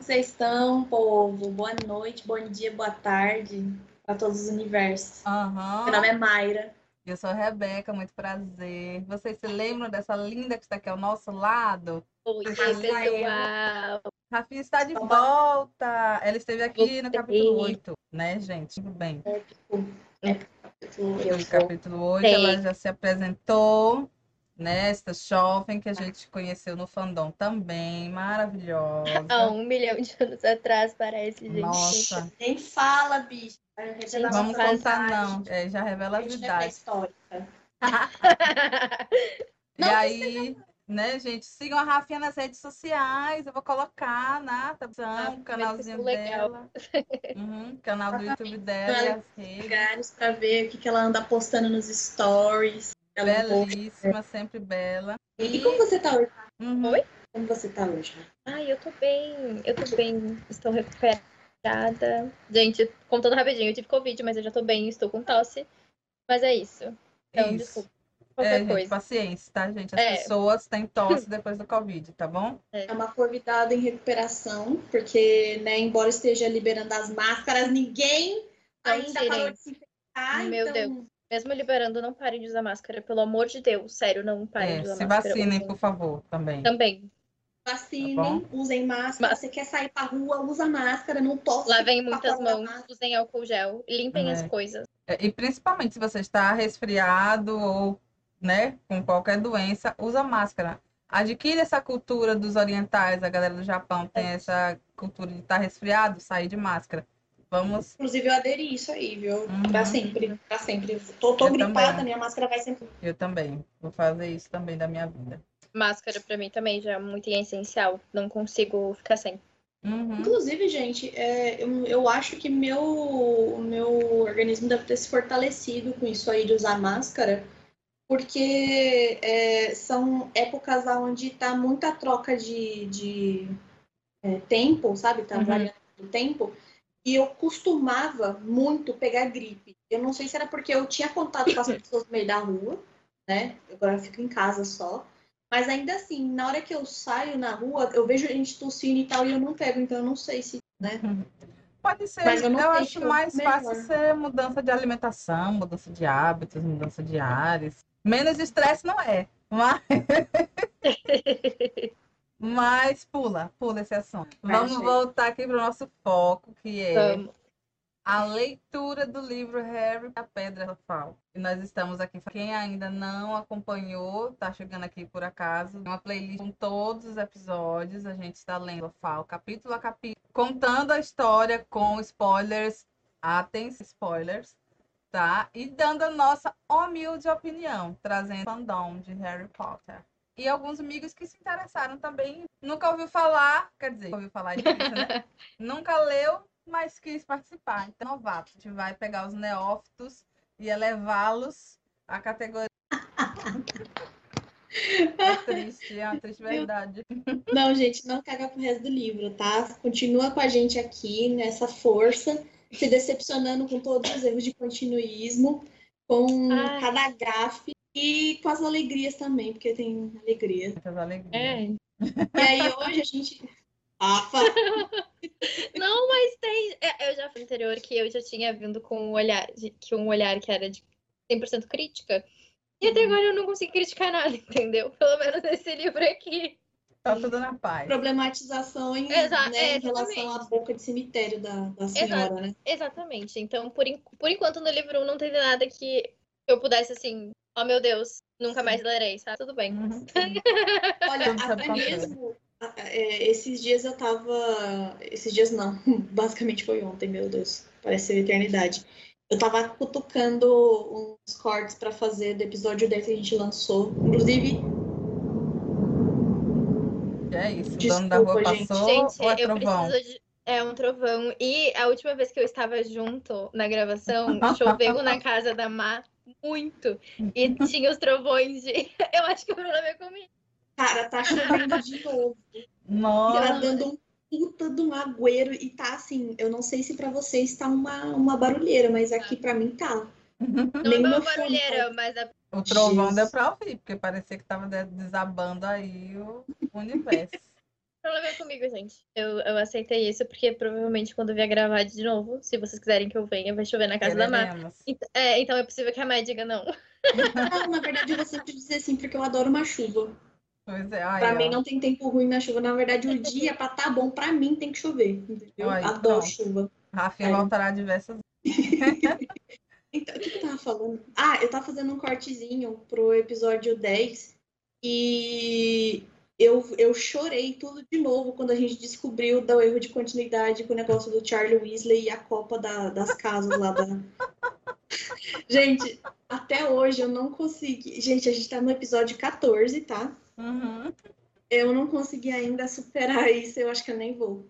Como vocês estão, povo? Boa noite, bom dia, boa tarde para todos os universos. Aham. Meu nome é Mayra. Eu sou a Rebeca, muito prazer. Vocês se lembram dessa linda que está aqui ao nosso lado? Oi, Rafael. pessoal. Rafinha está de Olá. volta. Ela esteve aqui no capítulo 8, né, gente? Tudo bem. Eu No vou. capítulo 8, Sei. ela já se apresentou, né? Esta jovem que a gente conheceu no fandom também, maravilhosa. Há um milhão de anos atrás, parece, gente. Nossa, Nem fala, bicho. Vai revelar vamos contar idade. não. É, já revela A gente não é idades. pré-histórica. E Não, aí, né, gente, sigam a Rafinha nas redes sociais. Eu vou colocar na tabulação, o canalzinho ficou legal. dela. Uhum, canal do YouTube dela. Lugares para ver o que, que ela anda postando nos stories. Ela posta. Belíssima, sempre bela. E como você tá hoje? Uhum. Oi? Como você tá hoje? Ai, eu tô bem. Eu tô bem. Estou recuperada. Gente, contando rapidinho, eu tive Covid, mas eu já tô bem, estou com tosse. Mas é isso. Então, Isso. desculpa. É, Qualquer gente, coisa. paciência, tá, gente? As É. pessoas têm tosse depois do Covid, tá bom? É uma convidada em recuperação, porque, né, embora esteja liberando as máscaras, ninguém Não ainda tirem. parou de se infectar. Meu então, Mesmo liberando, não parem de usar máscara. Pelo amor de Deus. Sério, não parem É, de usar se máscara. vacinem, Usem. por favor, também. Também. vacinem, Tá usem máscara. Mas- Você quer sair pra rua, usa máscara, não tosse. Lavem muitas mãos, usem álcool gel, limpem as É. coisas. É, E principalmente se você está resfriado ou, né, com qualquer doença, usa máscara. Adquire essa cultura dos orientais, a galera do Japão tem essa cultura de estar resfriado, sair de máscara. Vamos. Inclusive, eu aderi isso aí, viu? Uhum. Pra sempre, pra sempre. Tô, tô Eu gripada, também. minha máscara vai sempre. Eu também. Vou fazer isso também da minha vida. Máscara pra mim também já é muito essencial. Não consigo ficar sem. Uhum. Inclusive, gente, é, eu, eu acho que meu, meu organismo deve ter se fortalecido com isso aí de usar máscara, porque é, são épocas onde tá muita troca de, de é, tempo, sabe? Tá Uhum. variando o tempo. E eu costumava muito pegar gripe. Eu não sei se era porque eu tinha contato com as pessoas no meio da rua, né? Agora eu fico em casa só. Mas ainda assim, na hora que eu saio na rua, eu vejo gente tossindo e tal, e eu não pego, então eu não sei se, né? Pode ser, Mas eu eu, acho mais melhor. fácil ser mudança de alimentação, mudança de hábitos, mudança de ares. Menos estresse não é, mas, mas pula, pula esse assunto. Vamos gente. voltar aqui para o nosso foco, que é Vamos. a leitura do livro Harry a Pedra Filosofal. E nós estamos aqui, quem ainda não acompanhou, tá chegando aqui por acaso, tem uma playlist com todos os episódios, a gente está lendo Filosofal, capítulo a capítulo, contando a história com spoilers, atenção, spoilers, tá? E dando a nossa humilde opinião, trazendo fandom de Harry Potter. E alguns amigos que se interessaram também, nunca ouviu falar, quer dizer, ouviu falar disso, né? nunca leu, mas quis participar. Então, novato, a gente vai pegar os neófitos e elevá-los à categoria. é triste, é uma triste verdade. Não, gente, não caga pro resto do livro, tá? Continua com a gente aqui nessa força, se decepcionando com todos os erros de continuismo, com Ai. cada gafe e com as alegrias também, porque tem alegria. Muitas alegrias. É. E aí hoje a gente. Rafa! Não, mas tem. é, Eu já falei anterior que eu já tinha vindo com um olhar, que um olhar que era de 100% crítica. E até agora eu não consigo criticar nada, entendeu? Pelo menos nesse livro aqui. Tá tudo na paz. Problematizações Exa- né, em relação à boca de cemitério da, da senhora, né? Exatamente. Então, por, por enquanto, no livro não teve nada que eu pudesse, assim, oh meu Deus, nunca mais lerei, sabe? Tudo bem. Uhum. Olha, até mesmo é, esses dias eu tava. Esses dias não, basicamente foi ontem, meu Deus, parece ser eternidade. Eu tava cutucando uns cortes pra fazer do episódio 10 que a gente lançou. Inclusive, É isso. O dono da rua Desculpa, gente. passou Gente, ou é eu trovão? preciso de. É um trovão. E a última vez que eu estava junto na gravação, choveu na casa da Má muito. E tinha os trovões de. Eu acho que o problema é comigo. cara, tá chovendo de novo. Tá Nossa, dando um puta de um agueiro e tá assim, eu não sei se pra vocês tá uma, uma barulheira, mas aqui pra mim tá. Não Nem é uma barulheira, mas a o trovão Jesus. deu pra ouvir, porque parecia que tava de- desabando aí o universo. O problema é comigo, gente. Eu, eu aceitei isso porque provavelmente quando eu vier gravar de novo, se vocês quiserem que eu venha, vai chover na casa da Má. Queremos. Ent- É, então é possível que a Má diga não. Não, na verdade, eu vou sempre dizer assim, porque eu adoro uma chuva. Pois é, aí, Pra ó. mim não tem tempo ruim na chuva. Na verdade, o dia pra tá bom, pra mim tem que chover. Entendeu? Adoro pronto. chuva. Rafinha Aí. voltará diversas Então, o que eu tava falando? Ah, eu tava fazendo um cortezinho pro episódio 10 e eu, eu chorei tudo de novo quando a gente descobriu do erro de continuidade com o negócio do Charlie Weasley e a Copa da- das Casas lá da. Gente, até hoje eu não consegui. Gente, a gente tá no episódio 14, tá? Uhum. Eu não consegui ainda superar isso, eu acho que eu nem vou.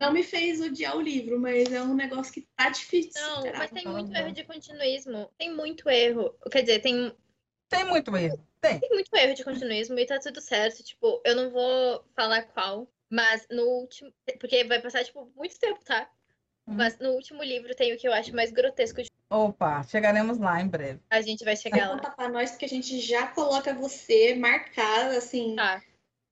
Não me fez odiar o livro, mas é um negócio que tá difícil Não, mas tem muito bom. erro de continuismo. Tem muito erro. Quer dizer, tem, Tem muito erro. Tem. tem muito erro de continuismo e tá tudo certo. Tipo, eu não vou falar qual, mas no último. Porque vai passar, tipo, muito tempo, tá? Uhum. Mas no último livro tem o que eu acho mais grotesco. de- Opa, chegaremos lá em breve. A gente vai Vai chegar lá. contar pra nós, porque a gente já coloca você marcada, assim, Tá.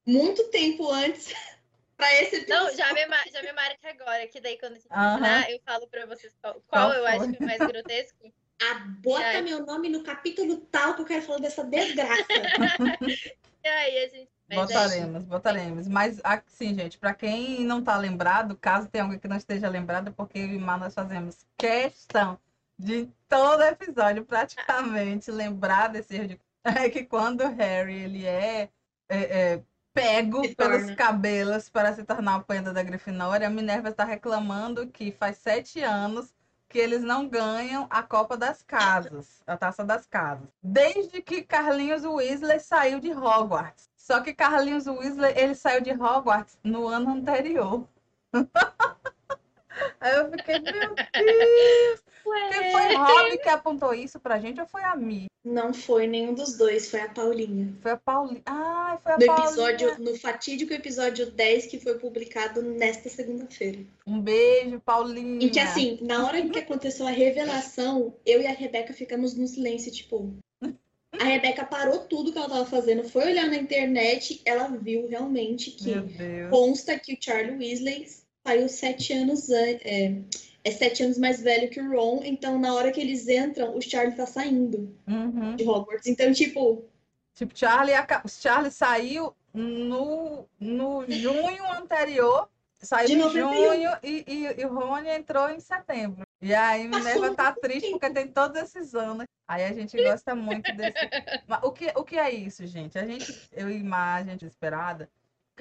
muito tempo antes pra esse episódio. Não, já me, já me marca agora, que daí quando a gente Aham. terminar, eu falo pra vocês qual, Qual qual eu foi? acho que é mais grotesco. Ah, bota meu nome no capítulo tal que eu quero falar dessa desgraça. E aí a gente. mas é- Botaremos, botaremos. Mas, assim, gente, para quem não tá lembrado, caso tenha alguém que não esteja lembrado, porque eu e Má nós fazemos questão de todo episódio, praticamente, lembrar desse erro de... É que quando o Harry, ele é, é, é, pego Se pelos torna. cabelos para se tornar o apanhador da Grifinória, a Minerva está reclamando que faz sete anos que eles não ganham a Copa das Casas, a Taça das Casas. Desde que Carlinhos Weasley saiu de Hogwarts. Só que Carlinhos Weasley, ele saiu de Hogwarts no ano anterior. Aí eu fiquei, meu Deus! Ué, Quem foi Rob que apontou isso pra gente ou foi a Mi? Não foi nenhum dos dois, foi a Paulinha. Foi a Paulinha. Ai, foi a No Paulinha. episódio, no fatídico episódio 10, que foi publicado nesta segunda-feira. Um beijo, Paulinha. Em que, assim, na hora que aconteceu a revelação, eu e a Rebeca ficamos no silêncio, tipo. A Rebeca parou tudo que ela tava fazendo, foi olhar na internet, ela viu realmente que consta que o Charlie Weasley saiu sete anos antes. É, é sete anos mais velho que o Ron, então na hora que eles entram, o Charlie tá saindo Uhum. de Hogwarts. Então, tipo, Tipo, Charlie, Charlie saiu no, no junho anterior, saiu De em 91. junho e, e, e o Rony entrou em setembro. E aí Minerva tá triste porque tem todos esses anos. Aí a gente gosta muito desse. O que, o que é isso, gente? A gente, eu e Má, a gente desesperada,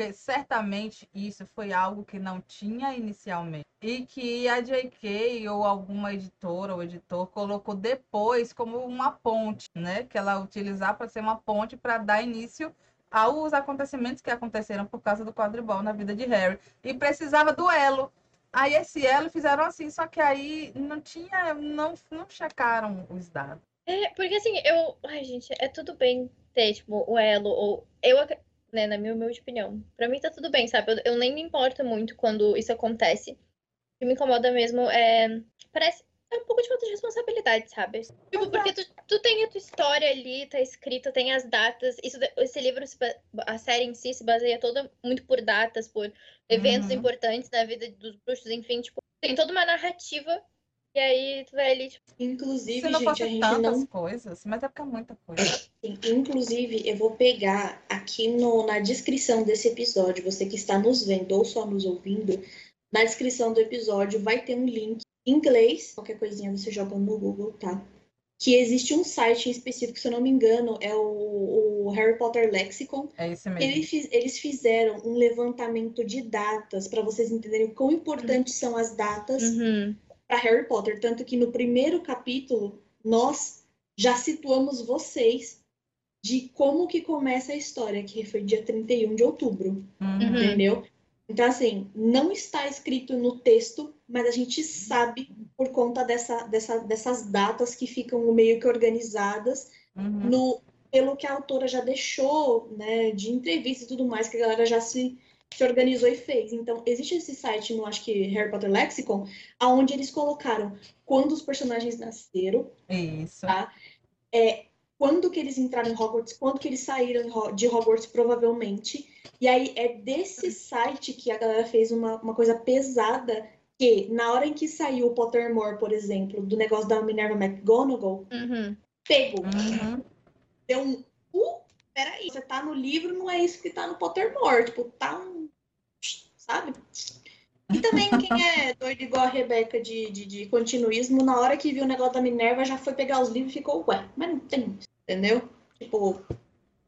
porque certamente isso foi algo que não tinha inicialmente. E que a JK ou alguma editora ou editor colocou depois como uma ponte, né? Que ela utilizar para ser uma ponte para dar início aos acontecimentos que aconteceram por causa do quadribol na vida de Harry. E precisava do elo. Aí esse elo fizeram assim, só que aí não tinha, não, não checaram os dados. É, porque assim, eu. Ai, gente, é tudo bem ter, tipo, o elo, ou. Eu, né, na minha humilde opinião. Pra mim tá tudo bem, sabe? Eu, eu nem me importo muito quando isso acontece. O que me incomoda mesmo é. Parece. É um pouco de falta de responsabilidade, sabe? Tipo, porque tu, tu tem a tua história ali, tá escrita, tem as datas. Isso, esse livro, a série em si, se baseia toda muito por datas, por eventos Uhum. importantes na vida dos bruxos, enfim, tipo, tem toda uma narrativa. E aí tu vai ali, tipo, inclusive, Se não gente, a gente tantas não coisas, mas é porque é muita coisa. Inclusive, eu vou pegar aqui no, na descrição desse episódio, você que está nos vendo ou só nos ouvindo, na descrição do episódio vai ter um link em inglês, qualquer coisinha você joga no Google, tá? Que existe um site em específico, se eu não me engano, é o, o Harry Potter Lexicon. É isso mesmo. Ele fiz- eles fizeram um levantamento de datas para vocês entenderem o quão importantes são as datas uhum. Para Harry Potter. Tanto que no primeiro capítulo, nós já situamos vocês de como que começa a história, que foi dia 31 de outubro, Uhum. Entendeu? Então, assim, não está escrito no texto, mas a gente sabe por conta dessa, dessa, dessas datas que ficam meio que organizadas Uhum. no, pelo que a autora já deixou, né, de entrevista e tudo mais, que a galera já se, se organizou e fez. Então, existe esse site no, acho que, Harry Potter Lexicon, aonde eles colocaram quando os personagens nasceram, Isso. Tá. quando que eles entraram em Hogwarts, quando que eles saíram de Hogwarts, provavelmente. E aí é desse site que a galera fez uma, uma coisa pesada, que na hora em que saiu o Pottermore, por exemplo, do negócio da Minerva McGonagall, Uhum. pegou. Uhum. Deu um. Uh, peraí, você tá no livro, não é isso que tá no Pottermore. Tipo, tá um. Sabe? E também quem é doido igual a Rebeca de, de, de continuismo, na hora que viu o negócio da Minerva, já foi pegar os livros e ficou, ué, mas não tem entendeu? Tipo,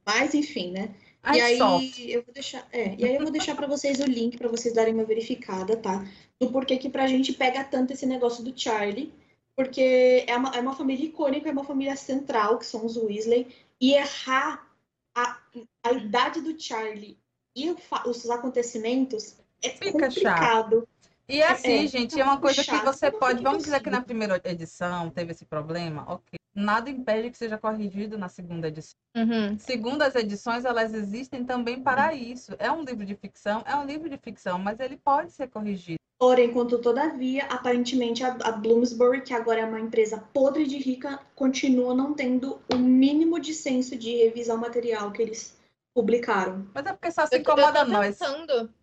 mas enfim, né? Ai, e aí soft. eu vou deixar, é, e aí eu vou deixar para vocês o link para vocês darem uma verificada, tá? Do porquê que pra gente pega tanto esse negócio do Charlie, porque é uma, é uma família icônica, é uma família central, que são os Weasley, e errar a, a idade do Charlie e o os acontecimentos é Fica chato. complicado. E assim, É, gente, é uma coisa que chato, você não pode. Vamos dizer que na primeira edição teve esse problema, ok. Nada impede que seja corrigido na segunda edição. Uhum. Segundas edições, elas existem também para isso. É um livro de ficção, é um livro de ficção, mas ele pode ser corrigido. Porém, contudo, todavia, aparentemente a, a Bloomsbury, que agora é uma empresa podre de rica, continua não tendo o mínimo de senso de revisar o material que eles publicaram. Mas é porque só se Eu, tô- eu incomoda tô nós. tentando.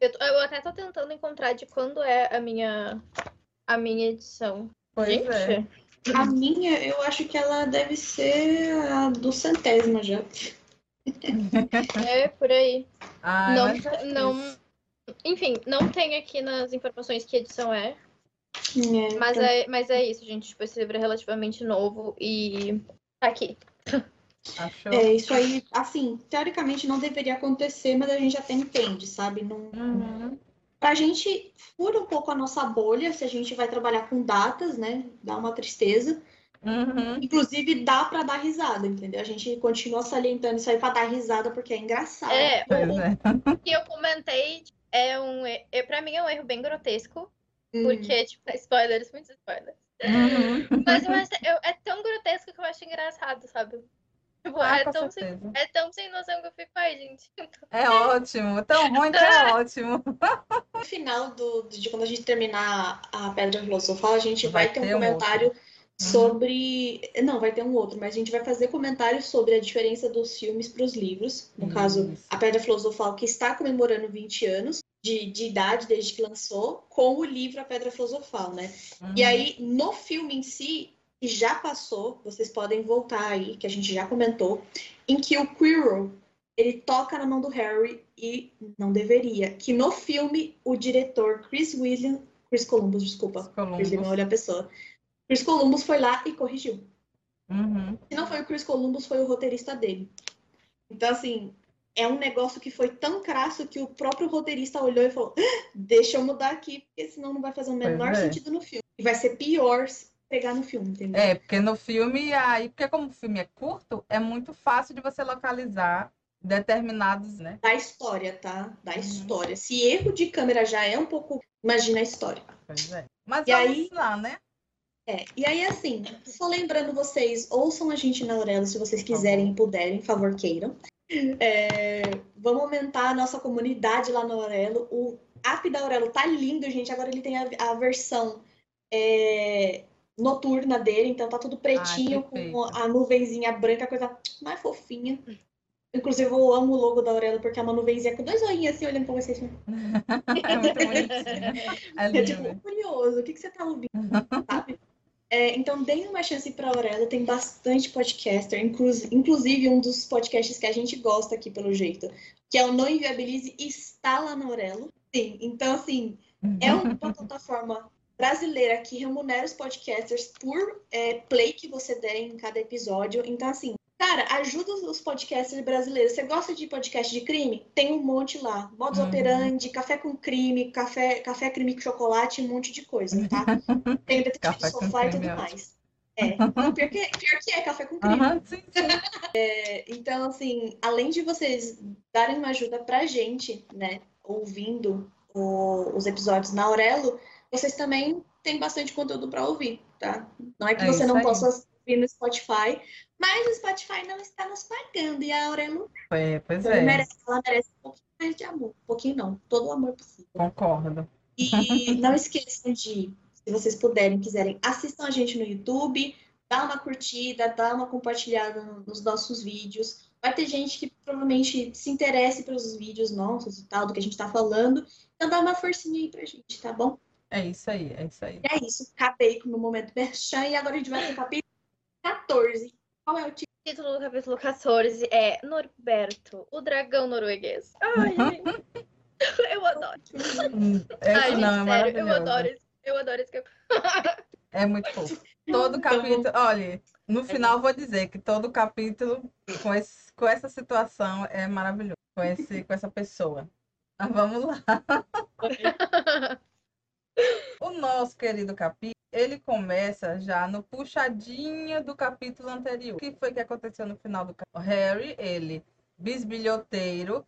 Eu, tô- eu até tô tentando encontrar de quando é a minha a minha edição. Pois Gente, é. A minha, eu acho que ela deve ser a do centésima já. é por aí. Ai, não, é não, enfim, não tem aqui nas informações que edição é, É, mas então, é, mas é isso, gente. Tipo, esse livro é relativamente novo e tá aqui. Achou? é, isso aí, assim, teoricamente não deveria acontecer, mas a gente até entende, sabe? Não, Uhum. Pra gente, fura um pouco a nossa bolha se a gente vai trabalhar com datas, né? Dá uma tristeza. Uhum. Inclusive, dá pra dar risada, entendeu? A gente continua salientando isso aí pra dar risada, porque é engraçado. É, o, é. o que eu comentei é um. É, pra mim é um erro bem grotesco, Hum. porque, tipo, spoilers, muitos spoilers. Uhum. Mas eu- é tão grotesco que eu acho engraçado, sabe? Tipo, Ah, é, tão sem, é tão sem noção que eu fico, ai, gente. É ótimo. Tão ruim que é ótimo. No final do, de quando a gente terminar a Pedra Filosofal, a gente Vai vai, ter um ter um comentário sobre. Não, vai ter um outro, mas a gente vai fazer comentários sobre a diferença dos filmes para os livros. No caso, a Pedra Filosofal, que está comemorando 20 anos de, de idade desde que lançou, com o livro A Pedra Filosofal, né? E Uhum. aí, no filme em si, que já passou, vocês podem voltar aí, que a gente já comentou, em que o Quirrell, ele toca na mão do Harry e não deveria. Que no filme, o diretor Chris William, Chris Columbus, desculpa, Chris Columbus. William, olha a pessoa. Chris Columbus foi lá e corrigiu. Uhum. Se não foi o Chris Columbus, foi o roteirista dele. Então, assim, é um negócio que foi tão crasso que o próprio roteirista olhou e falou: "Ah, deixa eu mudar aqui, porque senão não vai fazer o menor é. sentido no filme. E vai ser pior pegar no filme, entendeu? É, porque no filme, aí, porque como o filme é curto, é muito fácil de você localizar determinados, né? Da história, tá? Da Uhum. história. Se erro de câmera já é um pouco. Imagina a história. Pois é. Mas E vamos aí- lá, né? É, e aí assim, só lembrando vocês, ouçam a gente na Aurelo se vocês quiserem e puderem, por favor queiram. É, vamos aumentar a nossa comunidade lá no Aurelo. O app da Aurelo tá lindo, gente. Agora ele tem a, a versão é, noturna dele, então tá tudo pretinho, perfeito. com a nuvenzinha branca, a coisa mais fofinha. Inclusive, eu amo o logo da Aurelo, porque é uma nuvenzinha com dois olhinhos assim, olhando pra vocês. É muito. É É tipo, curioso, o que, que você tá ouvindo, sabe? É, então, deem uma chance pra Aurelo, tem bastante podcaster, inclu- inclusive um dos podcasts que a gente gosta aqui, pelo jeito, que é o Não Inviabilize, está lá na Aurelo. Sim, então, assim, é uma plataforma brasileira que remunera os podcasters por é, play que você der em cada episódio. Então, assim, cara, ajuda os podcasters brasileiros. Você gosta de podcast de crime? Tem um monte lá. Modus Uhum. operandi, café com crime, café, café crime com chocolate, um monte de coisa, tá? Tem detetive de sofá e tudo é mais. É, pior que, pior que é café com crime. Aham, sim, sim. Então, assim, além de vocês darem uma ajuda pra gente, né, ouvindo o- os episódios na Aurelo, vocês também têm bastante conteúdo pra ouvir, tá? Não é que É você não aí. possa ouvir no Spotify, mas o Spotify não está nos pagando e a Aurelo É, pois ela é, merece, ela merece um pouquinho mais de amor. Um pouquinho não, todo o amor possível. concordo. E não esqueçam de, se vocês puderem, quiserem, assistam a gente no YouTube, dá uma curtida, dá uma compartilhada nos nossos vídeos. Vai ter gente que provavelmente se interesse pelos vídeos nossos e tal, do que a gente tá falando. Então dá uma forcinha aí pra gente, tá bom? É isso aí, é isso aí. E é isso. Acabei com o meu momento merchan e agora a gente vai pro capítulo 14. Qual é o título? O título do capítulo 14 é Norberto, o dragão norueguês. Ai, gente. Eu adoro. Hum, Esse Ai, gente, não, é sério, maravilhoso. eu adoro esse. Eu adoro esse capítulo. É muito fofo. Todo capítulo, olha, no final vou dizer que todo capítulo com, esse, com essa situação é maravilhoso, com, esse, com essa pessoa. Mas vamos lá. O nosso querido capítulo, ele começa já no puxadinho do capítulo anterior. O que foi que aconteceu no final do capítulo? Harry, ele, bisbilhoteiro,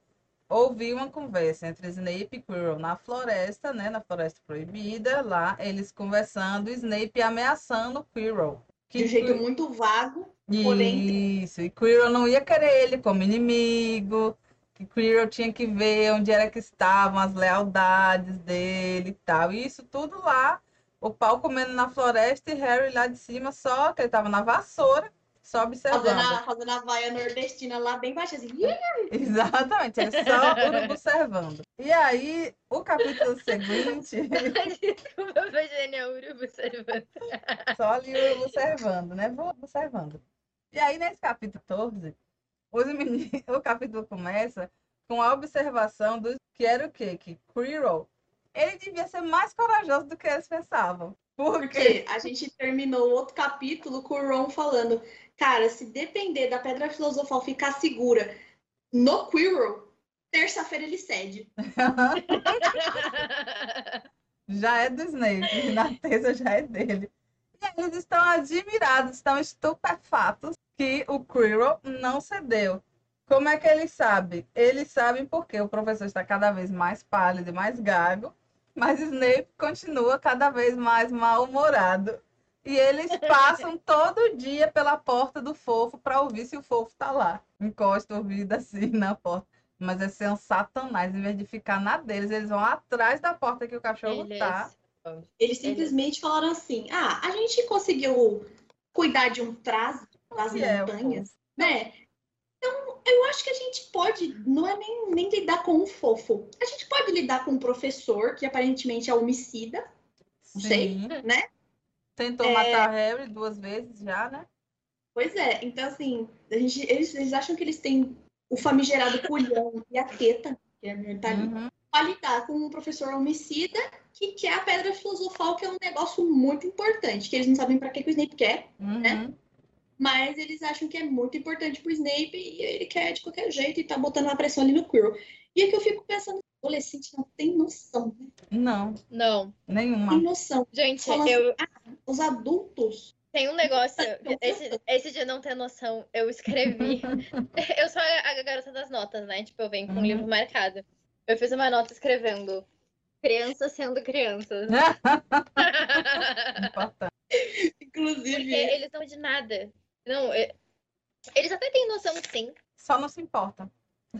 ouviu uma conversa entre Snape e Quirrell na floresta, né, na floresta proibida, lá, eles conversando, Snape ameaçando Quirrell. Que De um jeito muito vago. porém- Isso, e Quirrell não ia querer ele como inimigo, que Quirrell tinha que ver onde era que estavam as lealdades dele e tal. E isso tudo lá, o pau comendo na floresta e Harry lá de cima, só que ele tava na vassoura, só observando. Fazendo a, fazendo a vaia nordestina lá bem baixa, assim. Exatamente, é só observando. E aí, o capítulo seguinte, Desculpa, foi genial, Urubu observando. só ali o urubu observando, né? Vou observando. E aí, nesse capítulo 14, os meninos, o capítulo começa com a observação do que era o quê? Que Quirrell, ele devia ser mais corajoso do que eles pensavam. Porque Porque a gente terminou outro capítulo com o Ron falando, cara, se depender da Pedra Filosofal ficar segura no Quirrell, terça-feira ele cede. já é do Snape, na terça já é dele. E eles estão admirados, estão estupefatos que o Quirrell não cedeu. Como é que eles sabem? Eles sabem porque o professor está cada vez mais pálido e mais gago, mas Snape continua cada vez mais mal-humorado. E eles passam todo dia pela porta do fofo para ouvir se o fofo está lá. Encosta o ouvido assim na porta. Mas é ser um satanás, em vez de ficar na deles, eles vão atrás da porta que o cachorro Eles- tá. Eles simplesmente falaram assim, ah, a gente conseguiu cuidar de um trazo das é montanhas, né? Então, eu acho que a gente pode, não é nem, nem lidar com um fofo. A gente pode lidar com um professor, que aparentemente é homicida, Não sei. Né? Tentou É. matar Harry duas vezes já, né? Pois é, então assim, a gente, eles, eles acham que eles têm o famigerado culhão e a teta, que é tá ali, Uhum. Pra lidar com um professor homicida que quer a pedra filosofal, que é um negócio muito importante, que eles não sabem pra que, que o Snape quer, Uhum. mas eles acham que é muito importante pro Snape e ele quer de qualquer jeito e tá botando uma pressão ali no Quirrell. E é que eu fico pensando, adolescente não tem noção, né? Não, Não, nenhuma. Tem noção. gente, Fala eu Os adultos, tenho um negócio. Esse, esse de não ter noção, eu escrevi. Eu sou a a garota das notas, né? Tipo, eu venho com um Uhum. livro marcado. Eu fiz uma nota escrevendo crianças sendo crianças. Importante. inclusive, Porque eles não de nada. Não, é- eles até têm noção sim, Só não se importa.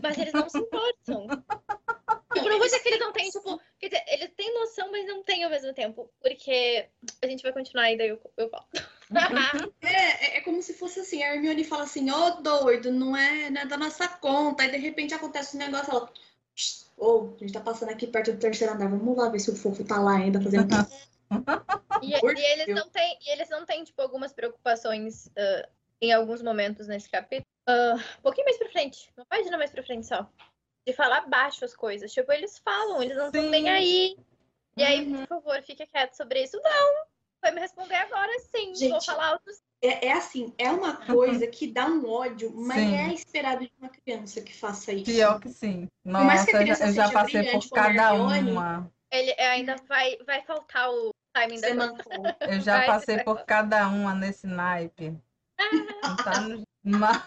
mas eles não se importam. Tipo, não vou dizer que eles não têm, tipo, quer dizer, eles têm noção, mas não têm ao mesmo tempo. Porque a gente vai continuar e daí eu, eu falo. É, é, é como se fosse assim, a Hermione fala assim, ô doido, não é, não é da nossa conta, aí de repente acontece um negócio, ela, "Psst, ô, a gente tá passando aqui perto do terceiro andar, vamos lá ver se o fofo tá lá ainda fazendo o quê?" E, e eles não têm, e eles não têm, tipo, algumas preocupações ah, em alguns momentos nesse capítulo. Ah, um pouquinho mais pra frente, uma página mais pra frente só. De falar baixo as coisas. Tipo, eles falam, eles não estão nem aí. E aí, Uhum. por favor, fique quieto sobre isso. Não! Vai me responder agora sim. Vou Gente, falar alto sim. É, é assim, é uma coisa que dá um ódio, mas Sim. é esperado de uma criança que faça isso. Pior que sim. mais que a Nossa, eu já, passei brilhante por cada uma. Ele ainda vai, vai faltar o timing da Você coisa. mancou. Eu já Vai, passei por vai. cada uma nesse naipe. Tá Mas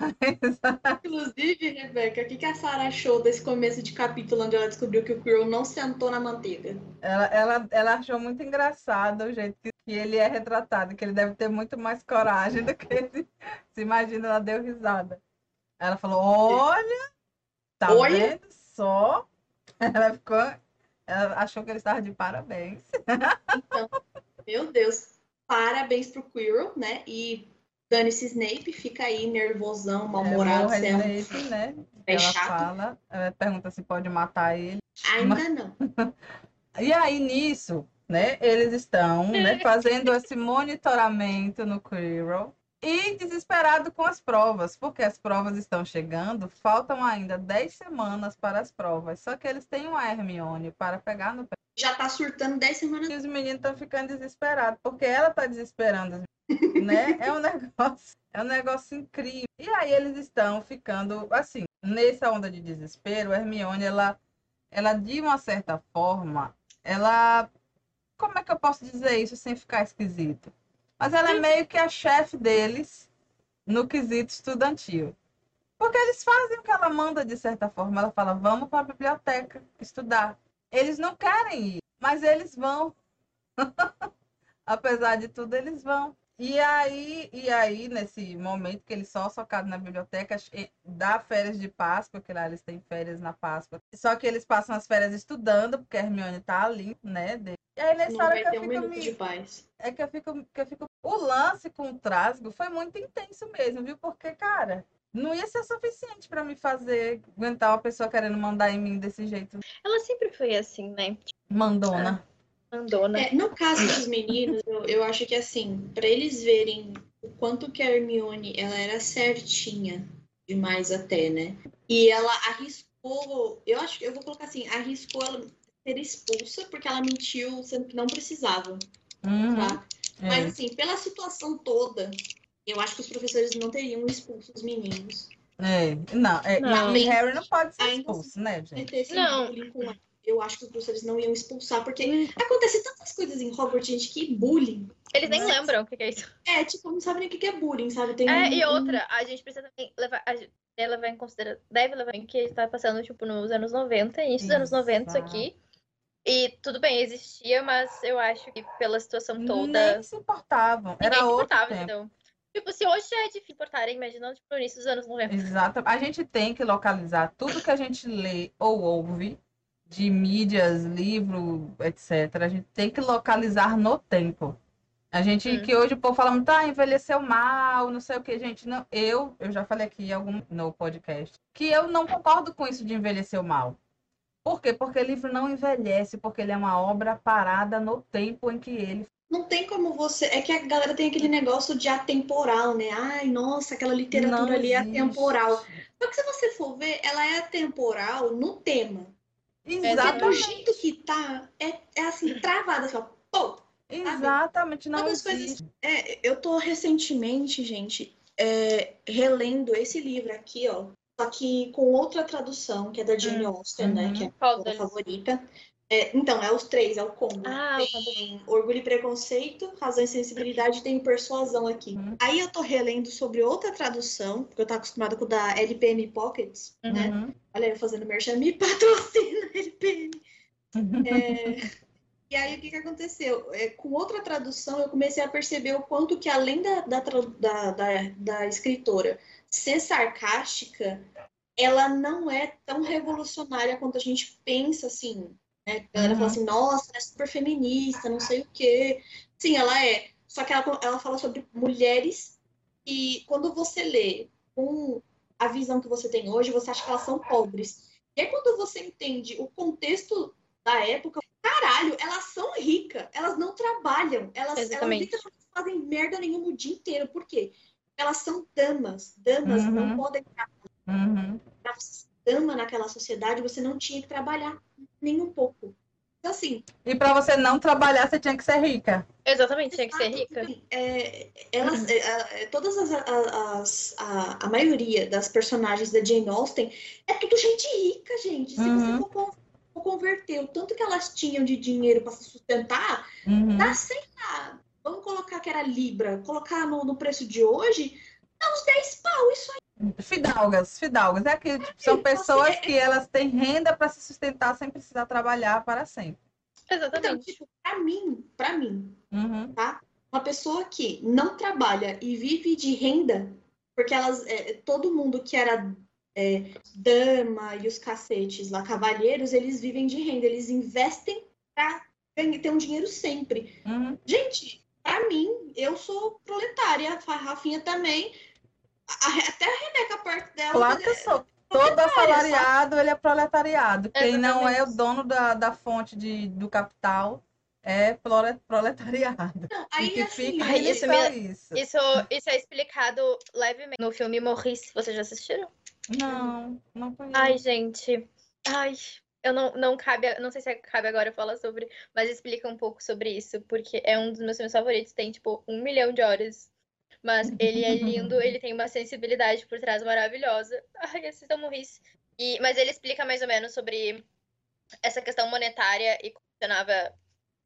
Inclusive, Rebeca, o que, que a Sarah achou desse começo de capítulo onde ela descobriu que o Quirrell não sentou na manteiga? ela, ela, ela achou muito engraçado o jeito que, que ele é retratado, que ele deve ter muito mais coragem do que ele se imagina. Ela deu risada. Ela falou: Olha, tá Olha. vendo só? Ela ficou. Ela achou que ele estava de parabéns. Meu Deus, parabéns pro Quirrell, né? E Dane-se Snape, fica aí nervosão, É, mal-humorado, é um- Snape, né? é ela chato. fala, ela pergunta se pode matar ele. Ainda não. E aí, nisso, né, eles estão né, fazendo esse monitoramento no Quirrell e desesperado com as provas, porque as provas estão chegando, faltam ainda 10 semanas para as provas. Só que eles têm uma Hermione para pegar no pé. Já tá surtando 10 semanas. E os meninos estão ficando desesperados, porque ela está desesperando, né? É um negócio, é um negócio incrível. E aí eles estão ficando assim, nessa onda de desespero, a Hermione, ela, ela de uma certa forma, ela, como é que eu posso dizer isso sem ficar esquisito? Mas ela é meio que a chefe deles no quesito estudantil. Porque eles fazem o que ela manda de certa forma. Ela fala, vamos para a biblioteca estudar. Eles não querem ir, mas eles vão. Apesar de tudo, eles vão. E aí, e aí, nesse momento que eles só socados na biblioteca, dá férias de Páscoa, que lá eles têm férias na Páscoa. Só que eles passam as férias estudando, porque a Hermione tá ali, né? E aí, nessa Não hora que eu um fico minuto me é que eu fico, que eu fico. O lance com o Trasgo foi muito intenso mesmo, viu? Porque, cara, não ia ser suficiente pra me fazer aguentar uma pessoa querendo mandar em mim desse jeito. Ela sempre foi assim, né? Mandona. Mandona. É, no caso dos meninos, eu, eu acho que assim, pra eles verem o quanto que a Hermione ela era certinha demais até, né? E ela arriscou, eu acho que eu vou colocar assim, arriscou ela ser expulsa porque ela mentiu sendo que não precisava, Uhum. tá? Mas É, assim, pela situação toda, eu acho que os professores não teriam expulso os meninos. é. Não, é, Não. Harry não pode ser Ainda expulso, né, gente? Não. Eu acho que os professores não iam expulsar, porque acontece tantas coisas em Hogwarts, gente, que bullying. Eles nem Mas- lembram o que é isso. É, tipo, não sabe nem o que é bullying, sabe? Tem É, um- e um- outra, a gente precisa também levar, a gente deve levar em consideração, deve levar em que a gente tá passando, tipo, nos anos 90, início dos anos 90 isso aqui. E tudo bem, existia, mas eu acho que pela situação toda, Nem se importavam. ninguém Era se outro importava, tempo. entendeu? Tipo, se hoje já é difícil importarem, imagina, tipo, no início dos anos 90. Exato. A gente tem que localizar tudo que a gente lê ou ouve de mídias, livro, etc. A gente tem que localizar no tempo. A gente, Hum. que hoje o povo fala muito, ah, envelheceu mal, não sei o que, gente. Não, eu, eu já falei aqui algum, no podcast, que eu não concordo com isso de envelhecer mal. Por quê? Porque livro não envelhece, porque ele é uma obra parada no tempo em que ele Não tem como você. É que a galera tem aquele negócio de atemporal, né? Ai, nossa, aquela literatura não ali é existe. atemporal. Só que se você for ver, ela é atemporal no tema. Porque do Exatamente. jeito que tá, é, é assim, travada, assim, ó. Pô! Exatamente, não existe. coisas. É, eu tô recentemente, gente, é, relendo esse livro aqui, ó. Só que com outra tradução, que é da Jane Austen, né? Uhum. Que é a minha favorita. É, então, é os três, é o combo. Ah, o tem Orgulho e Preconceito, Razão e Sensibilidade, tem Persuasão aqui. Uhum. Aí eu tô relendo sobre outra tradução, porque eu tô acostumada com o da LPM Pockets, né? Uhum. Olha, eu fazendo merchan, me patrocina, LPM. É, E aí, o que, que aconteceu? É, com outra tradução, eu comecei a perceber o quanto que, além da, da, da, da, da escritora ser sarcástica, ela não é tão revolucionária quanto a gente pensa, assim. Né? A galera Uhum. fala assim, nossa, ela é super feminista, não sei o quê. Sim, ela é. Só que ela, ela fala sobre mulheres e quando você lê com a visão que você tem hoje, você acha que elas são pobres. E aí, quando você entende o contexto da época, caralho, elas são ricas, elas não trabalham, elas, elas literalmente fazem merda nenhuma o dia inteiro. Por quê? Elas são damas. Damas Uhum. não podem Uhum. pra você ser dama naquela sociedade, você não tinha que trabalhar nem um pouco. Então, assim, E para você não trabalhar, você tinha que ser rica. Exatamente, tinha que ser rica. assim, é, elas, é, é, todas as, a- as- a, a maioria das personagens da Jane Austen é tudo gente rica, gente. Se Uhum. você for converter o tanto que elas tinham de dinheiro para se sustentar, Uhum. dá, sei lá, vamos colocar que era Libra, colocar no, no preço de hoje, dá uns 10 pau, isso aí. Fidalgas, fidalgas. É que tipo, são pessoas que elas têm renda para se sustentar sem precisar trabalhar para sempre. Então, Exatamente. tipo, pra mim, pra mim, Uhum. uma pessoa que não trabalha e vive de renda, porque elas, é, todo mundo que era é, dama e os cacetes lá, cavalheiros, eles vivem de renda, eles investem pra ganhar- ter um dinheiro sempre. Uhum. Gente, pra mim, eu sou proletária, a Rafinha também. A- até a Rebeca perto dela. Claro que eu sou. Todo assalariado, ele é proletariado. Quem não é o dono da, da fonte de, do capital é prole- proletariado. Não, E aí que assim, fica aí isso isso. Isso, isso é explicado levemente no filme Morris. Vocês já assistiram? Não, não conheço. Ai, gente. Ai, eu não, não cabe, não sei se cabe agora falar sobre, mas explica um pouco sobre isso, porque é um dos meus filmes favoritos, tem tipo um milhão de horas. Mas ele é lindo, ele tem uma sensibilidade por trás maravilhosa. Ai, assistam Morris. E, mas ele explica mais ou menos sobre essa questão monetária e funcionava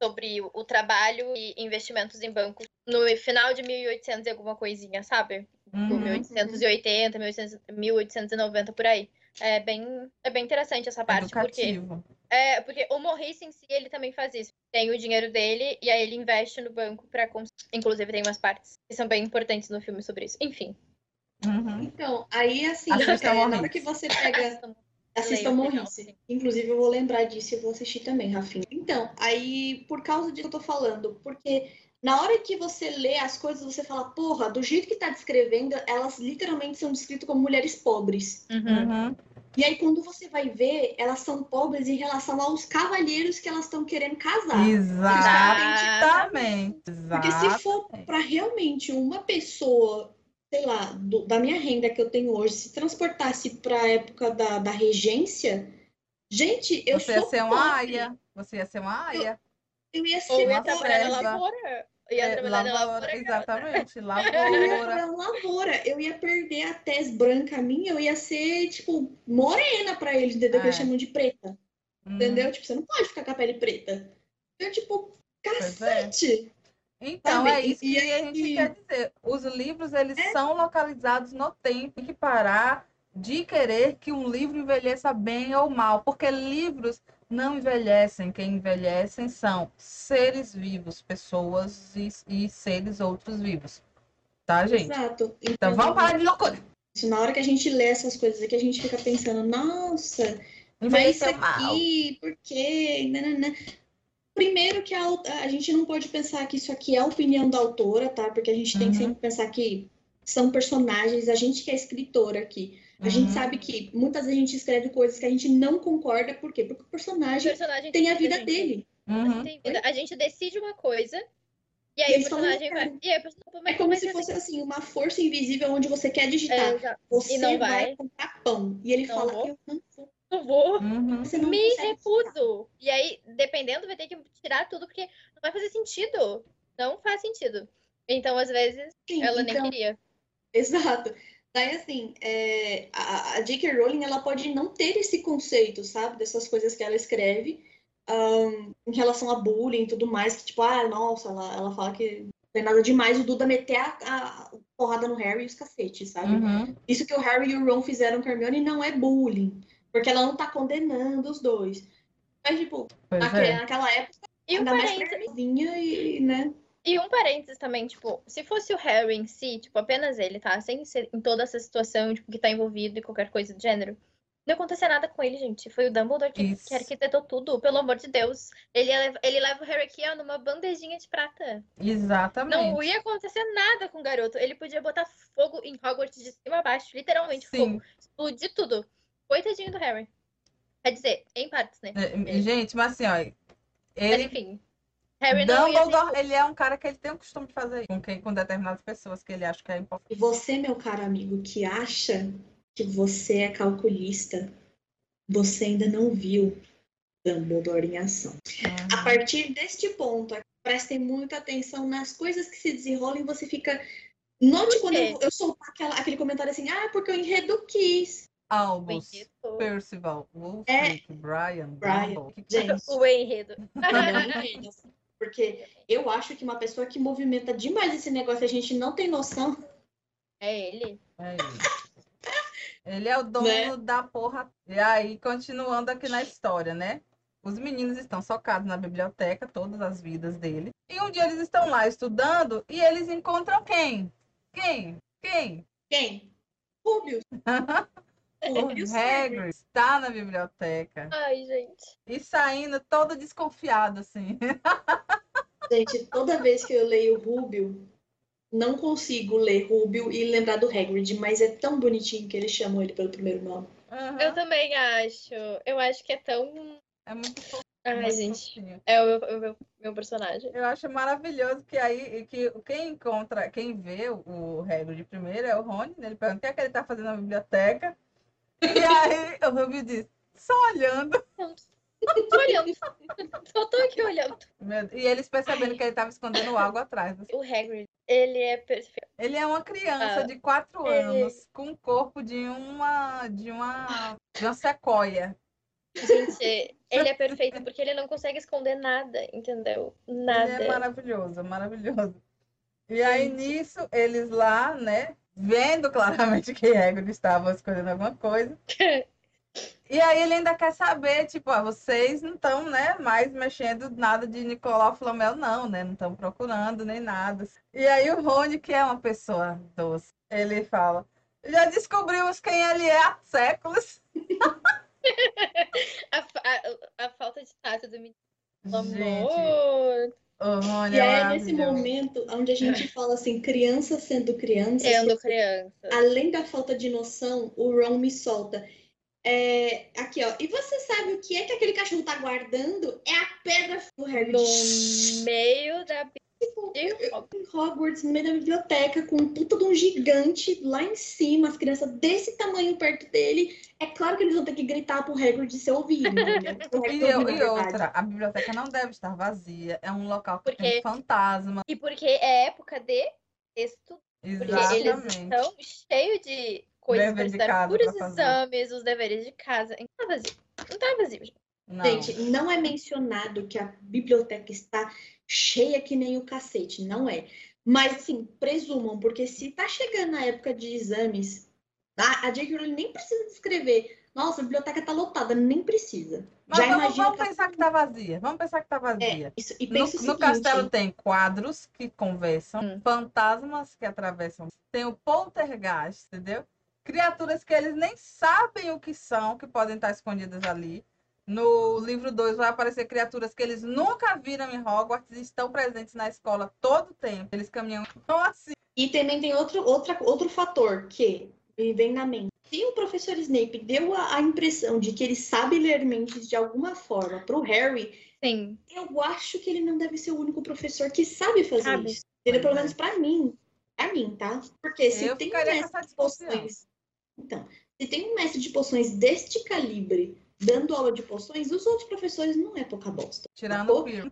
sobre o, o trabalho e investimentos em bancos no final de 1800 e alguma coisinha, sabe? Tipo, Uhum. 1880, 1800, 1890 por aí. É bem, é bem interessante essa parte, porque Educativo. É, porque o Morris em si, ele também faz isso. Tem o dinheiro dele e aí ele investe no banco para inclusive tem umas partes que são bem importantes no filme sobre isso. Enfim. Uhum. Então, aí assim, Assista é, na hora que você pega Leia, legal, Morrice. sim. Inclusive, eu vou lembrar disso e vou assistir também, Rafinha. Então, aí, por causa disso que eu tô falando, porque na hora que você lê as coisas, você fala, porra, do jeito que tá descrevendo, elas literalmente são descritas como mulheres pobres. Uhum. Uhum. E aí, quando você vai ver, elas são pobres em relação aos cavalheiros que elas estão querendo casar. Exatamente. Porque se for para realmente uma pessoa, sei lá, do- da minha renda que eu tenho hoje, se transportasse para a época da, da regência, gente, eu Você ia sou ser uma pobre. aia. Você ia ser uma aia. Eu ia Ou ser ia Uma lavoura. Ia É, trabalhar na lavoura, lavoura. exatamente. Eu ia Lavoura. trabalhar na lavoura, eu ia perder a tez branca minha, eu ia ser, tipo, morena pra eles, entendeu? Que eles É. chamam de preta, Hum. entendeu? Tipo, você não pode ficar com a pele preta. Eu, tipo, Pois é. cacete. Então, Sabe? é isso E que a gente aí- quer dizer. Os livros, eles são localizados no tempo. Tem que parar de querer que um livro envelheça bem ou mal. Porque livros não envelhecem. Quem envelhecem são seres vivos, pessoas e, e seres outros vivos. Tá, gente? Exato. Então, vamos parar de loucura. Isso, na hora que a gente lê essas coisas aqui, a gente fica pensando, nossa, mas isso Envelheceu mal. aqui, por quê? Primeiro que a, a gente não pode pensar que isso aqui é a opinião da autora, tá? Porque a gente tem que Uhum. sempre pensar que são personagens, a gente que é escritora aqui. A gente Uhum. sabe que muitas vezes a gente escreve coisas que a gente não concorda, por quê? Porque o O personagem personagem tem a vida gente. dele. Uhum. Vida. A gente decide uma coisa e E aí o personagem "Não vai. quero." E aí o personagem É mas como mas se fosse assim, uma força invisível onde você quer digitar. É. Você E não vai. vai. comprar pão. E ele Não fala, vou. eu não vou. Não vou. Uhum. Você não Me recuso. E aí, dependendo, vai ter que tirar tudo, porque não vai fazer sentido. Não faz sentido. Então, às vezes, Sim, ela nem então, queria. Exato. Daí, assim, é, a, a J.K. Rowling, ela pode não ter esse conceito, sabe? Dessas coisas que ela escreve ahn, em relação a bullying e tudo mais, que tipo, ah, nossa, ela, ela fala que não tem nada demais o Duda meter a, a porrada no Harry e os cacetes, sabe? Uhum. Isso que o Harry e o Ron fizeram com a Hermione não é bullying, porque ela não tá condenando os dois. Mas, tipo, Pois naquele- é. naquela época, E um ainda mais novinha e, né? E um parênteses também, tipo, se fosse o Harry em si, tipo, apenas ele, tá? Sem ser em toda essa situação, tipo, que tá envolvido e qualquer coisa do gênero. Não acontecia nada com ele, gente. Foi o Dumbledore que, Isso. que arquitetou tudo, pelo amor de Deus. Ele, leva- ele leva o Harry aqui, ó, numa bandejinha de prata. Exatamente. Não ia acontecer nada com o garoto. Ele podia botar fogo em Hogwarts de cima a baixo, literalmente Sim. fogo. Explodir tudo. Coitadinho do Harry. Quer dizer, em partes, né? É, Gente, mas assim, ó, Mas ele, enfim. Harry não Dumbledore, ele é um cara que ele tem o costume de fazer isso com, quem, com determinadas pessoas que ele acha que é importante. E você, meu caro amigo, que acha que você é calculista, você ainda não viu Dumbledore em ação. A Uhum. partir deste ponto, prestem muita atenção nas coisas que se desenrolam e você fica. Note quando eu, eu soltar aquela- aquele comentário assim, ah, porque o enredo quis. Albus. Percival, Wolfric, É. Brian, Brian, Gente, O enredo. Porque eu acho que uma pessoa que movimenta demais esse negócio, a gente não tem noção. É ele. É ele. Ele é o dono Né? da porra. E aí, continuando aqui na história, né? Os meninos estão socados na biblioteca, todas as vidas deles. E um dia eles estão lá estudando e eles encontram quem? Quem? Quem? Quem? Rubius. O Rubius Hagrid está na biblioteca Ai, gente. e saindo todo desconfiado, assim. Gente, toda vez que eu leio Rubio, não consigo ler Rubio e lembrar do Hagrid, mas é tão bonitinho que eles chamam ele pelo primeiro nome. Aham. Eu também acho. Eu acho que é tão. É muito fofo. Ai, muito gente. fofinho. É o meu, o meu, meu personagem. Eu acho maravilhoso que aí que quem encontra, quem vê o Hagrid primeiro é o Rony, né? Ele pergunta o que é que ele tá fazendo na biblioteca. E aí o Ruby diz, só olhando. Tô olhando. Só tô aqui olhando. E eles percebendo que ele tava escondendo algo atrás. O Hagrid, ele é perfeito. Ele é uma criança Ah, de quatro ele- anos com o corpo de uma de uma de uma sequoia. Gente, ele é perfeito porque ele não consegue esconder nada, entendeu? Ele Nada. é maravilhoso, maravilhoso. E aí nisso eles lá, né, vendo claramente que Hagrid estava escolhendo alguma coisa. E aí ele ainda quer saber, tipo, ah, vocês não estão, né, mais mexendo nada de Nicolau Flamel, não, né? Não estão procurando nem nada. E aí o Rony, que é uma pessoa doce, ele fala, já descobrimos quem ele é há séculos. A, a, a falta de tato do menino. Gente, amor. E é nesse momento onde a gente fala assim, criança sendo criança, Sendo criança. além da falta de noção, o Ron me solta. É, aqui, ó. E você sabe o que é que aquele cachorro tá guardando? É a pedra do Harry. No meio da Tipo, de em Hogwarts, no meio da biblioteca, com um puta de um gigante lá em cima, as crianças desse tamanho perto dele. É claro que eles vão ter que gritar pro Hagrid ser ouvido, E, eu- e outra, a biblioteca não deve estar vazia. É um local que Porque- tem fantasma. E porque é época de estudo. Porque eles Exatamente. estão cheios de coisas Dever para de estudar, casa por os pra fazer. exames, os deveres de casa. Não tá vazio. Não tá vazio, gente. Não. Gente, não é mencionado que a biblioteca está cheia que nem o cacete, não é. Mas, assim, presumam, porque se tá chegando na época de exames, a, a J.K. Rowling nem precisa descrever. Nossa, a biblioteca tá lotada, nem precisa. Mas Já vamos, vamos que- pensar que tá vazia. Vamos pensar que tá vazia. É, isso, e No, o no seguinte, castelo tem quadros que conversam, Hum. fantasmas que atravessam, tem o poltergeist, entendeu? Criaturas que eles nem sabem o que são, que podem estar escondidas ali. No livro 2 vai aparecer criaturas que eles nunca viram em Hogwarts e estão presentes na escola todo o tempo. Eles caminham assim. E também tem outro, outra, outro fator que me vem na mente. Se o professor Snape deu a, a impressão de que ele sabe ler mentes de alguma forma pro Harry, Sim. eu acho que ele não deve ser o único professor que sabe fazer Sabe. isso. Entendeu? Pelo é. menos pra mim. Pra mim, tá? Porque se Eu tem um mestre de poções. Então, se tem um mestre de poções deste calibre dando aula de poções, os outros professores não é pouca bosta. Tirando Pô. o Piro.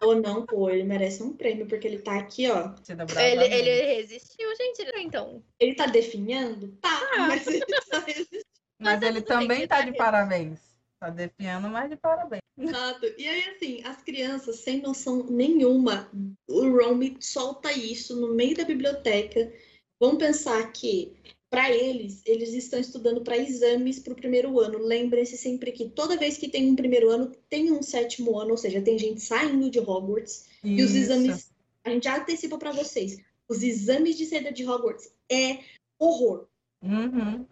Ou não, pô, ele merece um prêmio, porque ele tá aqui, ó. Ele, ele resistiu, gente. Então. Ele tá definhando? Tá, mas ele tá resistindo. Mas tá ele também tá tá de parabéns. Tá defiando, mas de parabéns. Exato. E aí, assim, as crianças, sem noção nenhuma, o Ron me solta isso no meio da biblioteca. Vão pensar que, para eles, eles estão estudando para exames para o primeiro ano. Lembrem-se sempre que toda vez que tem um primeiro ano, tem um sétimo ano, ou seja, tem gente saindo de Hogwarts. E os Isso. exames, a gente já antecipa para vocês, os exames de saída de Hogwarts é horror. Uhum.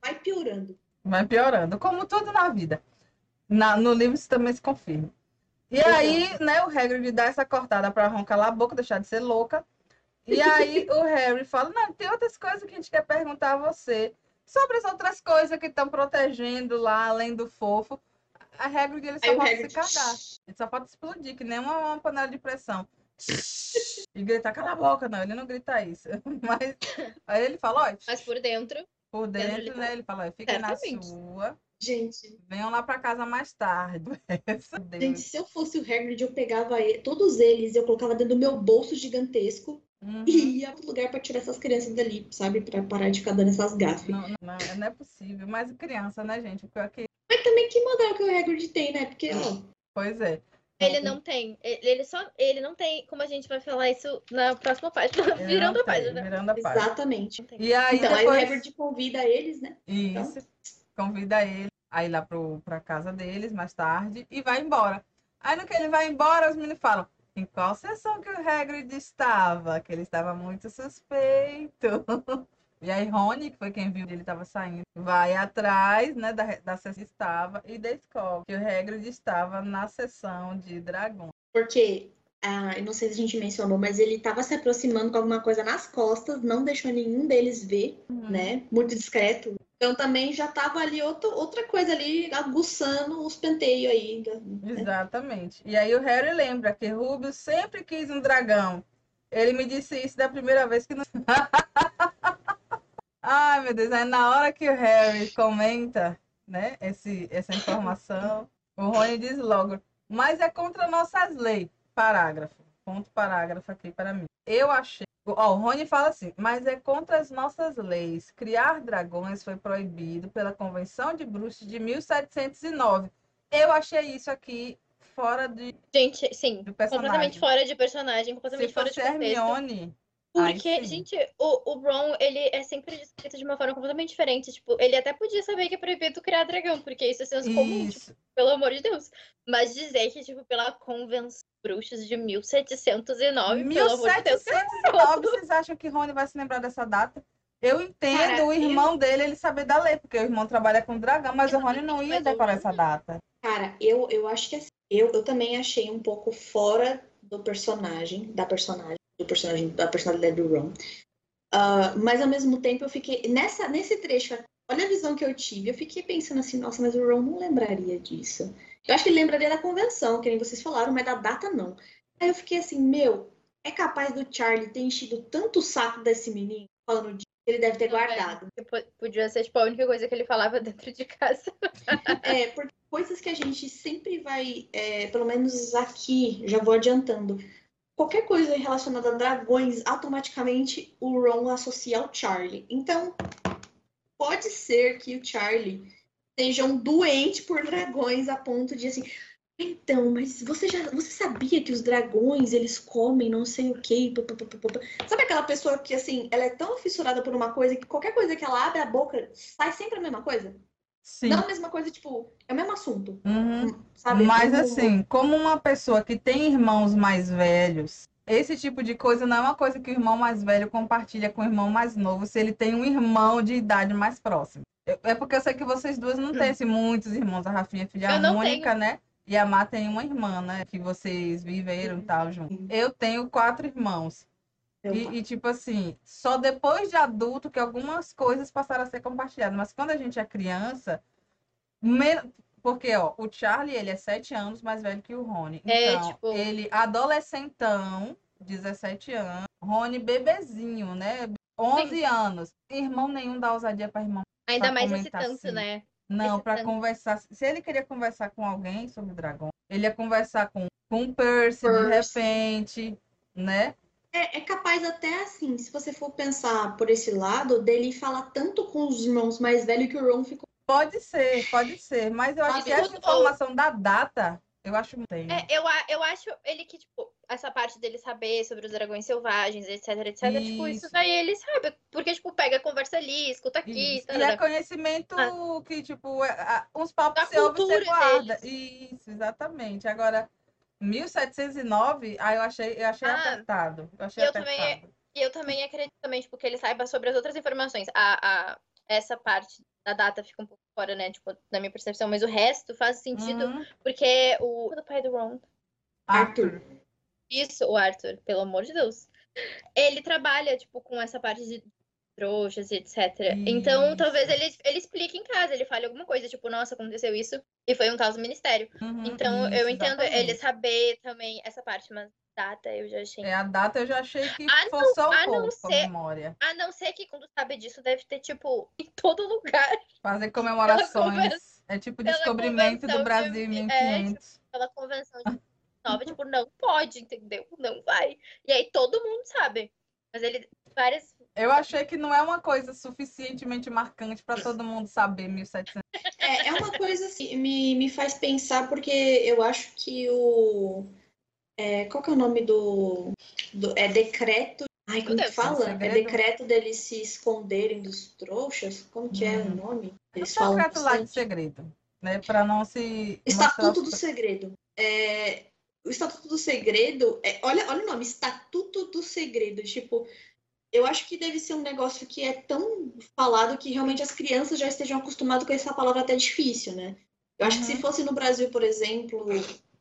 Vai piorando. Vai piorando, como tudo na vida. Na- no livro isso também se confirma. E Exato. aí, né, o Hagrid dá essa cortada pra Ron calar a boca, deixar de ser louca. E aí o Harry fala, não, tem outras coisas que a gente quer perguntar a você. Sobre as outras coisas que estão protegendo lá, além do fofo. A Hagrid, ele só Aí pode Hagrid, se cagar. Ele só pode explodir, que nem uma, uma panela de pressão. E gritar, cala a boca, não, ele não grita isso. Mas aí ele fala, ó, Mas por dentro. por Dentro dentro, né? Ele fala, fica na sua. Gente, Venham lá pra casa mais tarde. Gente, se eu fosse o Hagrid, eu pegava e- todos eles, eu colocava dentro do meu bolso gigantesco Uhum. e ia pro lugar pra tirar essas crianças dali, sabe? Pra parar de ficar dando essas gafes. Não, não, não, não é possível. Mas criança, né, gente? Porque Mas também que modelo que o Hagrid tem, né? Porque, ó, pois é. Ele não tem. Ele só. Ele não tem. Como a gente vai falar isso na próxima página. Ele Virando não a página. tem, Virando a página. exatamente. Tem. E aí Então, aí o depois. Hagrid convida eles, né? Isso. Convida ele a ir lá pro, pra casa deles mais tarde e vai embora. Aí no que ele vai embora, os meninos falam. Em qual sessão que o Hagrid estava? Que ele estava muito suspeito. E aí Rony, que foi quem viu ele estava saindo, vai atrás, né, da, da sessão que estava e descobre que o Hagrid estava na sessão de dragões. Porque ah, eu não sei se a gente mencionou, mas ele estava se aproximando com alguma coisa nas costas, não deixou nenhum deles ver, Uhum. né? Muito discreto. Então também já tava ali outro, outra coisa ali, aguçando os penteios aí. né? Exatamente. E aí o Harry lembra que Rubio sempre quis um dragão. Ele me disse isso da primeira vez que não. Ai, meu Deus, aí na hora que o Harry comenta, né, esse, essa informação, o Rony diz logo, mas é contra nossas leis. Parágrafo. Ponto parágrafo aqui para mim. Eu achei. Ó, o Rony fala assim, mas é contra as nossas leis. Criar dragões foi proibido pela Convenção de Bruxas de 1709. Eu achei isso aqui fora de, Gente, sim, completamente fora de personagem, Se completamente fora de contexto. Hermione, Porque, sim. gente, o, o Ron, ele é sempre descrito de uma forma completamente diferente. Tipo, ele até podia saber que é proibido criar dragão, porque isso é senso comum, tipo, isso. pelo amor de Deus. Mas dizer que, tipo, pela Convenção Bruxas de 1709, pelo amor de Deus, 1709, vocês acham que Rony vai se lembrar dessa data? Eu entendo Cara, o irmão dele ele saber da lei, porque o irmão trabalha com dragão, mas o Rony não ia decorar essa data. Cara, eu, eu acho que assim, eu, eu também achei um pouco fora do personagem, da personagem, do personagem, da personalidade do Ron. Ah, mas ao mesmo tempo eu fiquei. Nessa, nesse trecho, olha a visão que eu tive. Eu fiquei pensando assim, nossa, mas o Ron não lembraria disso. Eu acho que ele lembraria da convenção, que nem vocês falaram, mas da data não. Aí eu fiquei assim, meu, é capaz do Charlie ter enchido tanto o saco desse menino falando de que ele deve ter é. guardado. podia ser, tipo, a única coisa que ele falava dentro de casa. É, porque coisas que a gente sempre vai, é, pelo menos aqui, já vou adiantando. Qualquer coisa relacionada a dragões, automaticamente o Ron associa ao Charlie. Então, pode ser que o Charlie seja um doente por dragões a ponto de assim. Então, mas você já você sabia que os dragões eles comem não sei o pá. Sabe aquela pessoa que assim, ela é tão fissurada por uma coisa que qualquer coisa que ela abre a boca sai sempre a mesma coisa? Sim. Não a mesma coisa, tipo, é o mesmo assunto, Uhum. sabe? Mas Como- assim, como uma pessoa que tem irmãos mais velhos, esse tipo de coisa não é uma coisa que o irmão mais velho compartilha com o irmão mais novo, se ele tem um irmão de idade mais próxima. É porque eu sei que vocês duas não têm assim, muitos irmãos. A Rafinha é filha única, né? E a Má tem uma irmã, né? Que vocês viveram e tal junto. Eu tenho quatro irmãos. E, e, tipo assim, só depois de adulto que algumas coisas passaram a ser compartilhadas. Mas quando a gente é criança, porque ó, o Charlie ele é sete anos mais velho que o Rony. É, Então, tipo- ele adolescentão, 17 anos, Rony bebezinho, né? 11 anos. Irmão nenhum dá ousadia para irmão. Ainda Pra mais esse tanto, assim. né? Não, para conversar. Se ele queria conversar com alguém sobre dragão, ele ia conversar com, com o Percy, de Percy. repente, né? É, é capaz até assim, se você for pensar por esse lado, dele falar tanto com os irmãos mais velhos que o Ron ficou. Pode ser, pode ser. Mas eu acho que essa ou- informação da data, eu acho muito. É, eu, a- eu acho ele que, tipo, essa parte dele saber sobre os dragões selvagens, etc, etc, tipo, isso Isso. daí ele sabe. Porque, tipo, pega, conversa ali, escuta aqui, Isso. tá, E tá, é tá. conhecimento que, tipo, é- a- uns papos Da você ouve você cultura guarda. deles. Isso, exatamente. Agora, 1709, aí eu achei, eu achei Ah, apertado. Eu achei eu também- apertado. E eu também acredito também, tipo, que ele saiba sobre as outras informações. A, a, essa parte da data fica um pouco fora, né? Tipo, da minha percepção, mas o resto faz sentido, Uhum. porque o do pai do Ron, Arthur. isso, o Arthur, pelo amor de Deus, ele trabalha, tipo, com essa parte de trouxas e etc. Então, Isso. talvez ele, ele explique em casa, ele fale alguma coisa, tipo, nossa, aconteceu isso e foi um do ministério. Uhum, Então, eu isso, entendo exatamente. ele saber também essa parte, mas data eu já achei. É, a data eu já achei que A não- forçou um a não pouco a ser- memória. A não ser que quando sabe disso, deve ter, tipo, em todo lugar. Fazer comemorações. É tipo descobrimento do Brasil em é, 1500. Pela convenção de nova, tipo, não pode, entendeu? Não vai. E aí todo mundo sabe. Mas ele, várias. Eu achei que não é uma coisa suficientemente marcante para todo mundo saber 1700. É, é uma coisa assim, me, me faz pensar, porque eu acho que o. é, qual que é o nome do. do é decreto. Ai, como que fala? É decreto deles se esconderem dos trouxas? Como que é o Uhum. nome? É Eles um falam secreto lá de segredo, né? Para não se Estatuto do Segredo. É, o Estatuto do Segredo, é, olha, olha o nome, Estatuto do Segredo. Tipo, eu acho que deve ser um negócio que é tão falado que realmente as crianças já estejam acostumadas com essa palavra até difícil, né? Eu acho que se Uhum. fosse no Brasil, por exemplo,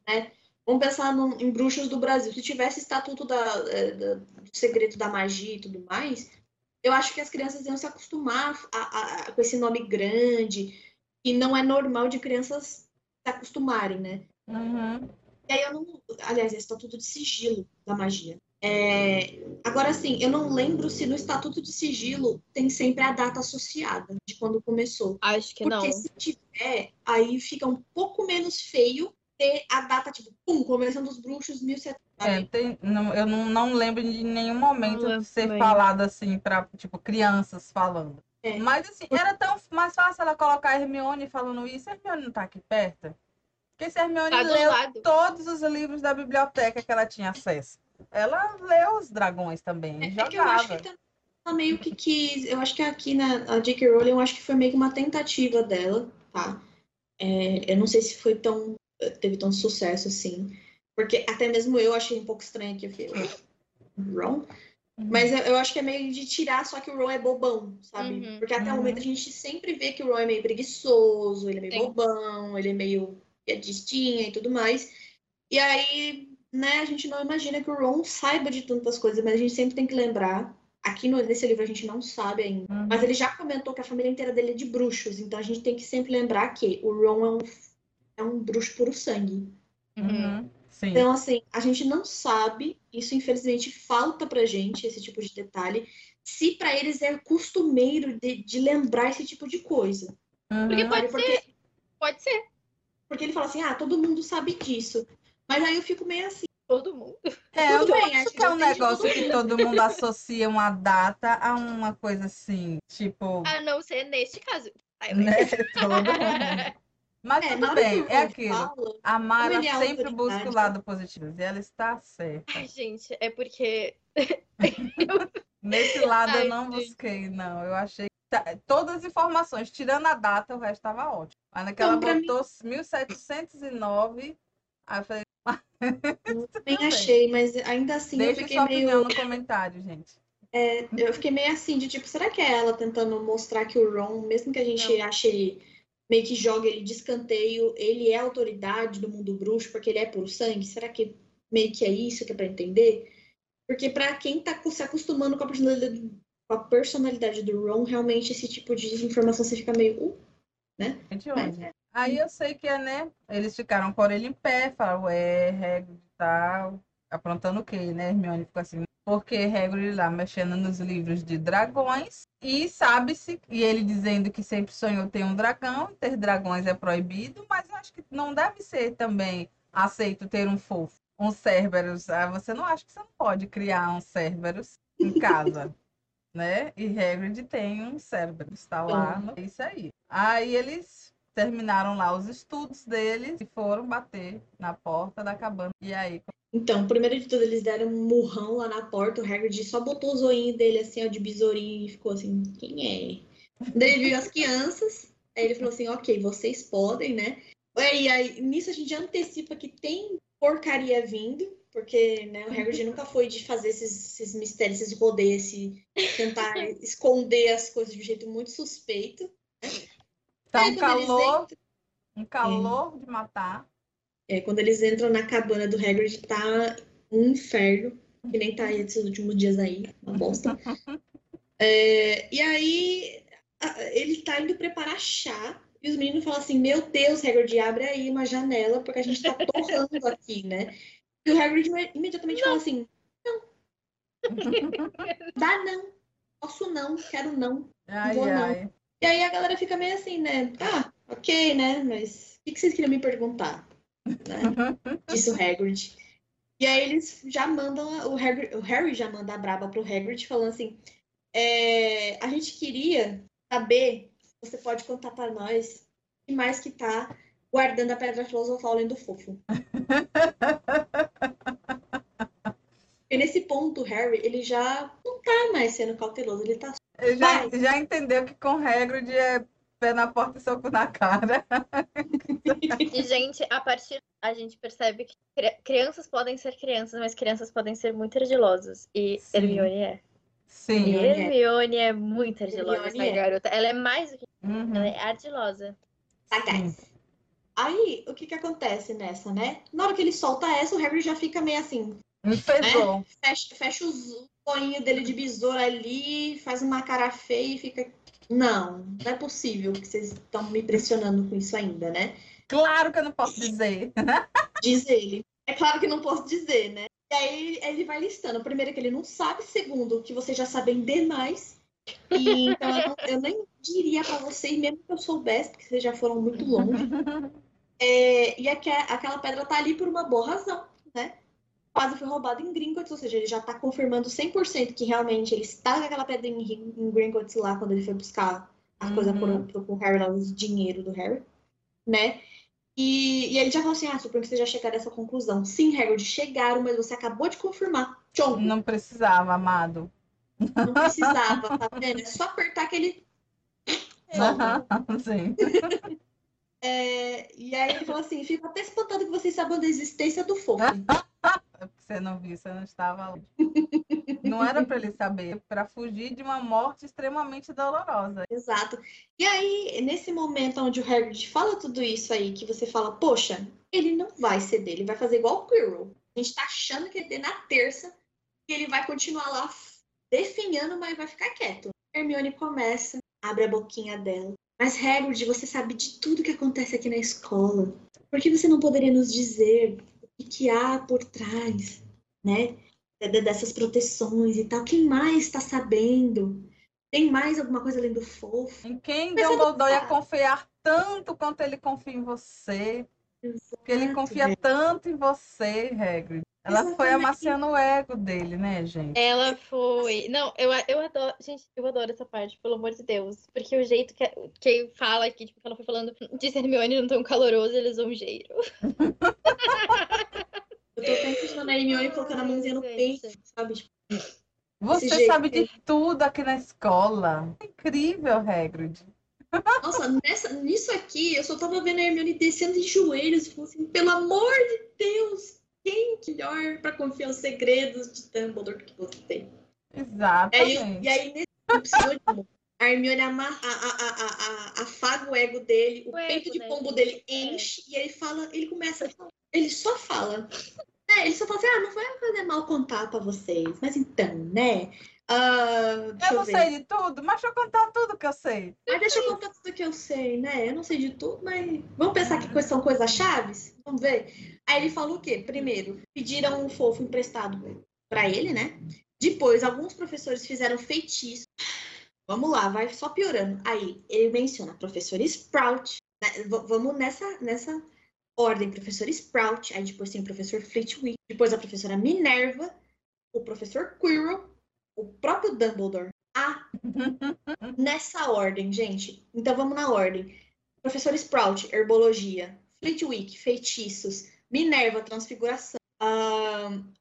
né, Vamos pensar no, em bruxos do Brasil. Se tivesse estatuto da, é, da, do segredo da magia e tudo mais, eu acho que as crianças iam se acostumar a, a, a, com esse nome grande, que não é normal de crianças se acostumarem, né? Uhum. E aí eu não. Aliás, é estatuto de sigilo da magia. É, agora, sim, eu não lembro se no Estatuto de Sigilo tem sempre a data associada de quando começou. Acho que Porque não. se tiver, aí fica um pouco menos feio ter a data, tipo, pum, começando os bruxos 1700. É, tem- não- eu não, não lembro de nenhum momento de ser também. falado assim para tipo crianças falando. É. Mas assim, era tão mais fácil ela colocar a Hermione falando isso. A Hermione não tá aqui perto? Porque se a Hermione Tá leu lado. todos os livros da biblioteca que ela tinha acesso, ela leu os dragões também, e É que eu acho jogava. que ela meio que quis. Eu acho que aqui na a J.K. Rowling, eu acho que foi meio que uma tentativa dela, tá? É, eu não sei se foi tão. teve tanto sucesso assim. Porque até mesmo eu achei um pouco estranho aqui. Eu fiquei. "Ué, Ron? Mas eu, eu acho que é meio de tirar, só que o Ron é bobão, sabe? Uhum. Porque até Uhum. o momento a gente sempre vê que o Ron é meio preguiçoso, ele é meio Sim. bobão, ele é meio piadistinha e tudo mais. E aí, né, a gente não imagina que o Ron saiba de tantas coisas, mas a gente sempre tem que lembrar. Aqui no, nesse livro a gente não sabe ainda. Uhum. Mas ele já comentou que a família inteira dele é de bruxos, então a gente tem que sempre lembrar que o Ron é um, é um bruxo puro sangue. Uhum. Uhum. Sim. Então, assim, a gente não sabe, isso infelizmente falta pra gente, esse tipo de detalhe, se pra eles é costumeiro de, de lembrar esse tipo de coisa. Porque Uhum. pode Sabe? Porque, Pode ser. porque ele fala assim, ah, todo mundo sabe disso. Mas aí eu fico meio assim, Todo mundo. É, eu bem, acho que é um negócio todo que todo mundo associa uma data a uma coisa assim, tipo, A não ser neste caso. Ai, né? Todo mundo. Mas é, tudo bem, é aquilo. fala, A Mara é sempre autoridade. busca o lado positivo e ela está certa. Ai, gente, é porque. Nesse lado Ai, eu não gente. busquei, não. Eu achei que tá- todas as informações, tirando a data, o resto estava ótimo. Aí naquela Não, pra mim- botou 1709, aí eu falei, eu nem achei, mas ainda assim eu deixa fiquei sua meio. no comentário, gente. É, eu fiquei meio assim, de tipo, será que é ela tentando mostrar que o Ron, mesmo que a gente Não. ache meio que joga ele de escanteio, ele é autoridade do mundo bruxo porque ele é puro sangue? Será que meio que é isso que é pra entender? Porque pra quem tá se acostumando com a personalidade, com a personalidade do Ron, realmente esse tipo de informação você fica meio. Uh, Gente, mas onde? é. Aí eu sei que é, né? Eles ficaram com a orelha em pé, falaram, ué, Hagrid e tal, aprontando o quê, né? Hermione ficou assim, porque Hagrid lá mexendo nos livros de dragões e sabe-se, e ele dizendo que sempre sonhou ter um dragão, ter dragões é proibido, mas eu acho que não deve ser também aceito ter um fofo, um Cerberus. Ah, você não acha que você não pode criar um Cerberus em casa? né? E Hagrid tem um Cerberus, está lá, no... é isso aí. Aí eles terminaram lá os estudos deles e foram bater na porta da cabana. E aí, Então, primeiro de tudo, eles deram um murrão lá na porta. O Hagrid só botou o zoinho dele assim, ó, de besourinho e ficou assim: quem é? Daí ele viu as crianças. Aí ele falou assim: ok, vocês podem, né? E aí, nisso a gente antecipa que tem porcaria vindo, porque né, o Hagrid nunca foi de fazer esses, esses mistérios, esses rodeios, esse, tentar esconder as coisas de um jeito muito suspeito. Tá um eles calor, entram- um calor de matar. É, quando eles entram na cabana do Hagrid, tá um inferno, que nem tá aí esses últimos dias aí, uma bosta. É, e aí, ele tá indo preparar chá, e os meninos falam assim, meu Deus, Hagrid, abre aí uma janela, porque a gente tá torrando aqui, né? E o Hagrid ime- imediatamente fala assim, não. Dá não. Posso não, quero não. Ai, Vou não. E aí a galera fica meio assim, né? Ah, ok, né? Mas o que, que vocês queriam me perguntar? Né? Disse o Hagrid. E aí eles já mandam, o Harry, o Harry já manda a braba pro Hagrid falando assim, é, a gente queria saber, você pode contar pra nós, o que mais que tá guardando a Pedra Filosofal além do fofo. E nesse ponto, o Harry, ele já não tá mais sendo cauteloso, ele tá Ele já, já entendeu que com Hagrid é pé na porta e soco na cara. E, gente, a partir a gente percebe que cri- crianças podem ser crianças, mas crianças podem ser muito ardilosas. E Sim. Hermione é. E Sim. Hermione é. Hermione é muito ardilosa, essa é. garota. Ela é mais do que. Uhum. Ela é ardilosa. sagaz. Aí, o que que acontece nessa, né? Na hora que ele solta essa, o Harry já fica meio assim, Me pesou. fecha, fecha os olhinhos dele de besouro ali, faz uma cara feia e fica. Não, não é possível que vocês estão me pressionando com isso ainda, né? Claro que eu não posso dizer. Diz ele. É claro que não posso dizer, né? E aí ele vai listando. Primeiro que ele não sabe, segundo que vocês já sabem demais. E então eu, não- eu nem diria pra vocês, mesmo que eu soubesse, porque vocês já foram muito longe. É, e aque- aquela pedra tá ali por uma boa razão, né? Quase foi roubada em Gringotts, ou seja, ele já tá confirmando 100% que realmente ele está com aquela pedra em, em Gringotts lá quando ele foi buscar as coisas Uhum. pro, pro Harry, lá, os dinheiro do Harry, né? E, e ele já falou assim, ah, suponho que vocês já chegaram a essa conclusão. Sim, Hagrid, chegaram, mas você acabou de confirmar. Tchau, Não precisava, amado. não precisava, tá vendo? É só apertar aquele... Aham, Sim. É, e aí ele falou assim, fico até espantado que vocês sabem da existência do. É porque você não viu, você não estava lá. Não era para ele saber, para fugir de uma morte extremamente dolorosa. Exato. E aí, nesse momento onde o Hagrid fala tudo isso aí, que você fala, poxa, ele não vai ceder, ele vai fazer igual o Quirrell. A gente tá achando que ele tem na terça e ele vai continuar lá definhando, mas vai ficar quieto. Hermione começa, abre a boquinha dela. Mas Hagrid, você sabe de tudo que acontece aqui na escola. Por que você não poderia nos dizer o que, que há por trás, né? de- Dessas proteções e tal. Quem mais está sabendo? Tem mais alguma coisa além do fofo? Em quem Mas Dumbledore ia confiar tanto quanto ele confia em você. Porque ele Exato, confia velho. tanto em você, Hagrid. Ela foi amaciando o ego dele, né, gente? Ela foi. Não, eu, eu adoro. Gente, eu adoro essa parte, pelo amor de Deus. Porque o jeito que, que fala aqui, tipo, que ela foi falando de Hermione não tão caloroso e lisonjeiro. Eu tô até imaginando a Hermione colocando a mãozinha no peito, sabe? Tipo, Você sabe que- de tudo aqui na escola. Incrível, Hagrid. Nossa, nessa, nisso aqui, eu só tava vendo a Hermione descendo de joelhos e falando assim, pelo amor de Deus, quem que melhor pra confiar os segredos de Dumbledore do que você? E aí, Exatamente. e aí nesse episódio, a Hermione ama- a- a- a- afaga o ego dele, o, O peito ego, de pombo dele É. enche e ele fala, ele começa a falar. Ele só fala. É, ele só fala assim, ah, não vai fazer mal contar pra vocês. Mas então, né? Deixa Eu não ver. sei de tudo, mas deixa eu contar tudo que eu sei. Mas deixa eu contar tudo que eu sei, né? Eu não sei de tudo, mas vamos pensar que são coisas chaves? Vamos ver. Aí ele falou o quê? Primeiro, pediram um fofo emprestado pra ele, né? Depois, alguns professores fizeram feitiço. Vamos lá, vai só piorando. Aí ele menciona professor Sprout. né? Vamos nessa, nessa ordem, professor Sprout. Aí depois tem o professor Flitwick. Depois a professora Minerva. O professor Quirrell. O próprio Dumbledore. A nessa ordem, gente. Então vamos na ordem. Professor Sprout, herbologia. Flitwick, feitiços. Minerva, transfiguração.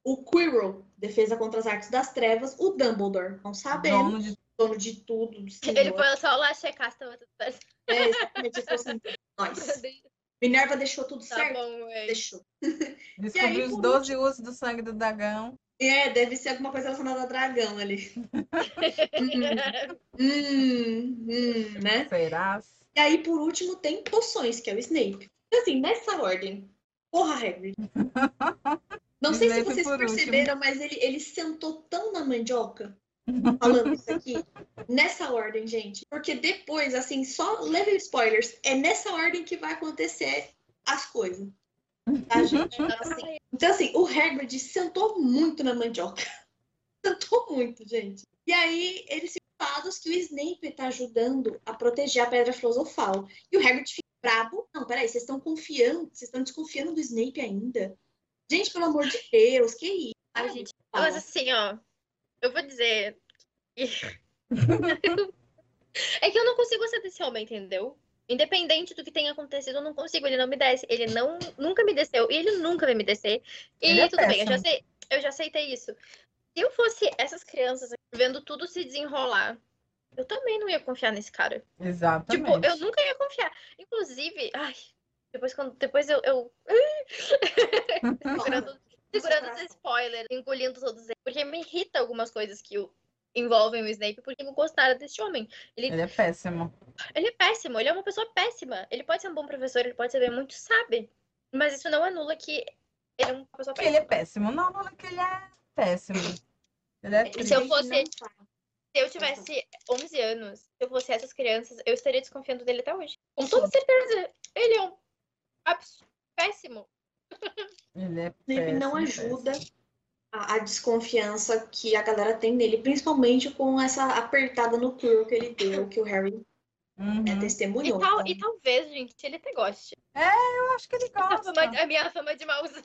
O Quirrell, defesa contra as artes das trevas. O Dumbledore, não sabemos, Dono de dono de tudo. Ele foi só lá checar se tava tudo certo. É, exatamente, assim, nós. Minerva deixou tudo Tá certo? bom, é. Deixou. descobrir os por 12 usos do sangue do dragão. É, deve ser alguma coisa relacionada a dragão ali. hum, hum, hum, né? Será? E aí, por último, tem poções, que é o Snape. Assim, nessa ordem, porra, Hagrid. Não sei se vocês perceberam, mas ele, ele sentou tão na mandioca falando isso aqui. Nessa ordem, gente. Porque depois, assim, só leve spoilers. É nessa ordem que vai acontecer as coisas. Tá, gente? Então, assim, então, assim, o Hagrid sentou muito na mandioca. Sentou muito, gente. E aí, eles ficam preocupados que o Snape tá ajudando a proteger a Pedra Filosofal. E o Hagrid fica brabo. Não, peraí, vocês estão confiando, vocês estão desconfiando do Snape ainda? Gente, pelo amor de Deus, que isso? Ai, gente. Mas assim, ó, eu vou dizer. é que eu não consigo ser desse homem, entendeu? Independente do que tenha acontecido, eu não consigo. Ele não me desce. Ele não, nunca me desceu. E ele nunca vai me descer. E Ele é tudo bem, eu já, sei, eu já aceitei isso. Se eu fosse essas crianças vendo tudo se desenrolar, eu também não ia confiar nesse cara. Exatamente. Tipo, eu nunca ia confiar. Inclusive, ai, depois quando. Depois eu. eu... segurando segurando os spoilers, engolindo todos eles. Porque me irrita algumas coisas que o envolvem o Snape porque não gostaram desse homem. Ele, Ele é péssimo. ele é péssimo, ele é uma pessoa péssima. Ele pode ser um bom professor, ele pode saber muito, sabe? Mas isso não anula que ele é uma pessoa Que ele é péssima. péssimo. Não, não é que ele é péssimo. Ele é Se eu triste. fosse- Não faz. Se eu tivesse 11 anos, se eu fosse essas crianças, eu estaria desconfiando dele até hoje. Com toda certeza. Ele é um abs- péssimo. Ele é Snape não péssimo, ajuda a, a desconfiança que a galera tem nele, principalmente com essa apertada no Quirrell que ele deu, que o Harry péssimo. é, Uhum. E, testemunhou. tal, e talvez, gente, ele até goste. Eu acho que ele A, gosta. fama- a minha fama de mauzão.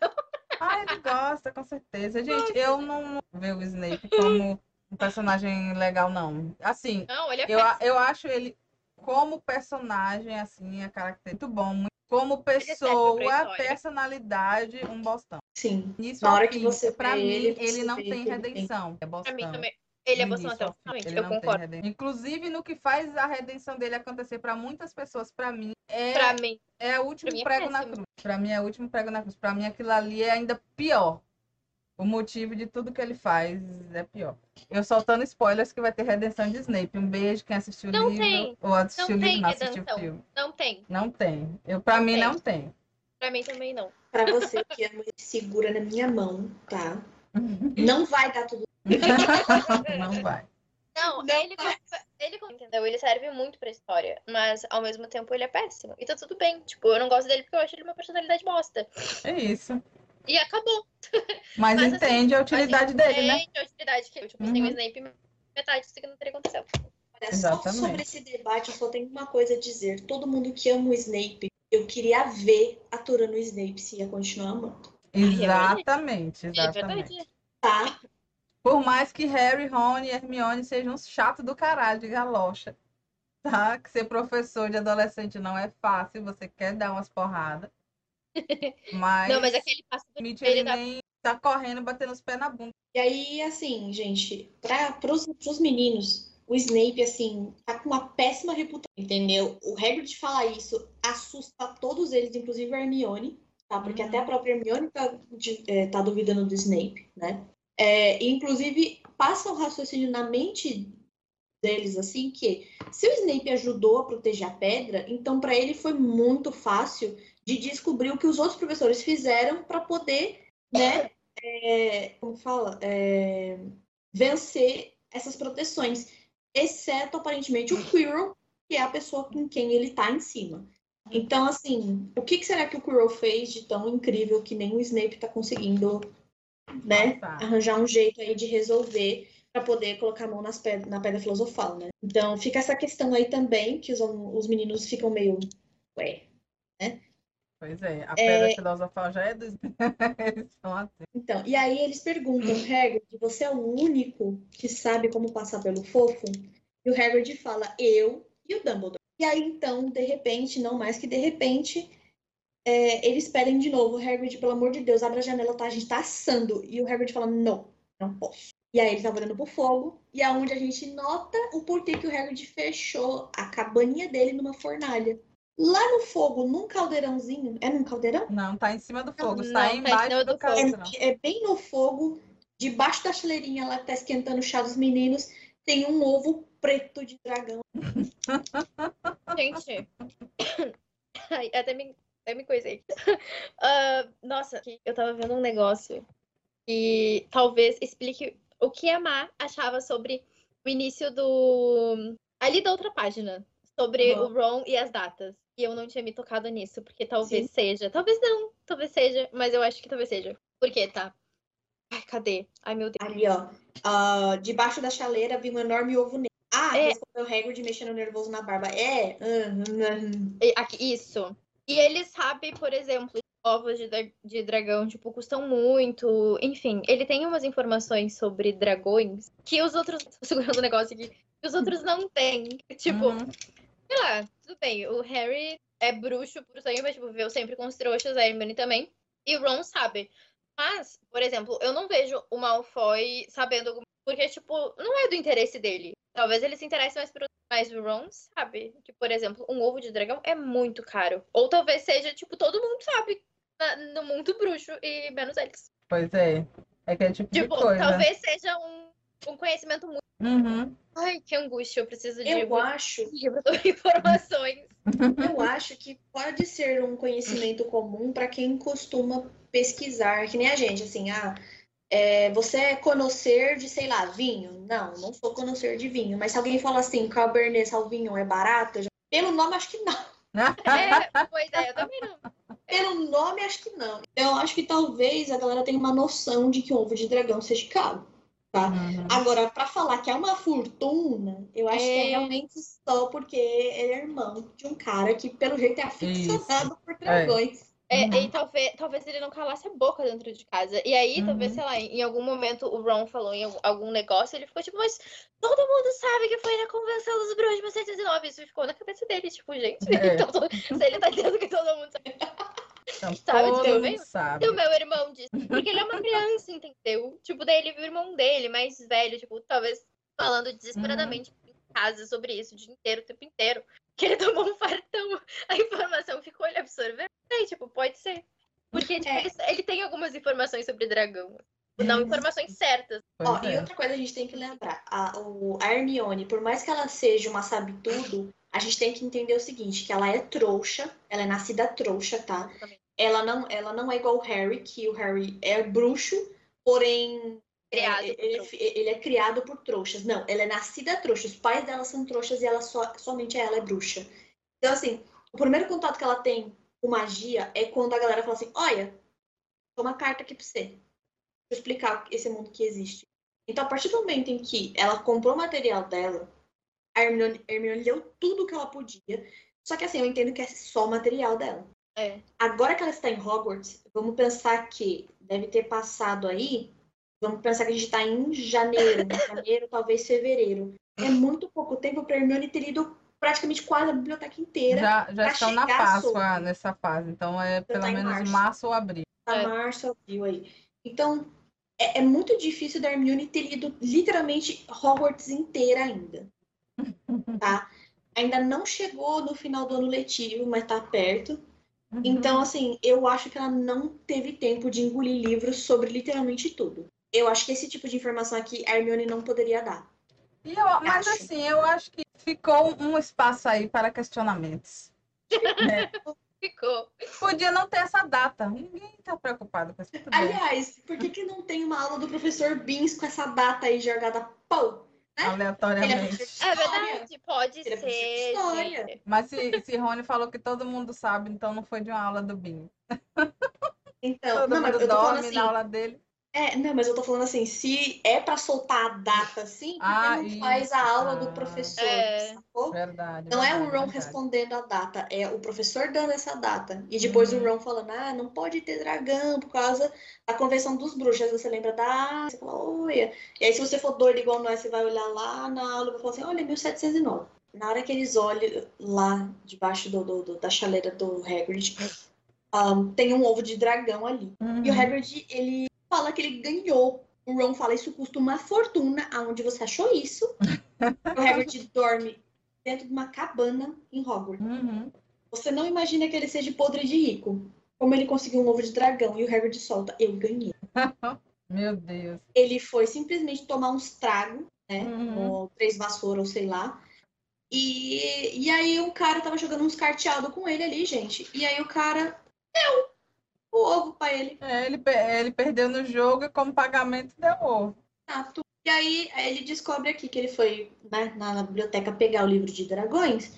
Ah, ele gosta, com certeza. Gente, eu não vejo o Snape como um personagem legal, não. Assim, Não, ele é eu, a- eu acho ele como personagem, assim, a característica muito bom. muito- Como serve pra pessoa, personalidade, um bostão. Sim. Isso Na hora aqui, que você pra vê mim, ele, ele, não tem ele tem. redenção. É Pra bostão. mim também. Ele é Do bostão início até ao o fim, finalmente, ele eu concordo. redenção. Inclusive, no que faz a redenção dele acontecer para muitas pessoas, para mim, é Pra mim, é o último Pra mim é prego na cruz. Pra mim é o último prego na cruz. Pra mim aquilo ali é ainda pior. O motivo de tudo que ele faz é pior. Eu soltando spoilers que vai ter redenção de Snape. Um beijo quem assistiu o Não livro. tem. Ou assistiu Não o livro, tem não assistiu o filme. não tem. Não tem. Eu, pra Não mim tem. não tem. Pra mim também não. Pra você que ama e segura na minha mão, tá? Não vai dar tudo. não vai. Não, Não ele, ele, entendeu? Ele serve muito pra história, mas ao mesmo tempo ele é péssimo. E tá tudo bem. Tipo, eu não gosto dele porque eu acho ele uma personalidade bosta. É isso. E acabou. Mas, Mas, assim, entende a utilidade Mas dele, né? entende a utilidade que eu, tipo, sem o Uhum. Snape, metade disso aqui não teria acontecido. Olha, só Exatamente. sobre esse debate, eu só tenho uma coisa a dizer. Todo mundo que ama o Snape, eu queria ver aturando o Snape se ia continuar amando. Exatamente, É exatamente. Tá? Por mais que Harry, Ron e Hermione sejam uns chatos do caralho de galocha, tá? Que ser professor de adolescente não é fácil, você quer dar umas porradas. Mas, Não, mas aquele passo do ele dá- nem tá correndo, batendo os pés na bunda. E aí, assim, gente, para os meninos, o Snape, assim, tá com uma péssima reputação, entendeu? O Hagrid falar isso assusta todos eles, inclusive a Hermione, tá? Porque Uhum. até a própria Hermione tá, de- é, tá duvidando do Snape, né? É, inclusive, passa um raciocínio na mente deles, assim, que se o Snape ajudou a proteger a pedra, então para ele foi muito fácil de descobrir o que os outros professores fizeram para poder, né, é, como fala, é, vencer essas proteções, exceto aparentemente o Quirrell, que é a pessoa com quem ele tá em cima. Então, assim, o que, será que o Quirrell fez de tão incrível que nem o Snape tá conseguindo, né, arranjar um jeito aí de resolver para poder colocar a mão nas pedras, na pedra filosofal, né? Então, fica essa questão aí também, que os, os meninos ficam meio, ué, Pois é, a pedra filosofal já é dos. Assim. Então, e aí eles perguntam, Hagrid, você é o único que sabe como passar pelo fofo? E o Hagrid fala, eu e o Dumbledore. E aí, então, de repente, não mais que de repente, é, eles pedem de novo, Hagrid, pelo amor de Deus, abre a janela, tá? A gente tá assando. E o Hagrid fala, não, não posso. E aí ele tá olhando pro fogo, e é onde a gente nota o porquê que o Hagrid fechou a cabaninha dele numa fornalha. Lá no fogo, num caldeirãozinho, é num caldeirão? Não, tá em cima do fogo, Não, está tá em embaixo cima do caldeirão. É, é bem no fogo, debaixo da chaleirinha lá que tá esquentando o chá dos meninos, tem um ovo preto de dragão. Gente. Ai, até me, até me coisei. Ah, nossa, eu tava vendo um negócio que talvez explique o que a Má achava sobre o início do. Ali da outra página. Sobre Uhum. o Ron e as datas. E eu não tinha me tocado nisso, porque talvez Sim. seja. Talvez não, talvez seja, mas eu acho que talvez seja. Por quê, tá? Ai, cadê? Ai, meu Deus. Ali, ó. ah, debaixo da chaleira vi um enorme ovo negro. Ah, É. respondeu o Hagrid mexendo nervoso na barba. É? Hum, hum, hum. E- aqui, isso. E ele sabe, por exemplo, ovos de, de dragão, tipo, custam muito. Enfim, ele tem umas informações sobre dragões que os outros. Tô segurando o negócio aqui. Que os outros não têm. Tipo, Uhum. Sei lá, tudo bem. O Harry é bruxo por sangue, mas, tipo, viveu sempre com os trouxas, a Hermione também. E o Ron sabe. Mas, por exemplo, eu não vejo o Malfoy sabendo alguma Porque, tipo, não é do interesse dele. Talvez ele se interesse mais por. Mas o Ron sabe que, por exemplo, um ovo de dragão é muito caro. Ou talvez seja, tipo, todo mundo sabe no mundo bruxo e menos eles. Pois é. É aquele tipo de Tipo, coisa. talvez seja um, um conhecimento muito Uhum. Ai, que angústia, eu preciso de Eu acho, informações. eu acho que pode ser um conhecimento comum para quem costuma pesquisar, que nem a gente, assim, ah, é, você é conhecer de, sei lá, vinho? Não, não sou conhecer de vinho, mas se alguém fala assim, Cabernet Sauvignon é barato, já- pelo nome acho que não. É, pois é, eu também não. Pelo nome, acho que não. Eu acho que talvez a galera tenha uma noção de que um ovo de dragão seja caro. Tá? Uhum. Agora, pra falar que é uma fortuna, eu acho que é É. realmente só porque ele é irmão de um cara que, pelo jeito, é aficionado por dragões. É, Uhum. E talvez, talvez ele não calasse a boca dentro de casa. E aí, talvez, Uhum. sei lá, em algum momento o Ron falou em algum- negócio, ele ficou tipo, mas todo mundo sabe que foi na Convenção dos Bruxos de 1909. Isso ficou na cabeça dele, tipo, gente. É. Então, se ele tá dizendo que todo mundo sabe. Então, Sabe, todo mundo sabe. E o meu irmão disse. Porque ele é uma criança, entendeu? Tipo, daí ele viu o irmão dele, mais velho, tipo, talvez falando desesperadamente em casa sobre isso o dia inteiro, o tempo inteiro. Que ele tomou um fartão. A informação ficou ele absorvendo. Aí, tipo, pode ser. Porque tipo, É. ele, ele tem algumas informações sobre dragão. Não informações certas. Ó, e é. outra coisa a gente tem que lembrar, a, o, a Hermione, por mais que ela seja uma sabe-tudo, a gente tem que entender o seguinte, que ela é trouxa, ela é nascida trouxa, tá? Ela não, ela não é igual o Harry, que o Harry é bruxo, porém Criado é, ele, trouxas. ele é criado por trouxas. Não, ela é nascida trouxa, os pais dela são trouxas e ela só, somente ela é bruxa. Então, assim, o primeiro contato que ela tem com magia é quando a galera fala assim, olha, toma uma carta aqui pra você. Pra explicar esse mundo que existe. Então, a partir do momento em que ela comprou o material dela, a Hermione, Hermione leu tudo que ela podia. Só que assim, eu entendo que é só o material dela. É. Agora que ela está em Hogwarts, vamos pensar que deve ter passado aí. Vamos pensar que a gente está em janeiro, janeiro, talvez fevereiro. É muito pouco tempo para Hermione ter lido praticamente quase a biblioteca inteira. Já, já estão na Páscoa nessa fase, então é pelo tá em menos março. março ou abril. Tá É. março, abril aí. Então, é, é muito difícil da Hermione ter lido literalmente Hogwarts inteira ainda. Tá? Ainda não chegou no final do ano letivo, mas tá perto. Uhum. Então, assim, eu acho que ela não teve tempo de engolir livros sobre literalmente tudo. Eu acho que esse tipo de informação aqui a Hermione não poderia dar. E eu- mas Acho. assim, eu acho que ficou um espaço aí para questionamentos. É, Ficou. podia não ter essa data. Ninguém está preocupado com isso. Aliás, por que, que não tem uma aula do professor Beans com essa data aí jogada? Pô, ele é Aleatoriamente. É história. verdade, pode Ele é ser. história. Mas se, se Rony falou que todo mundo sabe, então não foi de uma aula do BIM. Então, Todo não, mas mundo eu dorme assim, na aula dele. É, não, mas eu tô falando assim, se é pra soltar a data assim, Ah, não faz isso. a aula do Ah. professor, É. sacou? Verdade. Não é o verdade, Ron verdade. respondendo a data, é o professor dando essa data. E depois Uhum. o Ron falando, ah, não pode ter dragão por causa da convenção dos bruxos. Aí você lembra da... Você fala, olha. E aí se você for doido igual nós, você vai olhar lá na aula e vai falar assim, olha, 1709. Na hora que eles olham lá debaixo do, do- do- da chaleira do Hagrid, ahn, tem um ovo de dragão ali. E o Uhum. Hagrid, ele fala que ele ganhou. O Ron fala, isso custa uma fortuna. Aonde você achou isso? o Hagrid dorme dentro de uma cabana em Hogwarts. Uhum. Você não imagina que ele seja podre de rico. Como ele conseguiu um ovo de dragão e o Hagrid solta, eu ganhei. Meu Deus. Ele foi simplesmente tomar uns tragos, né? Uhum. Ou três vassouras, ou sei lá. E, e aí o cara tava jogando uns carteados com ele ali, gente. E aí o cara deu o ovo pra ele. É, ele, ele perdeu no jogo e como pagamento deu ovo. Exato. E aí, ele descobre aqui que ele foi né, na, na biblioteca pegar o livro de dragões.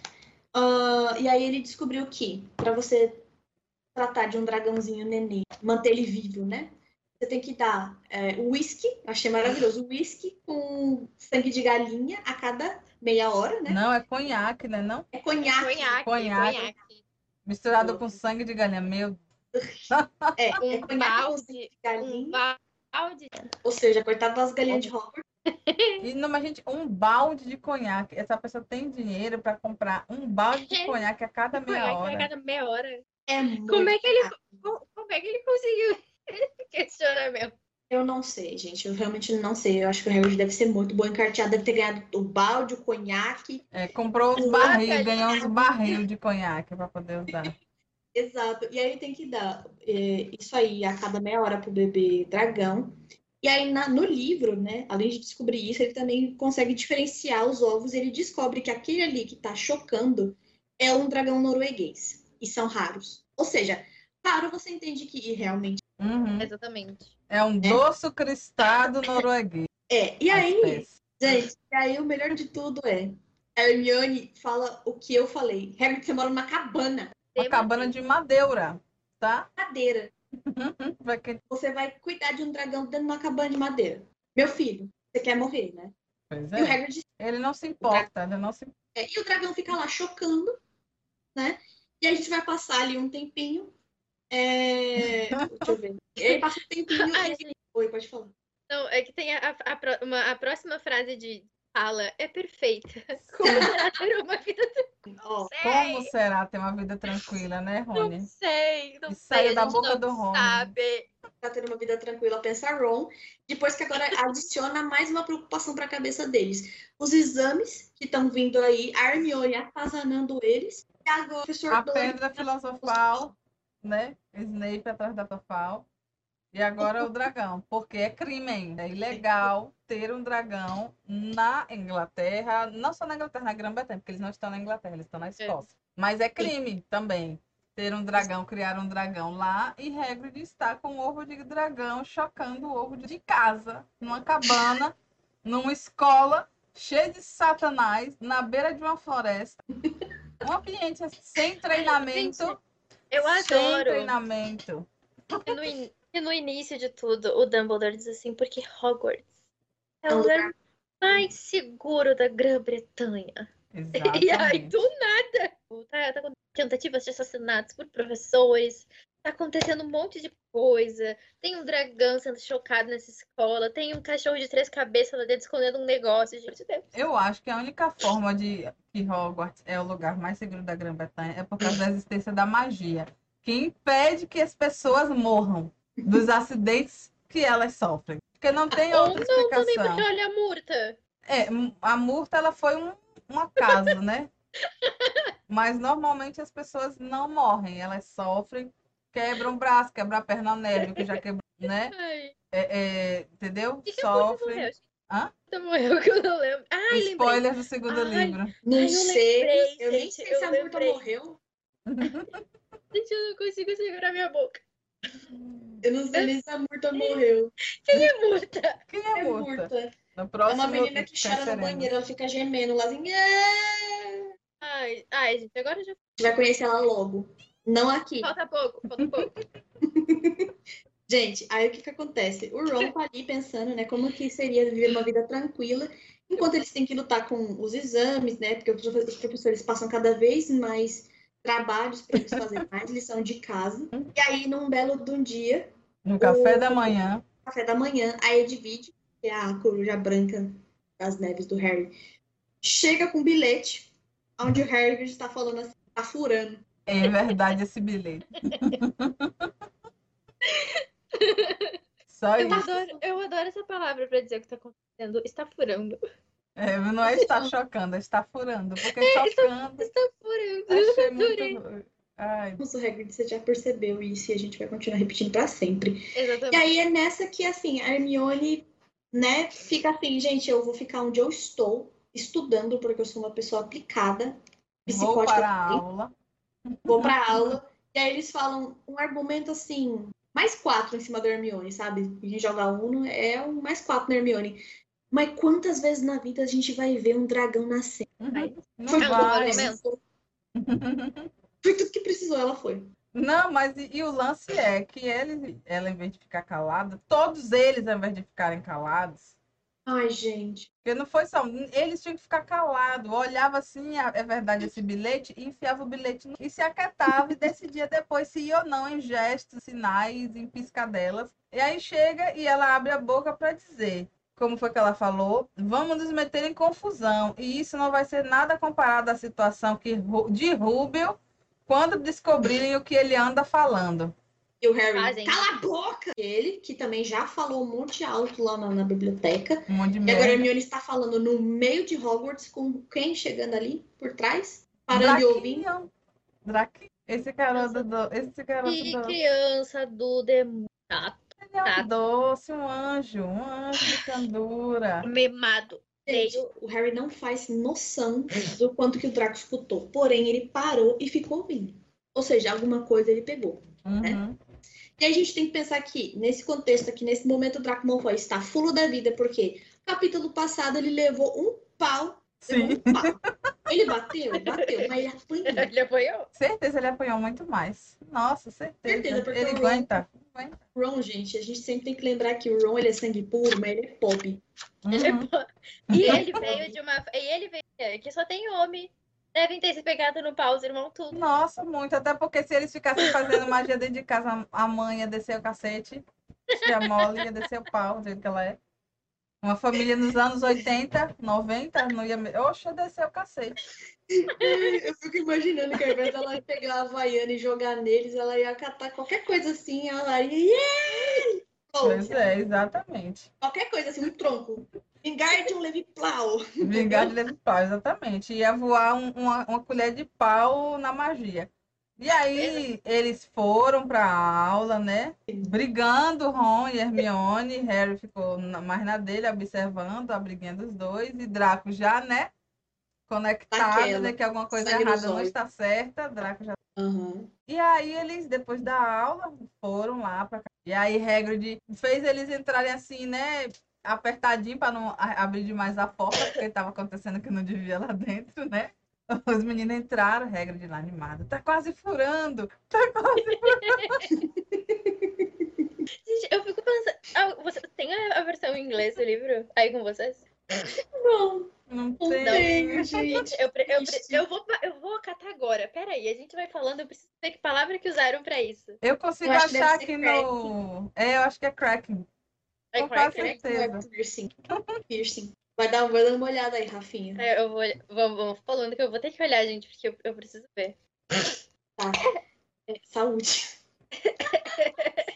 Ah, e aí ele descobriu que para você tratar de um dragãozinho neném, manter ele vivo, né? Você tem que dar é, whisky, achei maravilhoso, whisky com sangue de galinha a cada meia hora, né? Não, é conhaque, né? Não? É conhaque. Conhaque, Conhaque. conhaque. Misturado com sangue de galinha. Meu É, é Um com balde, de Um galinha. balde. Ou seja, coitado das galinhas de Hogwarts. E não, mas gente, um balde de conhaque. Essa pessoa tem dinheiro para comprar um balde de conhaque a cada meia Conhaque a hora. cada meia hora. É muito Como é que ele, caro. co- como é que ele conseguiu questionamento? Eu não sei, gente. Eu realmente não sei. Eu acho que o Harry deve ser muito bom encarteado. Deve ter ganhado o balde, o conhaque. É, comprou barril, gente. ganhou uns barril de conhaque para poder usar. Exato. E aí tem que dar é, isso aí a cada meia hora pro bebê dragão. E aí, na- no livro, né, além de descobrir isso, ele também consegue diferenciar os ovos e ele descobre que aquele ali que tá chocando é um dragão norueguês. E são raros. Ou seja, raro você entende que realmente Uhum. Exatamente. É um doce cristado norueguês. é. E aí, espécie. gente, e aí o melhor de tudo é a Hermione fala o que eu falei. Hagrid, você mora numa cabana, Uma cabana de madeira, tá? madeira. Quem- Você vai cuidar de um dragão dentro de uma cabana de madeira. Meu filho, você quer morrer, né? Pois E o é. Hagrid Ele não se importa, ele não se É, e o dragão fica lá chocando, né? E a gente vai passar ali um tempinho. É... Deixa eu ver. E aí passa um tempinho. Ai, e... Oi, pode falar. não, é que tem a, a, uma- a próxima frase de fala é perfeita. Como será ter uma vida Ó, Como será ter uma vida tranquila, né, Não Rony? sei, não E sei. saiu a da boca não do Rony. Sabe? pra ter uma vida tranquila, pensa Ron. Depois que agora adiciona mais uma preocupação pra cabeça deles. Os exames que estão vindo aí, a Hermione atazanando eles. E agora o professor A pedra filosofal, né? Snape atrás da Tofal. E agora o dragão, porque é crime ainda, é ilegal ter um dragão na Inglaterra, não só na Inglaterra, na Grã-Bretanha, porque eles não estão na Inglaterra, eles estão na Escócia. Mas é crime também ter um dragão, criar um dragão lá e Hagrid está com o ovo de dragão chocando o ovo de casa, numa cabana, numa escola cheia de satanás, na beira de uma floresta. Um ambiente assim, sem treinamento. Eu Sem adoro treinamento. que no, in- que no início de tudo o Dumbledore diz assim, porque Hogwarts é É o lugar mais seguro da Grã-Bretanha. E aí, do nada, tá, tá tentativas de assassinatos por professores, tá acontecendo um monte de coisa. Tem um dragão sendo chocado nessa escola, tem um cachorro de três cabeças lá dentro escondendo um negócio, gente. Deus. Eu acho que a única forma de que Hogwarts é o lugar mais seguro da Grã-Bretanha é por causa da existência da magia, que impede que as pessoas morram dos acidentes que elas sofrem. Porque não tem Ou outra não também, explicação. porque olha a murta. É, a murta ela foi um, um acaso, né? Mas normalmente as pessoas não morrem, elas sofrem, quebram o braço, quebram a perna ao Nélio, que já quebrou, né? É, é, entendeu? e que a murta Sofrem. morreu? Hã? Morreu, que eu não lembro. Ai, lembrei. Spoiler do segundo Ai, livro. Não Ai, eu sei. lembrei, eu nem gente, sei eu se a Murta lembrei. morreu. Gente, eu não consigo segurar minha boca. Eu não sei nem se a Murta morreu. Quem é murta? Quem é É Murta? Murta. No É próximo uma menina que chora no banheiro, ela fica gemendo lá assim. "É". Ai, ai, gente, agora já vai conhecer ela logo. Não aqui. falta pouco, falta pouco. Gente, aí o que que acontece? O Ron tá ali pensando, né, como que seria viver uma vida tranquila, enquanto eles têm que lutar com os exames, né, porque os professores passam cada vez mais trabalhos para eles fazerem mais lição de casa. E aí, num belo de um dia, No café da manhã. café da manhã, a Edvige, que é a coruja branca das neves do Harry, chega com um bilhete, onde o Harry está falando assim, tá furando. É verdade esse bilhete. Só Eu isso. adoro, eu adoro essa palavra pra dizer o que tá acontecendo. Está furando. É, não é estar chocando, é estar furando. Porque É, chocando. Está furando. Achei Adorei. muito. Ai, Nossa, Hagrid, você já percebeu isso e a gente vai continuar repetindo para sempre. E Exatamente. aí é nessa que, assim, a Hermione, né, fica assim, gente, eu vou ficar onde eu estou, estudando, porque eu sou uma pessoa aplicada, vou psicótica para a aula. vou pra aula. E aí eles falam um argumento, assim, mais quatro em cima da Hermione, sabe? A gente joga Uno, é um mais quatro na Hermione. Mas quantas vezes na vida a gente vai ver um dragão nascer? Uhum. Não Foi tudo vai. Foi tudo que precisou, ela foi. Não, mas e, e o lance é que eles, ela, em vez de ficar calada, todos eles, ao invés de ficarem calados, Ai, gente. porque não foi só, eles tinham que ficar calados, olhava assim, é verdade esse bilhete, e enfiava o bilhete no- e se aquietava e decidia depois se ia ou não em gestos, sinais, em piscadelas. E aí chega e ela abre a boca para dizer, como foi que ela falou, vamos nos meter em confusão, e isso não vai ser nada comparado à situação que, de Rubio quando descobrirem o que ele anda falando. E o Harry, Ah, cala a boca! Ele, que também já falou um monte alto lá na, na biblioteca. Um monte de E agora a. Hermione está falando no meio de Hogwarts com quem chegando ali por trás? Parando e ouvindo. Draquinho. Draquinho. Esse garoto do. Esse garoto Que do. criança do demônio. É Tá. um doce, um anjo, um anjo de candura. Gente, o Harry não faz noção do quanto que o Draco escutou. Porém, ele parou e ficou ouvindo. Ou seja, alguma coisa ele pegou. Uhum. E aí a gente tem que pensar que, nesse contexto aqui, nesse momento, o Draco Malfoy está fulo da vida, porque no capítulo passado ele levou um pau. levou Sim, um pau. Ele bateu, bateu, mas ele apanhou. Ele apoiou. certeza ele apanhou muito mais. Nossa, certeza. Certeza, porque ele o Ron- aguenta. Ron, gente, a gente sempre tem que lembrar que o Ron ele é sangue puro, mas ele é pop. Uhum. E ele veio de uma. E ele veio. Que só tem homem. Devem ter se pegado no pau, os irmãos tudo. Nossa, muito. Até porque se eles ficassem fazendo magia dentro de casa, a mãe ia descer o cacete. E a Molly ia descer o pau, do jeito que ela é. Uma família nos anos 80, 90, não ia. Oxe, ia descer o cacete. Eu fico imaginando que ao invés dela pegar a Havaiana e jogar neles, ela ia catar qualquer coisa assim, ela ia. Yeah! Pois é, exatamente. Qualquer coisa assim, um tronco. Wingardium Leviplau. Vingar de levar pau, exatamente. Ia voar um- uma, uma colher de pau na magia. E aí eles foram para a aula, né? Brigando, Ron e Hermione. Harry ficou na- mais na dele, observando a briguinha dos dois. E Draco já, né? Conectado, né? Que alguma coisa Sangue errada não está certa. Draco já. Aham. E aí eles, depois da aula, foram lá para E aí Hagrid fez eles entrarem assim, né? Apertadinho para não abrir demais a porta, porque estava acontecendo que não devia lá dentro, né? Os meninos entraram, Hagrid lá animado. Tá quase furando, tá quase Gente, eu fico pensando. Ah, você tem a, versão em inglês do livro aí com vocês? Não, Não não tem. gente. Eu, eu, eu, vou, eu vou catar agora. Peraí, a gente vai falando. Eu preciso ver que palavra que usaram pra isso. Eu consigo Eu achar aqui no. É, eu acho que é cracking. É Com crack, quase né? certeza. É piercing. Piercing. Vai dar, vai dar uma olhada aí, Rafinha. É, Eu vou, vamos, vamos falando que eu vou ter que olhar, gente, porque eu, eu preciso ver. Tá. É, saúde.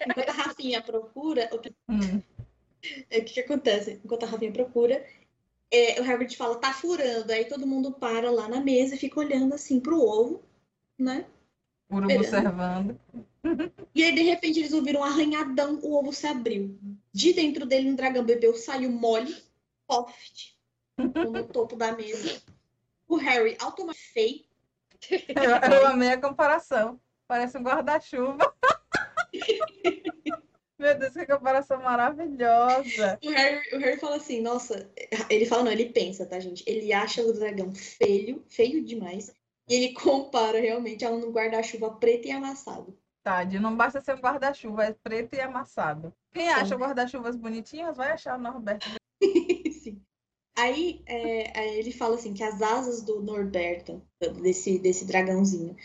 Enquanto a Rafinha procura, o que, Hum. é, o que, que acontece? Enquanto a Rafinha procura, é, o Herbert fala, tá furando. Aí todo mundo para lá na mesa e fica olhando assim pro ovo, né? Urubu Esperando. servando. E aí, de repente, eles ouviram um arranhadão, o ovo se abriu. De dentro dele, um dragão bebeu, saiu mole, soft, no topo da mesa. O Harry, automaticamente feio, Eu, eu amei a comparação. Parece um guarda-chuva. Meu Deus, que comparação maravilhosa. O Harry, o Harry fala assim, nossa, ele fala, não, ele pensa, tá, gente? Ele acha o dragão feio, feio demais, e ele compara realmente a um guarda-chuva preto e amassado. Tade, não basta ser um guarda-chuva, é preto e amassado. Quem acha guarda-chuvas bonitinhas vai achar o Norberto. Aí, é, aí ele fala assim que as asas do Norberto, desse, desse dragãozinho,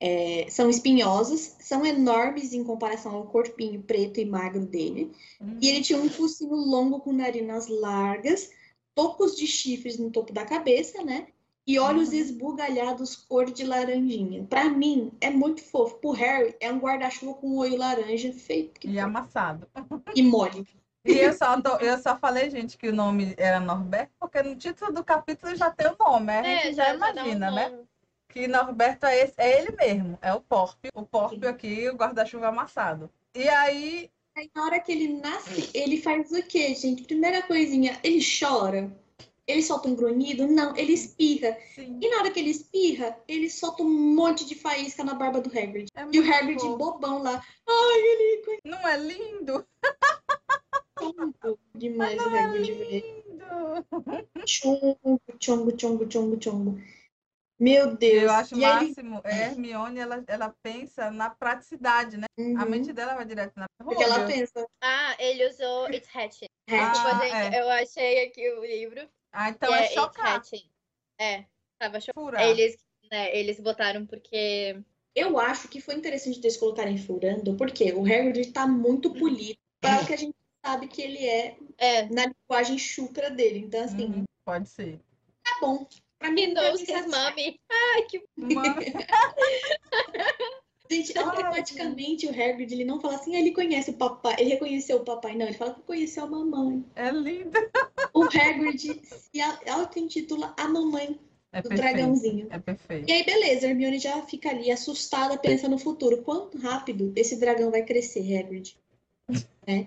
é, são espinhosas, são enormes em comparação ao corpinho preto e magro dele. Hum, E ele tinha um focinho longo com narinas largas, tocos de chifres no topo da cabeça, né? E olhos Uhum. esbugalhados cor de laranjinha. Pra mim, é muito fofo. Pro Harry, é um guarda-chuva com um olho laranja que E amassado. e mole. E eu só, tô- eu só falei, gente, que o nome era Norberto, porque no título do capítulo já tem o nome. A gente já, dá um imagina, né? nome. Que Norberto é, esse, é ele mesmo, é o Porpio. O Porpio aqui, o guarda-chuva amassado. E aí, Aí, na hora que ele nasce, ele faz o quê, gente? Primeira coisinha, ele chora. Ele solta um grunhido? Não, ele espirra. sim, E na hora que ele espirra, ele solta um monte de faísca na barba do Hagrid. é E o Hagrid bobão lá. Ai, ele Não é lindo? Conto demais o Hagrid, velho. Lindo! Chongo, chongo, chongo, chongo, chongo. Meu Deus. Eu acho o e aí, ele- máximo, é Hermione, ela, ela pensa na praticidade, né? A Uhum. mente dela vai direto na Porque ela Deus. pensa. Ah, ele usou It's Hatching. Ah, tipo, gente, é. eu achei aqui o livro. Ah, então é It's chocar, Hatching. É, tava chocado. Eles, né, eles botaram porque. Eu acho que foi interessante eles colocarem furando, porque o Hagrid tá muito polido para o que a gente sabe que ele é É, na linguagem chucra dele. Então, assim, Uhum, pode ser. tá bom. Pra mim, his satisfaz. mommy. Ai, que. Gente, automaticamente o Hagrid, ele não fala assim, ah, ele conhece o papai, ele reconheceu o papai. Não, ele fala que conheceu a mamãe. É lindo. O Hagrid se auto-intitula a mamãe É do perfeito. dragãozinho. É perfeito. E aí, beleza, a Hermione já fica ali assustada, pensa no futuro. Quanto rápido esse dragão vai crescer, Hagrid? Né?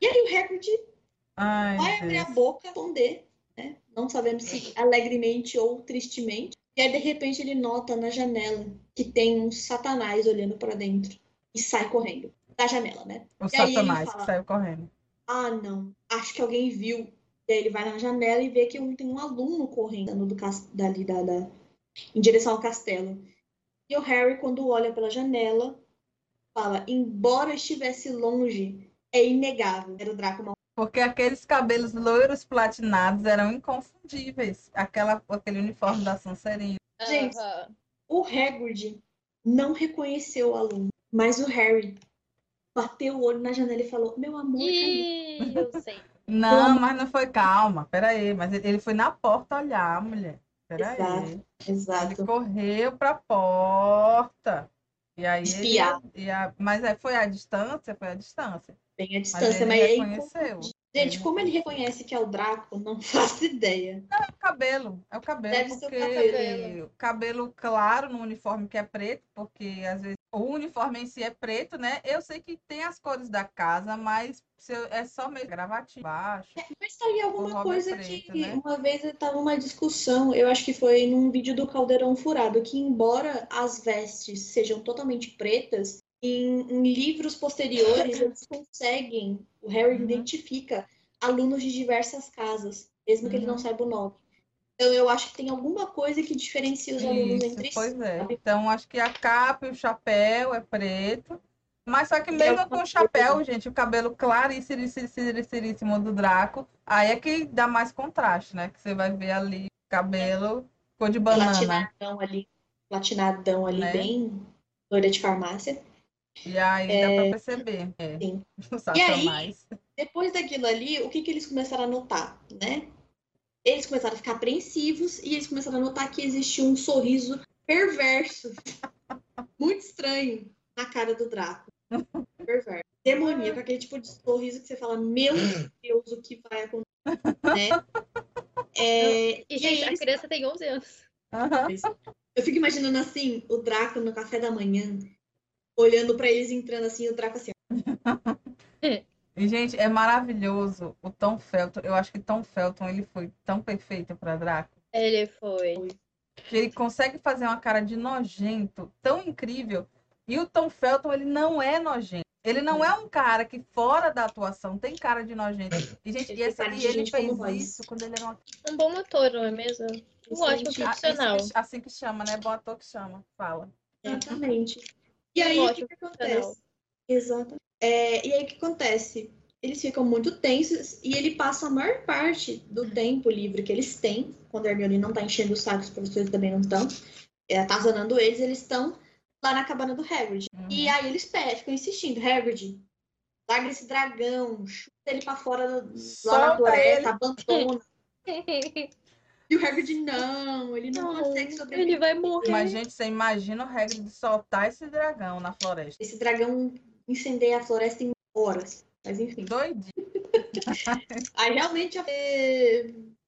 E aí o Hagrid Ai, vai abrir a boca, responder, né? Não sabemos se alegremente ou tristemente. E aí, de repente, ele nota na janela que tem um satanás olhando pra dentro e sai correndo. Da janela, né? O E Satanás fala- que saiu correndo. Ah, não. Acho que alguém viu. E aí ele vai na janela e vê que tem um aluno correndo do dali, da, da- em direção ao castelo. E o Harry, quando olha pela janela, fala: embora estivesse longe, é inegável. Era o Draco Malfoy. Porque aqueles cabelos loiros platinados eram inconfundíveis. Aquela, aquele uniforme da Sonserina. Gente. O Hagrid não reconheceu o aluno, mas o Harry bateu o olho na janela e falou: Meu amor, cadê?" Ih, eu sei. Não, mas não foi calma. Peraí, mas ele ele foi na porta olhar, mulher. Peraí. Exato. Ele Exato. correu pra porta. E aí ele- Espiar. e a- mas aí foi a distância, foi a distância. Bem a Mas distância, ele mas, aí. reconheceu. Gente, como ele reconhece que é o Draco, não faço ideia. É o cabelo, é o cabelo, Deve ser o porque cabelo. cabelo claro no uniforme que é preto, porque às vezes o uniforme em si é preto, né? Eu sei que tem as cores da casa, mas é só mesmo gravatinho baixo. Mas tá aí alguma é coisa preto, que né? uma vez estava uma discussão, eu acho que foi num vídeo do Caldeirão Furado, que embora as vestes sejam totalmente pretas, em, em livros posteriores eles conseguem, o Harry Uhum. identifica alunos de diversas casas, mesmo que ele não Uhum. saiba o nome. Então eu acho que tem alguma coisa que diferencia os alunos Isso, entre pois si. é. sabe? Então acho que a capa e o chapéu é preto. Mas só que Tem mesmo com o chapéu, gente, o cabelo claríssimo do Draco, aí é que dá mais contraste, né? Que você vai ver ali cabelo cor de banana. Platinadão ali, platinadão ali, Né? bem loira de farmácia. E aí dá pra perceber. É. Sim. E aí, Satanás. Depois daquilo ali, o que, que eles começaram a notar, né? Eles começaram a ficar apreensivos e eles começaram a notar que existia um sorriso perverso, muito estranho, na cara do Draco. Perverso. Demoníaco, aquele tipo de sorriso que você fala, meu Deus, o que vai acontecer? Né? É, E, e aí gente, a criança tem 11 anos. Aham. eu fico imaginando assim, o Draco no café da manhã, olhando pra eles entrando assim, o Draco assim, E, gente, é maravilhoso o Tom Felton. Eu acho que Tom Felton ele foi tão perfeito para Draco. Ele foi. que ele consegue fazer uma cara de nojento tão incrível. E o Tom Felton, ele não é nojento. Ele não é um cara que, fora da atuação, tem cara de nojento. E, gente, Ele e, de e ele fez isso quando ele era uma... Um bom ator, não é mesmo? Um ótimo profissional. assim que chama, né? Bom ator que chama. Fala. Exatamente. E aí, o que, que acontece? Exatamente. É, e aí, o que acontece? Eles ficam muito tensos e ele passa a maior parte do tempo livre que eles têm, quando a Hermione não tá enchendo o saco, os professores também não estão, é, atazanando eles, eles estão lá na cabana do Hagrid. Uhum. E aí eles pedem, ficam insistindo, Hagrid, larga esse dragão, chuta ele pra fora do- lá na floresta, abandona. E o Hagrid, não, ele não, Não, consegue sobreviver. ele vai morrer. Mas, gente, você imagina o de soltar esse dragão na floresta. Esse dragão incendeia a floresta em horas. Mas enfim. Doidinho. Aí realmente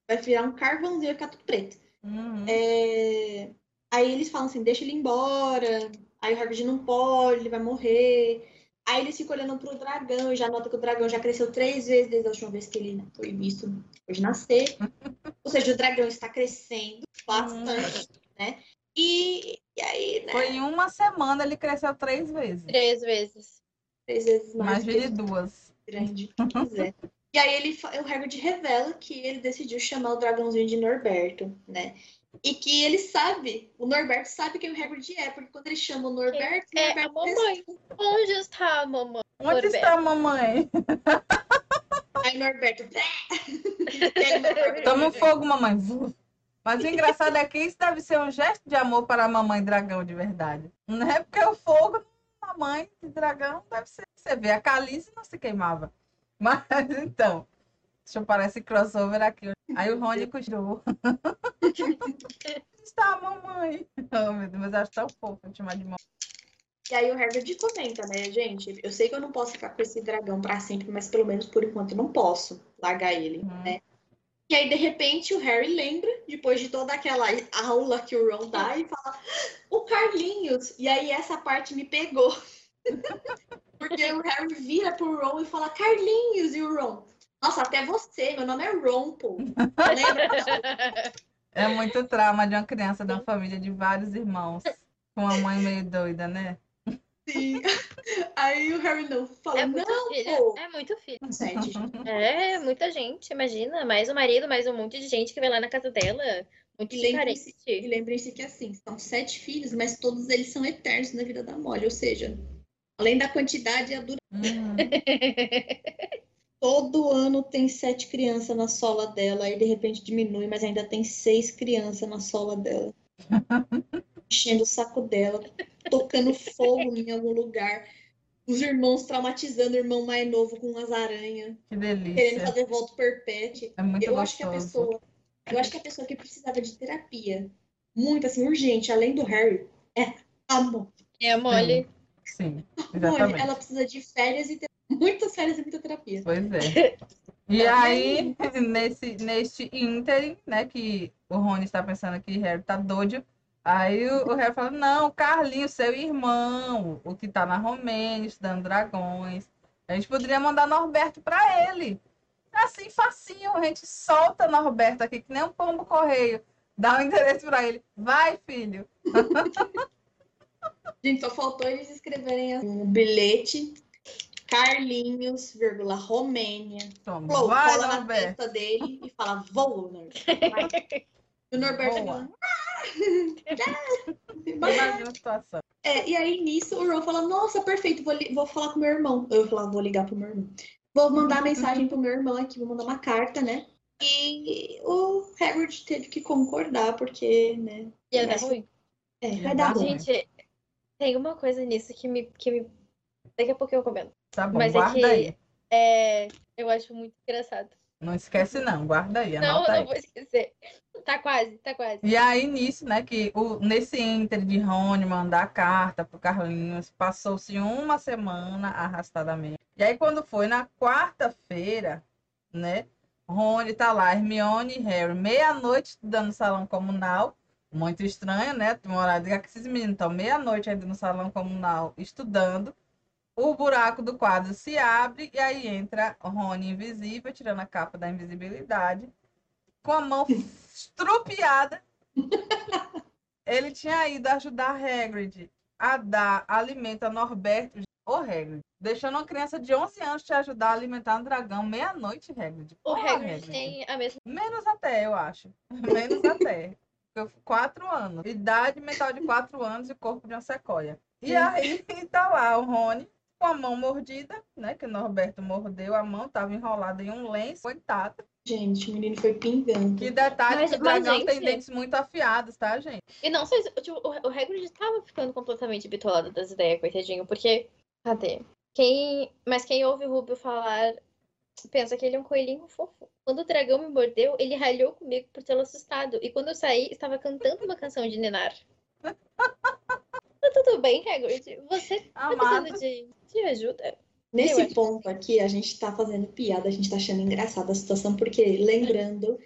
vai virar um carvãozinho, vai ficar tudo preto. Uhum. É, Aí eles falam assim, deixa ele embora. Aí o Hagrid não pode, ele vai morrer. Aí eles ficam olhando pro dragão e já nota que o dragão já cresceu três vezes desde a última vez que ele foi visto depois de nascer. Ou seja, o dragão está crescendo bastante, né? E, e aí, né? Foi em uma semana ele cresceu três vezes. Três vezes. Três vezes mais que Imagine duas. grande que quiser. E aí ele, o Hagrid revela que ele decidiu chamar o dragãozinho de Norberto, né? E que ele sabe, o Norberto sabe quem o Hagrid é, porque quando ele chama o Norberto, o É a Norberto mamãe. Onde está a mamãe? Onde Norberto. está a mamãe? Aí Norberto. Toma um fogo, mamãe. Mas o engraçado é que isso deve ser um gesto de amor para a mamãe dragão de verdade. Não é porque o fogo, mamãe de dragão, deve ser. Você vê, a Calice não se queimava. Mas então, deixa eu esse crossover aqui. Aí o Rony custou. Está a mamãe? Oh, meu Deus, mas acho tão fofo eu chamar de mamãe. E aí o Hagrid comenta, né, gente? Eu sei que eu não posso ficar com esse dragão pra sempre, mas pelo menos por enquanto eu não posso largar ele, Uhum. né? E aí, de repente, o Harry lembra, depois de toda aquela aula que o Ron dá, e fala: O Carlinhos! E aí, essa parte me pegou. Porque o Harry vira pro Ron e fala Carlinhos e o Ron. Nossa, até você, meu nome é Ron, pô. Lembra? É muito trauma de uma criança de uma família de vários irmãos. Com uma mãe meio doida, né? Sim. Aí o Harry não fala, É muito não, filho. pô. É muito filho. Sete, gente. É, muita gente, imagina. Mais o marido, mais um monte de gente que vai lá na casa dela. Muito E lembrem-se- E que assim, são sete filhos, mas todos eles são eternos na vida da Molly. Ou seja, além da quantidade, a dura. Uhum. Todo ano tem sete crianças na sola dela, aí de repente diminui, mas ainda tem seis crianças na sola dela. Enchendo o saco dela, tocando fogo em algum lugar. Os irmãos traumatizando o irmão mais novo com as aranhas, Que querendo delícia. fazer volta perpétua. É muito eu acho que a pessoa, eu acho que a pessoa que precisava de terapia, muito assim, urgente, além do Harry, é a Molly. É a Molly. Sim, Molly, exatamente. ela precisa de férias e ter muitas férias e muita terapia. Pois é. E aí, nesse, neste ínterim, né, que o Rony está pensando que Harry tá doido, aí o, o Harry fala, não, Carlinhos, seu irmão, o que tá na Romênia, estudando dragões, a gente poderia mandar Norberto para ele. Assim, facinho, a gente solta Norberto aqui, que nem um pombo correio, dá o endereço para ele. Vai, filho. Gente, só faltou eles escreverem um bilhete, Carlinhos, vírgula, Romênia. Toma, vai, cola na Norberto. testa dele e fala, voa, Norberto. vai." E o Norberto fala, Imagina a situação. É, e aí nisso o Ron fala, nossa, perfeito, vou, vou falar com meu irmão. Eu vou falar, vou ligar pro meu irmão. Vou mandar mensagem pro meu irmão aqui, vou mandar uma carta, né? E o Hagrid teve que concordar, porque, né? Ia dar Mas- ruim. É, Ia vai dar ruim. Gente, tem uma coisa nisso que me, que me. Daqui a pouco eu comento. Tá bom, Mas é guarda que- aí. É, eu acho muito engraçado. Não esquece não, guarda aí, Não, não aí. vou esquecer. Tá quase, tá quase. E aí, nisso, né, que o, nesse ínter de Rony mandar a carta pro Carlinhos, passou-se uma semana arrastadamente. E aí, quando foi na quarta-feira, né, Rony tá lá, Hermione e Harry, meia-noite estudando no salão comunal. Muito estranho, né? Morar que esses meninos estão meia-noite ainda no salão comunal estudando. O buraco do quadro se abre e aí entra Rony invisível, tirando a capa da invisibilidade, com a mão estrupiada. Ele tinha ido ajudar Hagrid a dar alimento a Norberto. Ô, Hagrid, deixando uma criança de 11 anos te ajudar a alimentar um dragão meia-noite, Hagrid. O Hagrid tem a mesma. Menos até, eu acho. Menos até. Eu- Quatro anos. Idade mental de quatro anos e corpo de uma sequoia. E aí tá lá o Rony com a mão mordida, né? Que o Norberto mordeu a mão, tava enrolada em um lenço, coitado. Gente, o menino foi pingando. Que detalhe Mas- que o dragão tem gente- dentes muito afiados, tá, gente? E não sei se. Tipo, o, o Hagrid tava ficando completamente bitolado das ideias, coitadinho, porque. Cadê? Quem. Mas quem ouve o Rubio falar pensa que ele é um coelhinho fofo. Quando o dragão me mordeu, ele ralhou comigo por tê-lo assustado. E quando eu saí, estava cantando uma canção de Ninar. Tá tudo bem, Hagrid? Você tá precisando de, de ajuda? Eu Nesse acho. ponto aqui, a gente tá fazendo piada, a gente tá achando engraçada a situação, porque, lembrando,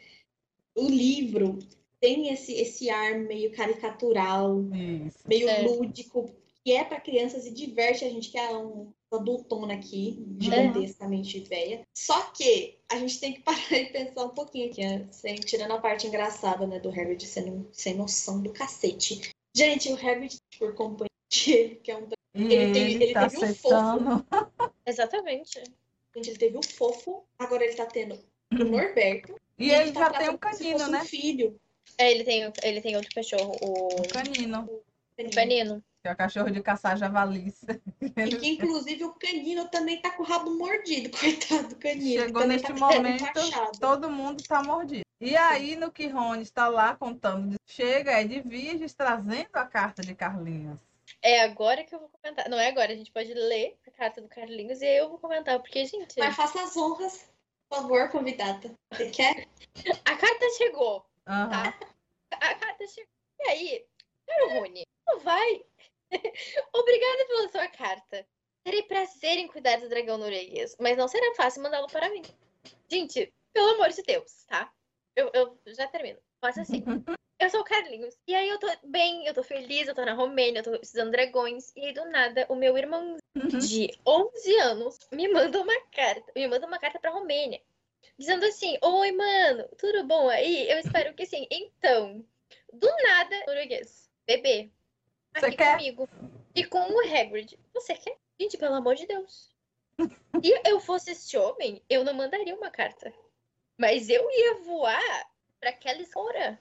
o livro tem esse, esse ar meio caricatural, Isso. meio É. lúdico, que é para crianças e diverte a gente, que é um adultona aqui, gigantescamente velha. Só que a gente tem que parar e pensar um pouquinho aqui, né? sem, tirando a parte engraçada, né, do Hagrid sendo sem noção do cacete. Gente, o Hagrid, por companhia, que é um E Ele ele, tem- ele tá teve um aceitando. Exatamente. Gente, ele teve o fofo, agora ele tá tendo o Norberto. E ele tá já tem um canino, né? Um filho. É, ele tem, ele tem outro cachorro, o Um canino. Canino. Que é o cachorro de caçar javalis. E que, inclusive, o canino também tá com o rabo mordido, coitado do canino. Chegou neste tá o momento, todo mundo tá mordido. E aí, no que Rony está lá contando, chega Ed Virges trazendo a carta de Carlinhos. É agora que eu vou comentar. Não é agora, a gente pode ler a carta do Carlinhos e aí eu vou comentar, porque, gente, Mas faça as honras, por favor, convidada. Você quer? a carta chegou. Aham. A carta chegou. E aí, caro Rony, não vai? Obrigada pela sua carta. Terei prazer em cuidar do dragão norueguês, mas não será fácil mandá-lo para mim. Gente, pelo amor de Deus, tá? Eu, eu já termino. Faça assim. Eu sou o Carlinhos. E aí eu tô bem, eu tô feliz, eu tô na Romênia, eu tô estudando dragões. E aí do nada, o meu irmão de 11 anos me manda uma carta, me manda uma carta pra Romênia, dizendo assim: Oi, mano, tudo bom aí? Eu espero que sim. Então, do nada, norueguês, bebê, Você aqui quer? comigo. E com o Hagrid. Você quer? Gente, pelo amor de Deus. Se eu fosse esse homem, eu não mandaria uma carta. Mas eu ia voar pra aquela escora.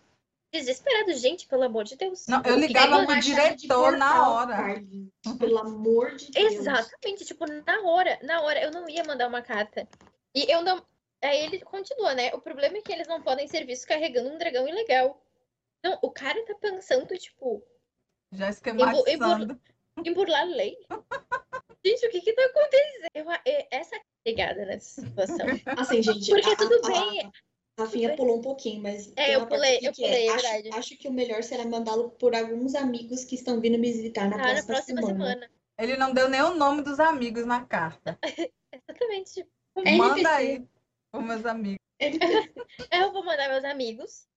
Desesperado, gente, pelo amor de Deus. Não, eu ligava pro diretor na hora. Carlinhos, Pelo amor de Deus. Exatamente, tipo, na hora, na hora, eu não ia mandar uma carta. E eu não. Aí ele continua, né? O problema é que eles não podem ser vistos carregando um dragão ilegal. Não, o cara tá pensando, tipo, Já esquematizando. em burlar a lei. Gente, o que que tá acontecendo? Eu, é- essa ligada nessa situação. Assim, gente. Porque a- tudo a- bem. a- Rafinha pulou um pouquinho, mas. É, eu pulei, eu é, pulei, é acho, verdade. acho que o melhor será mandá-lo por alguns amigos que estão vindo me visitar na Ah, na próxima, próxima semana. semana. Ele não deu nem o nome dos amigos na carta. Exatamente. Tipo, É Manda NPC. aí os meus amigos. Eu vou mandar meus amigos.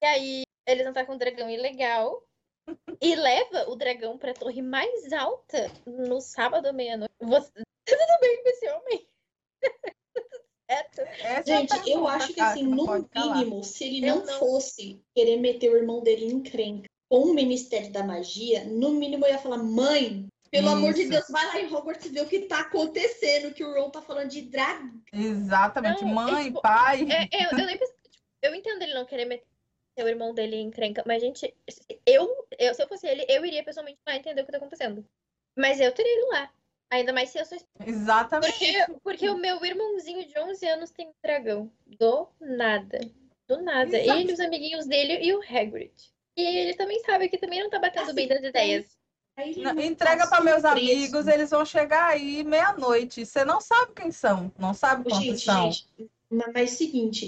E aí eles vão estar com um dragão ilegal. E leva o dragão pra torre mais alta no sábado à meia-noite. Você... Tudo bem com esse homem? certo? Essa é Gente, eu acho que assim, no mínimo, se ele não, não- fosse querer meter o irmão dele em encrenca com o Ministério da Magia, no mínimo eu ia falar, mãe, pelo amor de Isso. Deus, vai lá em Hogwarts e vê o que tá acontecendo, que o Ron tá falando de dragão. Exatamente. Não, é Mãe, tipo- pai. É, eu, eu nem pensei- tipo, eu entendo ele não querer meter o irmão dele em encrenca, mas, gente, eu, eu, se eu fosse ele, eu iria pessoalmente lá entender o que tá acontecendo. Mas eu teria ido lá. Ainda mais se eu sou Exatamente. Porque, porque o meu irmãozinho de 11 anos tem um dragão. Do nada. Do nada. Exato. Ele, os amiguinhos dele e o Hagrid. E ele também sabe que também não tá batendo Assim, bem das ideias. Aí ele Não, Entrega tá para meus amigos, eles vão chegar aí meia-noite. Você não sabe quem são, não sabe quantos Gente, são. gente, mas seguinte,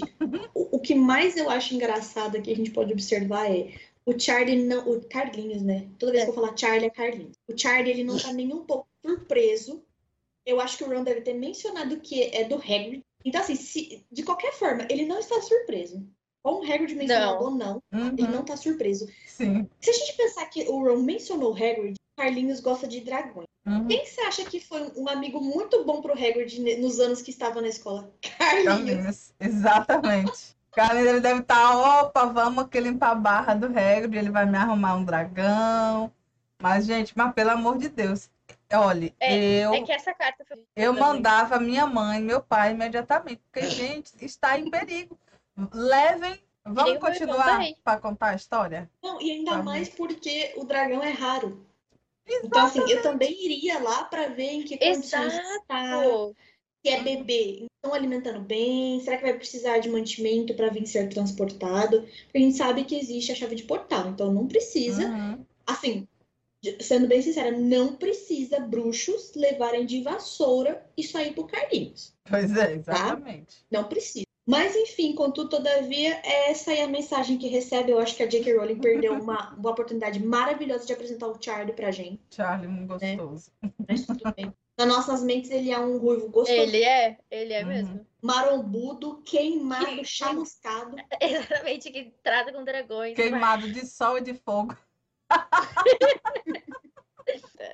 o, o que mais eu acho engraçado que a gente pode observar é o Charlie não, o Carlinhos, né? Toda vez que eu falar Charlie é Carlinhos. O Charlie ele não tá nem um pouco surpreso. Eu acho que o Ron deve ter mencionado que é do Hagrid. Então assim, se, de qualquer forma, ele não está surpreso. Com o Hagrid mencionado Não. ou não, ele Uhum, não tá surpreso. Sim. Se a gente pensar que o Ron mencionou o Hagrid, Carlinhos gosta de dragões. Uhum. Quem você acha que foi um amigo muito bom pro Hagrid nos anos que estava na escola? Carlinhos. Carlinhos, exatamente. Carlinhos, ele deve estar, opa, vamos aqui limpar a barra do Hagrid, ele vai me arrumar um dragão. Mas, gente, mas pelo amor de Deus, olha, eu, É que essa carta foi. eu também. mandava minha mãe, meu pai imediatamente, porque, gente, está em perigo. Levem, vamos continuar para contar a história? Não, e ainda Tá mais porque o dragão é raro. Então, assim, eu também iria lá para ver em que condições está, se é bebê. Estão alimentando bem? Será que vai precisar de mantimento para vir ser transportado? Porque a gente sabe que existe a chave de portal, então não precisa. Uhum. Assim, sendo bem sincera, não precisa bruxos levarem de vassoura isso aí pro Carlinhos. Pois é, exatamente. Não precisa. Mas, enfim, contudo, todavia, é essa aí a mensagem que recebe. Eu acho que a J.K. Rowling perdeu uma, uma oportunidade maravilhosa de apresentar o Charlie pra gente. Charlie, um gostoso. Mas tudo bem. Nas nossas mentes, ele é um ruivo gostoso, Ele é, ele é Uhum. mesmo. marombudo, queimado, Que- chamuscado. Exatamente, que trata com dragões. Queimado de sol e de fogo.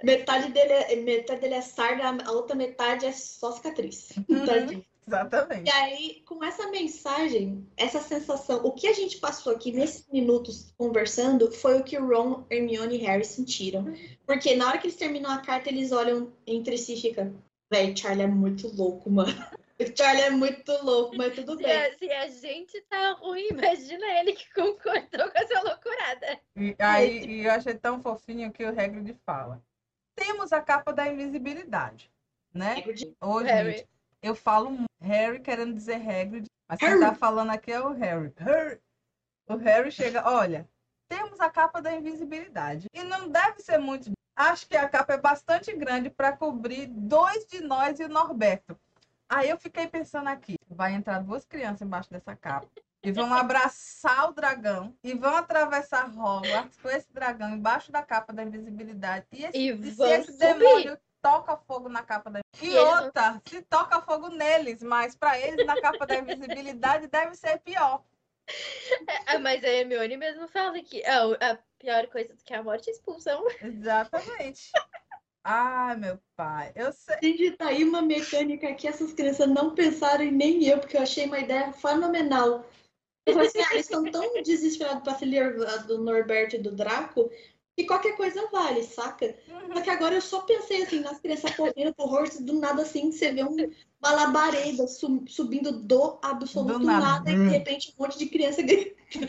Metade dele é, metade dele é sarda, a outra metade é só cicatriz. Uhum. Tadinho. Exatamente. E aí, com essa mensagem, essa sensação, o que a gente passou aqui nesses minutos conversando foi o que o Ron, Hermione e Harry sentiram. Porque na hora que eles terminam a carta, eles olham entre si e ficam, véi, Charlie é muito louco, mano. Charlie é muito louco, mas tudo Se bem. a, se a gente tá ruim, imagina ele que concordou com essa loucurada. E aí e eu achei tão fofinho que o Hagrid fala. Temos a capa da invisibilidade, né? Hoje, Harry. eu falo Harry querendo dizer Hagrid, mas quem tá falando aqui é o Harry. Harry. O Harry chega, olha, temos a capa da invisibilidade e não deve ser muito. Acho que a capa é bastante grande para cobrir dois de nós e o Norberto. Aí eu fiquei pensando aqui, vai entrar duas crianças embaixo dessa capa e vão abraçar o dragão e vão atravessar Hogwarts com esse dragão embaixo da capa da invisibilidade. E, esse, E e esse subir. demônio toca fogo na capa da E, outra, se toca fogo neles, mas para eles na capa da invisibilidade deve ser pior. Ah, mas a Hermione mesmo fala que ah, a pior coisa do que a morte é a expulsão. Exatamente. Ai, meu pai, eu sei. Gente, tá aí uma mecânica que essas crianças não pensaram e nem eu, porque eu achei uma ideia fenomenal. Eu falei assim, ah, eles estão tão desesperados pra se livrar do Norberto e do Draco que qualquer coisa vale, saca? Só que agora eu só pensei assim, nas crianças correndo por horse, do nada assim, você vê um, uma labareda su- subindo do absoluto Do nada. nada. e de repente um monte de criança gritando.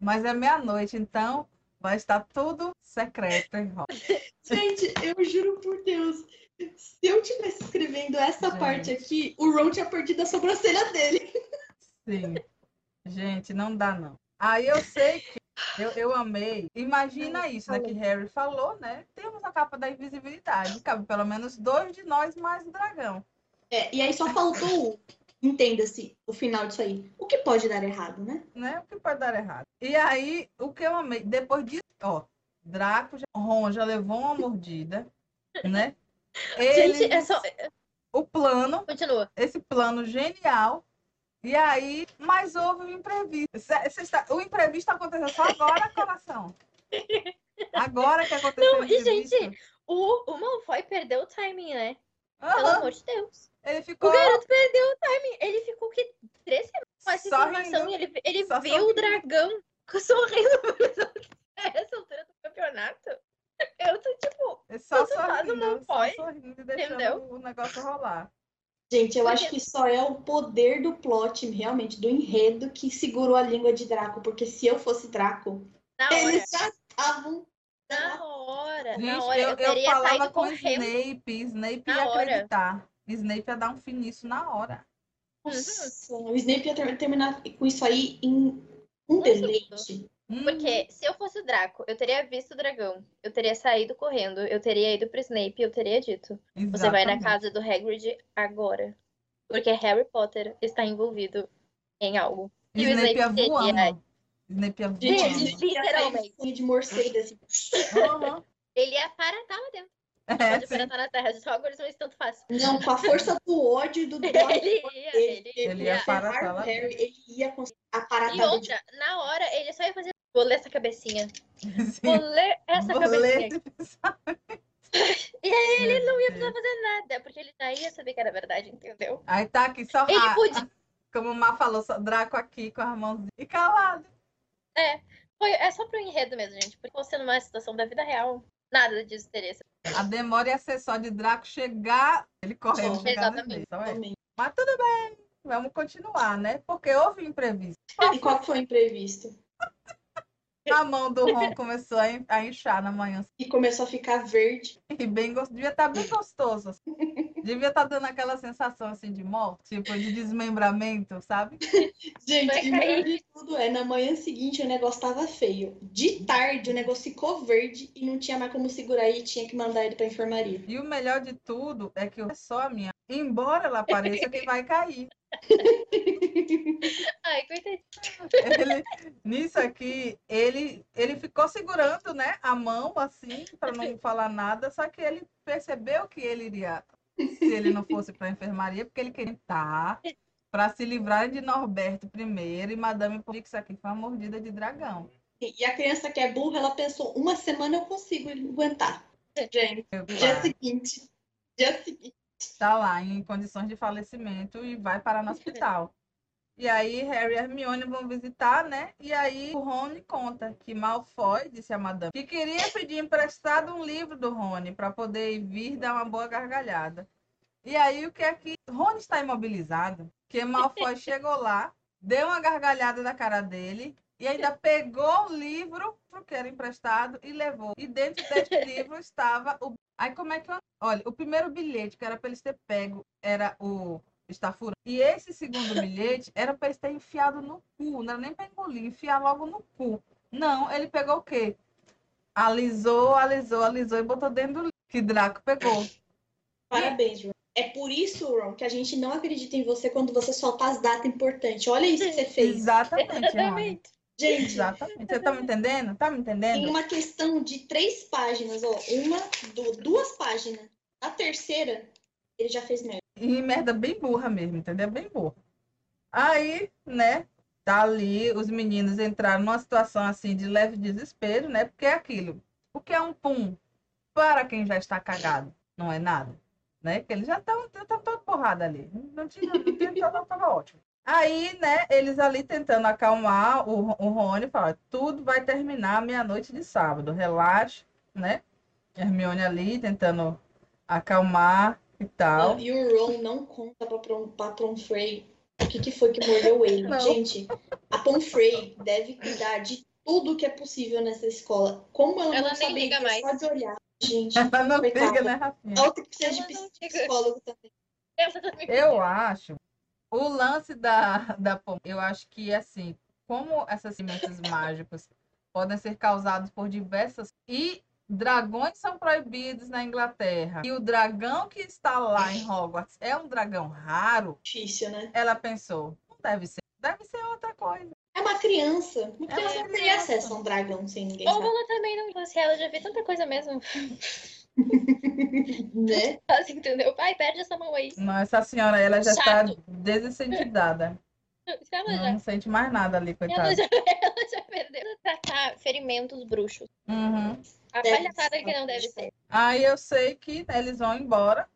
Mas é meia-noite, então vai estar tudo secreto em. Gente, eu juro por Deus, se eu tivesse escrevendo essa Gente. parte aqui, o Ron tinha perdido a sobrancelha dele. Sim. Gente, não dá não. Aí eu sei que eu, eu amei. Imagina isso, né? Que Harry falou, né? Temos a capa da invisibilidade. Cabe pelo menos dois de nós mais o dragão. É, e aí só faltou o. Entenda-se o final disso aí. O que pode dar errado, né? né? O que pode dar errado? E aí, o que eu amei, depois disso, ó, Draco, já, Ron já levou uma mordida, né? Ele, Gente, é só. o plano, Continua. esse plano genial. E aí, mas houve o imprevisto. Está- o imprevisto aconteceu só agora, coração. Agora que aconteceu Não, o e, gente, O, o Malfoy perdeu o timing, né? Pelo Aham, amor de Deus. ele O ficou garoto perdeu o timing. Ele ficou que três semanas com essa Só informação rindo. e ele, ele Só viu o sorrindo. dragão sorrindo essa altura do campeonato. Eu tô tipo, só Tanto faz, sorrindo, não só sorrindo e deixando Entendeu? o negócio rolar. Gente, eu Porque- acho que só é o poder do plot, realmente, do enredo, que segurou a língua de Draco. Porque se eu fosse Draco, na hora. eles já estavam. Na hora. Gente, na hora. eu, Eu, eu teria falava saído com correndo. Snape, Snape Na ia hora. acreditar. Snape ia dar um fim nisso na hora. Nossa, o Snape ia ter- terminar com isso aí em um Um deleite. Hum, Porque se eu fosse o Draco, eu teria visto o dragão. Eu teria saído correndo. Eu teria ido pro Snape e eu teria dito. Você vai na exatamente. casa do Hagrid agora. Porque Harry Potter está envolvido em algo. E o Snape ia Snape teria- voando. Snape ia Gente, voando. Ia literalmente. com de morcego assim. Aham. Ele ia aparatar lá dentro. É, Pode sim. aparatar na Terra de Hogwarts, mas tanto faz. Não, com a força do ódio e do Ele ia, ele Ele ia. ia ele ia conseguir aparatar E outra, na hora, ele só ia fazer. Vou ler essa cabecinha. Vou Sim. ler essa Vou cabecinha. ler. E aí ele não ia precisar fazer nada, porque ele já ia saber que era verdade, entendeu? Aí tá aqui só. Ele ah, podia. Como o Má falou, só Draco aqui com as mãozinhas e calado. Foi, é só pro enredo mesmo, gente. Porque você numa situação da vida real, nada disso teria. A demora ia ser só de Draco chegar, ele no exatamente. Só é. Mas tudo bem, vamos continuar, né? Porque houve imprevisto. E qual foi o imprevisto? A mão do Ron começou a in- a inchar na manhã. E começou a ficar verde. E bem, gos- devia estar bem gostoso. assim. Devia estar dando aquela sensação assim de morte, tipo de desmembramento, sabe? Gente, e o melhor de tudo é, na manhã seguinte o negócio tava feio. De tarde o negócio ficou verde e não tinha mais como segurar e tinha que mandar ele pra enfermaria. E o melhor de tudo é que é só a minha. Embora ela pareça que vai cair. Ai, coitadinho. Ele, nisso aqui, ele, ele ficou segurando, né, a mão assim, para não falar nada, só que ele percebeu que ele iria, se ele não fosse para a enfermaria, porque ele queria estar para se livrar de Norberto primeiro e Madame Pix aqui foi uma mordida de dragão. E a criança que é burra, ela pensou, uma semana eu consigo aguentar. Gente, dia seguinte. Dia seguinte. Tá lá em condições de falecimento e vai parar no hospital. E aí Harry e Hermione vão visitar, né? E aí o Rony conta que Malfoy disse a Madame que queria pedir emprestado um livro do Rony para poder vir dar uma boa gargalhada. E aí o que é que Rony está imobilizado? Que Malfoy chegou lá, deu uma gargalhada na cara dele e ainda pegou o livro que era emprestado e levou. E dentro desse livro estava o Aí como é que eu... Olha, o primeiro bilhete que era para eles ter pego era o estafura. E esse segundo bilhete era para eles ter enfiado no cu, não era nem para engolir, enfiar logo no cu. Não, ele pegou o quê? Alisou, alisou, alisou e botou dentro do que Draco pegou. Parabéns, Ron. É por isso, Ron, que a gente não acredita em você quando você soltar as datas importantes. Olha isso que você fez. Exatamente. Exatamente. Gente, Exatamente. Você tá me entendendo? Tá me em entendendo? uma questão de três páginas, ó. Uma, du- duas páginas. A terceira, ele já fez merda. E merda bem burra mesmo, entendeu? Bem burra. Aí, né, tá ali, os meninos entraram numa situação assim de leve desespero, né? Porque é aquilo. O que é um pum? para quem já está cagado, não é nada. Né? Que eles já estão todo porrada ali. Não tinha, não tinha, tava, tava ótimo. Aí, né, eles ali tentando acalmar o, o Rony, fala, tudo vai terminar meia-noite de sábado, relaxa, né? Hermione ali tentando acalmar e tal. E o Ron não conta pra, pra Pomfrey o que, que foi que mordeu ele. Não. Gente, a Pomfrey deve cuidar de tudo que é possível nessa escola. Como ela, ela não sabe liga mais. pode olhar. Gente, ela não liga, né, Rafinha? Ela que precisa ela de psicólogo também. Eu acho. O lance da, da Pom, eu acho que, assim, como essas sementes mágicos podem ser causados por diversas... E dragões são proibidos na Inglaterra. E o dragão que está lá em Hogwarts é um dragão raro. Difícil, né? Ela pensou, não deve ser. Deve ser outra coisa. É uma criança. Uma criança é uma não teria acesso a um dragão sem ninguém. Ou ela também não fosse ela, já vê tanta coisa mesmo. né? Assim, entendeu? Pai, perde essa mão aí. Não, essa senhora, ela já Chato. está desincentivada. Ela já... Não sente mais nada ali, coitada. Ela já, ela já perdeu tratar ferimentos bruxos. Uhum. A palhaçada que não deve ser. Aí eu sei que né, eles vão embora.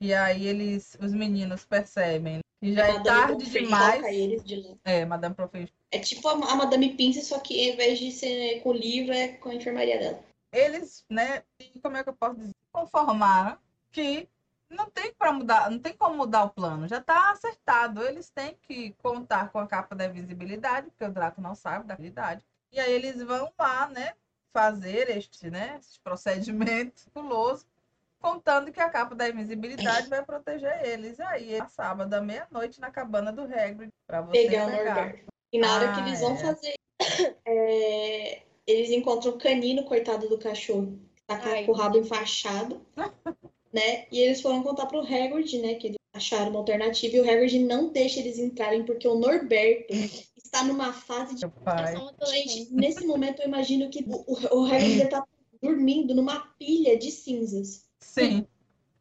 E aí eles, os meninos percebem que já é tarde demais. Eles de É, Madame Professor. É tipo a, a Madame Pince, só que ao invés de ser com o livro, é com a enfermaria dela. Eles, né, como é que eu posso dizer? Conformaram que não tem para mudar, não tem como mudar o plano, já está acertado. Eles têm que contar com a capa da invisibilidade, porque o Draco não sabe da habilidade. E aí eles vão lá, né, fazer este, né, esse procedimento puloso, contando que a capa da invisibilidade vai proteger eles. Aí, é sábado à meia-noite na cabana do Hagrid para você pegar. pegar. E na hora ah, que eles vão é. fazer, é, eles encontram o canino, coitado do cachorro, que tá Ai, com o rabo enfaixado, né? E eles foram contar pro Hagrid, né, que eles acharam uma alternativa e o Hagrid não deixa eles entrarem porque o Norberto está numa fase de. Gente, nesse momento eu imagino que o, o Harry está dormindo numa pilha de cinzas. Sim.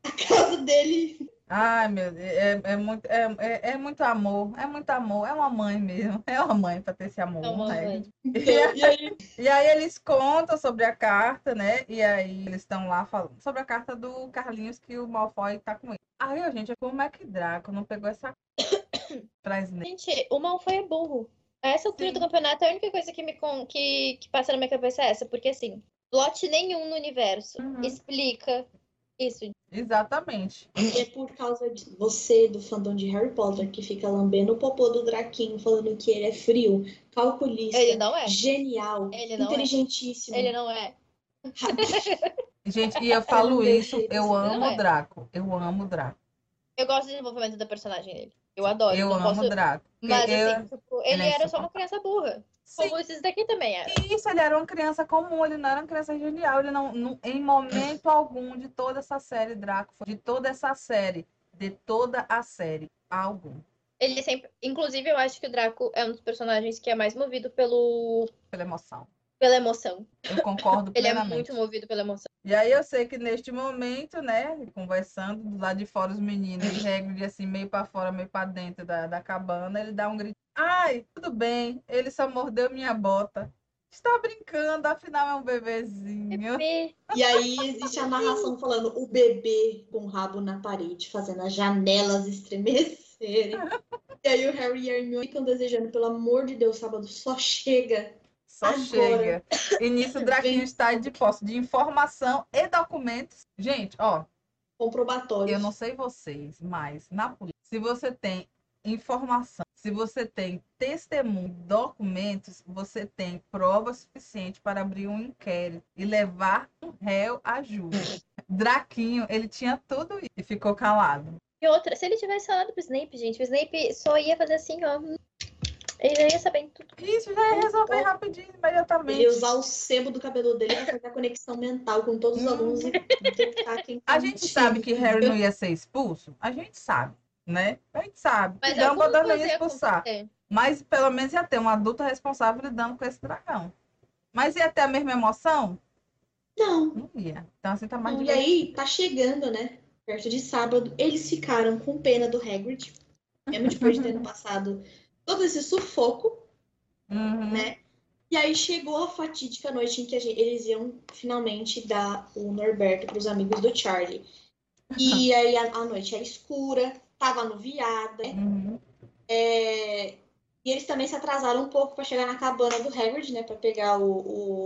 A casa dele. Ai, meu Deus, é, é, muito, é, é, é, muito amor, é muito amor, é uma mãe mesmo, é uma mãe para ter esse amor. É né? E, aí... e aí eles contam sobre a carta, né? E aí eles estão lá falando sobre a carta do Carlinhos que o Malfoy tá com ele. Aí, gente, como é que Draco não pegou essa pra? Gente, o Malfoy é burro. A essa altura do campeonato, a única coisa que me que, que passa na minha cabeça é essa, porque assim, plot nenhum no universo uhum. explica isso. Exatamente. É por causa de você, do fandom de Harry Potter, que fica lambendo o popô do Draquinho, falando que ele é frio, calculista, ele não é. genial, ele não é. inteligentíssimo. É. Ele não é. Gente, e eu falo isso, eu amo o é. Draco. Eu amo o Draco. Eu gosto do desenvolvimento do personagem dele. Eu adoro. Eu amo posso... Draco. Mas eu... assim, tipo, ele, ele é era só uma criança burra. Sim. Como esses daqui também era. Isso, ele era uma criança comum, ele não era uma criança genial. Ele não, não em momento algum de toda essa série, Draco, de toda essa série, de toda a série, algum. Ele sempre. Inclusive, eu acho que o Draco é um dos personagens que é mais movido pelo. Pela emoção pela emoção. Eu concordo Ele é muito movido pela emoção. E aí eu sei que neste momento, né, conversando do lado de fora os meninos, e Hagrid assim, meio para fora, meio para dentro da, da cabana, ele dá um grito. Ai, tudo bem, ele só mordeu minha bota. Está brincando, afinal é um bebezinho. Bebê. E aí existe a narração falando o bebê com o rabo na parede, fazendo as janelas estremecerem. e aí o Harry e a Hermione ficam desejando, pelo amor de Deus, sábado só chega só Agora. chega. E nisso o Draquinho está de posse de informação e documentos. Gente, ó. Comprobatório. Eu não sei vocês, mas na polícia, se você tem informação, se você tem testemunho, documentos, você tem prova suficiente para abrir um inquérito e levar um réu a júri. Draquinho, ele tinha tudo isso e ficou calado. E outra, se ele tivesse falado pro Snape, gente, o Snape só ia fazer assim, ó, ele já ia sabendo tudo. Isso, já ia resolver então, rapidinho, imediatamente. Ele ia usar o sebo do cabelo dele para fazer a conexão mental com todos os alunos e detectar quem tá A gente sabe que Harry não ia ser expulso? A gente sabe, né? A gente sabe. Mas Dumbledore não ia expulsar. Acontecer. Mas pelo menos ia ter um adulto responsável lidando com esse dragão. Mas ia ter a mesma emoção? Não. Não ia. Então assim tá mais não, E aí, tá chegando, né? Perto de sábado, eles ficaram com pena do Hagrid. Mesmo depois de ter passado todo esse sufoco, uhum. né? E aí chegou a fatídica noite em que a gente- eles iam finalmente dar o Norberto para os amigos do Charlie. E aí a, a noite era escura, tava anuviada? Uhum. É, E eles também se atrasaram um pouco para chegar na cabana do Hagrid, né? Para pegar o, o,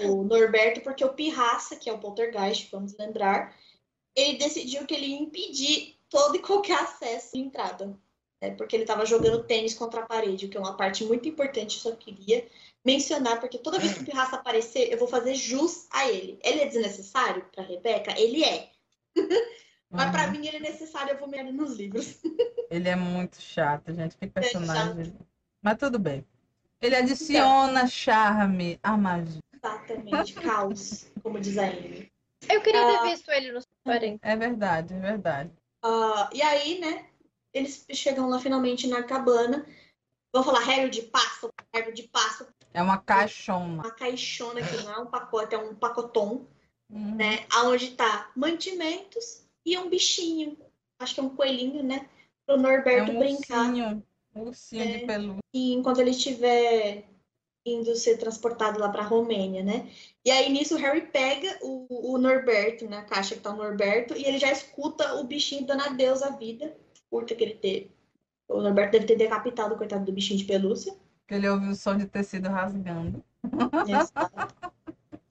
o Norberto, porque o Pirraça, que é o Poltergeist, vamos lembrar, ele decidiu que ele ia impedir todo e qualquer acesso de entrada. Né? Porque ele estava jogando tênis contra a parede, o que é uma parte muito importante, eu só queria mencionar, porque toda vez que o Pirraça aparecer, eu vou fazer jus a ele. Ele é desnecessário para Rebeca? Ele é. Mas para Uhum. mim ele é necessário, eu vou me ele nos livros. Ele é muito chato, gente. Que É personagem. Mas tudo bem. Ele adiciona charme à magia. Exatamente, caos, como diz a Amy. Eu queria Ah. ter visto ele nos 40. É verdade, é verdade. Ah, e aí, né, eles chegam lá finalmente na cabana. Vão falar Hagrid, passa, Hagrid, passa. É uma caixona. Uma caixona que não é um pacote, é um pacotom, Uhum. né? Aonde tá mantimentos e um bichinho. Acho que é um coelhinho, né? Pro É Norberto um brincar. ursinho. Um ursinho É. de pelúcia. E enquanto ele estiver indo ser transportado lá pra Romênia, né? E aí nisso o Harry pega o, o Norberto, na caixa que tá o Norberto, e ele já escuta o bichinho dando adeus à vida curta que ele teve. O Norberto deve ter decapitado o coitado do bichinho de pelúcia. Que ele ouviu o som de tecido rasgando.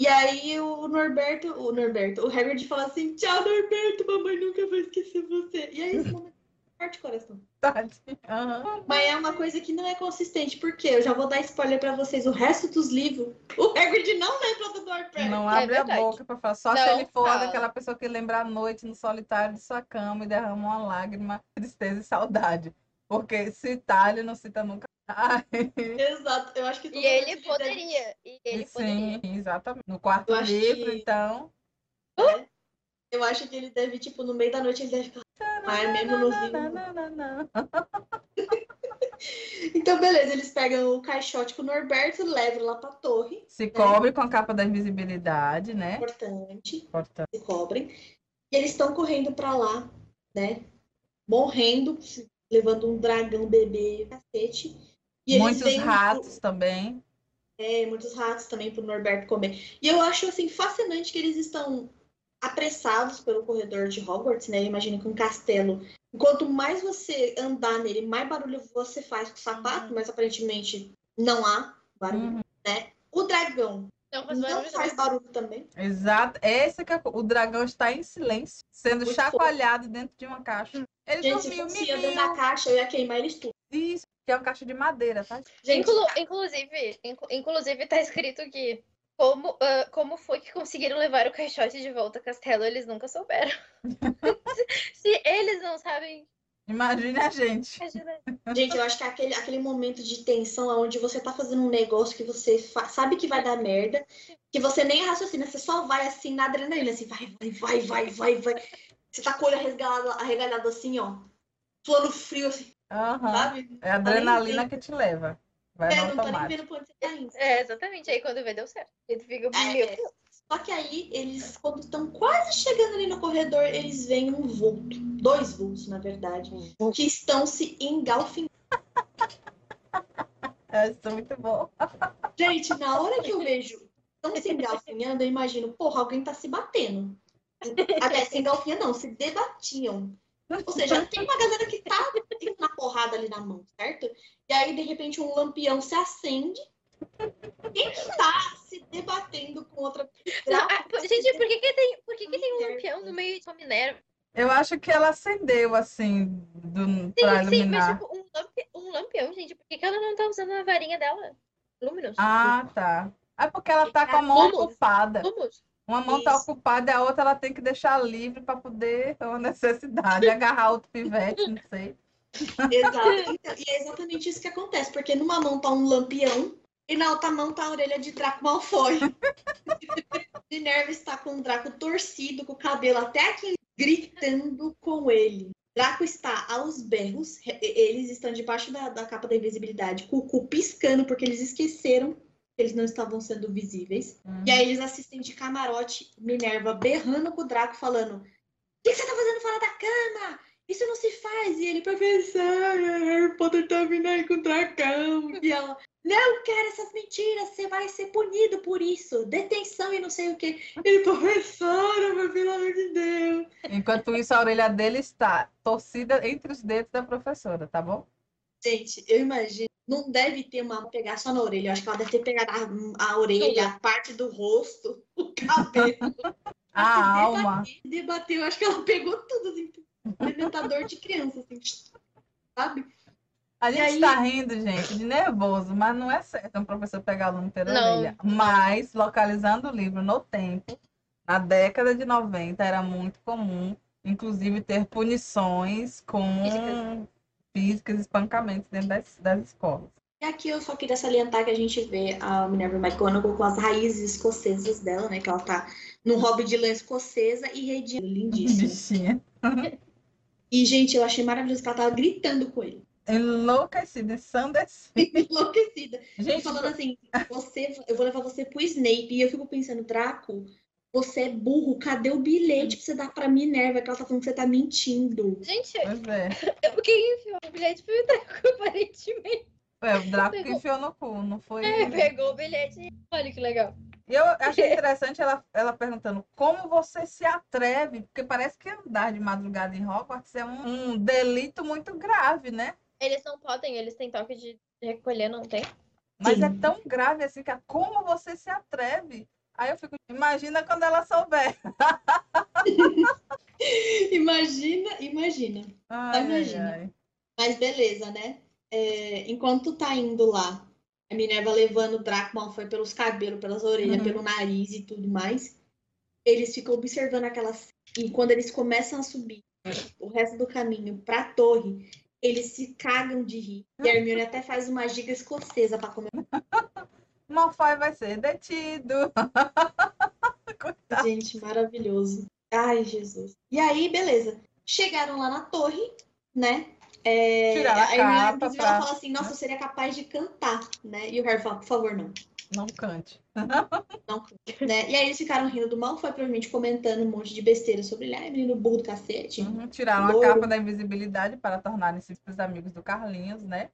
E aí o Norberto, o Norberto, o Hagrid fala assim, tchau Norberto, mamãe nunca vai esquecer você. E aí esse momento parte o coração. Aham. Mas é uma coisa que não é consistente, porque eu já vou dar spoiler pra vocês, o resto dos livros, o Hagrid não lembra do Norberto. Não É abre a verdade. boca pra falar. Só se Não ele for fala. daquela pessoa que lembra a noite no solitário de sua cama e derrama uma lágrima, tristeza e saudade. Porque citar, ele não cita nunca. Exato, eu acho que E ele poderia. E ele poderia. sim, exatamente. No quarto Eu livro, que- então. Eu acho que ele deve, tipo, no meio da noite ele deve ficar. Mas mesmo no. Então, beleza, eles pegam o caixote com o Norberto, levam lá pra torre. Se cobre com a capa da invisibilidade, né? Importante, Importante. se cobrem. E eles estão correndo pra lá, né? Morrendo, levando um dragão bebê, cacete. E Muitos o- ratos também. É, muitos ratos também pro Norberto comer. E eu acho, assim, fascinante que eles estão apressados pelo corredor de Hogwarts, né? Imagina que um castelo. Quanto mais você andar nele, mais barulho você faz com o sapato, mas aparentemente não há barulho, Uhum. né? O dragão Não faz não barulho. faz barulho também. Exato. Esse que é... o dragão está em silêncio, sendo Muito chacoalhado dentro de uma caixa. Ele Gente, se dormiu, fosse eu dentro mimiu. da caixa, eu ia queimar eles tudo. Isso, que é uma caixa de madeira, tá? Gente, Inclu- inclusive, inclu- inclusive, tá escrito que como, ah, como foi que conseguiram levar o caixote de volta ao castelo, eles nunca souberam. Se eles não sabem, Imagine a gente. imagina. gente, eu acho que é aquele, aquele momento de tensão onde você tá fazendo um negócio que você sabe que vai dar merda, que você nem raciocina, você só vai assim na adrenalina, assim, vai, vai, vai, vai, vai, vai. Você tá com o olho arregalado, arregalado assim, ó. Suando frio, assim, Sabe? É a adrenalina que te leva. Vai É, no não tá nem vendo você tá indo. É, exatamente. Aí quando vê, deu certo. E tu fica, É, meu é. Só que aí, eles, quando estão quase chegando ali no corredor, eles veem um vulto. Dois vultos, na verdade. Que estão se engalfinhando. É, isso é muito bom. Gente, na hora que eu vejo estão se engalfinhando, eu imagino, porra, alguém tá se batendo. Até se engalfinha, não, se debatiam. Ou seja, tem uma galera que tá tendo uma porrada ali na mão, certo? E aí, de repente, um lampião se acende. Quem que tá se debatendo com outra Não, ah, gente, por que, que tem, por que, que tem um lampião no meio de uma Minerva? Eu acho que ela acendeu, assim, do, pra Sim, sim, mas iluminar. tipo, um, lampi- um lampião, gente, por que, que ela não tá usando a varinha dela? Luminous. Ah, tá. É porque ela tá com a mão Lumos. ocupada. Lumos. Uma mão tá Isso. ocupada e a outra ela tem que deixar livre para poder ter uma necessidade, agarrar outro pivete, não sei. Exato. Então, e é exatamente isso que acontece, porque numa mão tá um lampião e na outra mão tá a orelha de Draco Malfoy. Minerva está com o Draco torcido, com o cabelo até aqui, gritando com ele. Draco está aos berros, eles estão debaixo da, da capa da invisibilidade, com o cu piscando, porque eles esqueceram que eles não estavam sendo visíveis. Hum. E aí eles assistem de camarote Minerva berrando com o Draco, falando: O que, que você tá fazendo fora da cama? Isso não se faz. E ele, professor, Harry Potter tá vindo aí com o dragão. E ela, não quero essas mentiras, você vai ser punido por isso. Detenção e não sei o quê. Ele, professora, meu, pelo amor de Deus. Enquanto isso, a orelha dele está torcida entre os dedos da professora, tá bom? Gente, eu imagino, não deve ter uma pegar só na orelha. Eu acho que ela deve ter pegado a, a orelha, a parte do rosto, o cabelo. A alma. Debateu, eu acho que ela pegou tudo, assim, alimentador de criança, assim, sabe? A gente aí- está rindo, gente, de nervoso, mas não é certo um professor pegar aluno pela Não. orelha. Mas, localizando o livro no tempo, na década de 90, era muito comum, inclusive, ter punições com Físicas. espancamentos dentro das, das escolas. E aqui eu só queria salientar que a gente vê a Minerva McGonagall com as raízes escocesas dela, né? Que ela tá num hobby de lã escocesa e redindo. Lindíssimo. Bichinha. E, gente, eu achei maravilhoso que ela tava gritando com ele. Enlouquecida, ensandecida. Enlouquecida. E Gente, falando assim, você, eu vou levar você pro Snape. E eu fico pensando, Draco, você é burro, cadê o bilhete pra você dar pra Minerva? Que ela tá falando que você tá mentindo. Gente, pois é. quem enfiou o bilhete foi o Draco, aparentemente. É, o Draco que Pegou. enfiou no cu, não foi? É, pegou o bilhete e olha que legal. E eu achei interessante ela, ela perguntando como você se atreve, porque parece que andar de madrugada em Hogwarts é um, um delito muito grave, né? Eles não podem, eles têm toque de recolher, não tem? Mas Sim. é tão grave assim que como você se atreve? Aí eu fico, imagina quando ela souber. Imagina, imagina. Ai, Imagina. ai. Mas beleza, né? É, enquanto tá indo lá, a Minerva levando o Draco Malfoy pelos cabelos, pelas orelhas, Uhum. pelo nariz e tudo mais, eles ficam observando aquela cena. E quando eles começam a subir o resto do caminho pra torre, eles se cagam de rir. E a Hermione até faz uma giga escocesa pra comer. Malfoy vai ser detido. Coitado. Gente, maravilhoso. Ai, Jesus. E aí, beleza. Chegaram lá na torre, né? É, Tiraram a a Hermione, capa inclusive, pra- ela fala assim, nossa, eu seria capaz de cantar, né? E o Harry fala, por favor, não. Não cante. Não, né? E aí eles ficaram rindo do Malfoy, provavelmente comentando um monte de besteira sobre ele. Ai, menino burro do cacete. Uhum, Tiraram a Louro. capa da invisibilidade para tornarem-se os amigos do Carlinhos, né?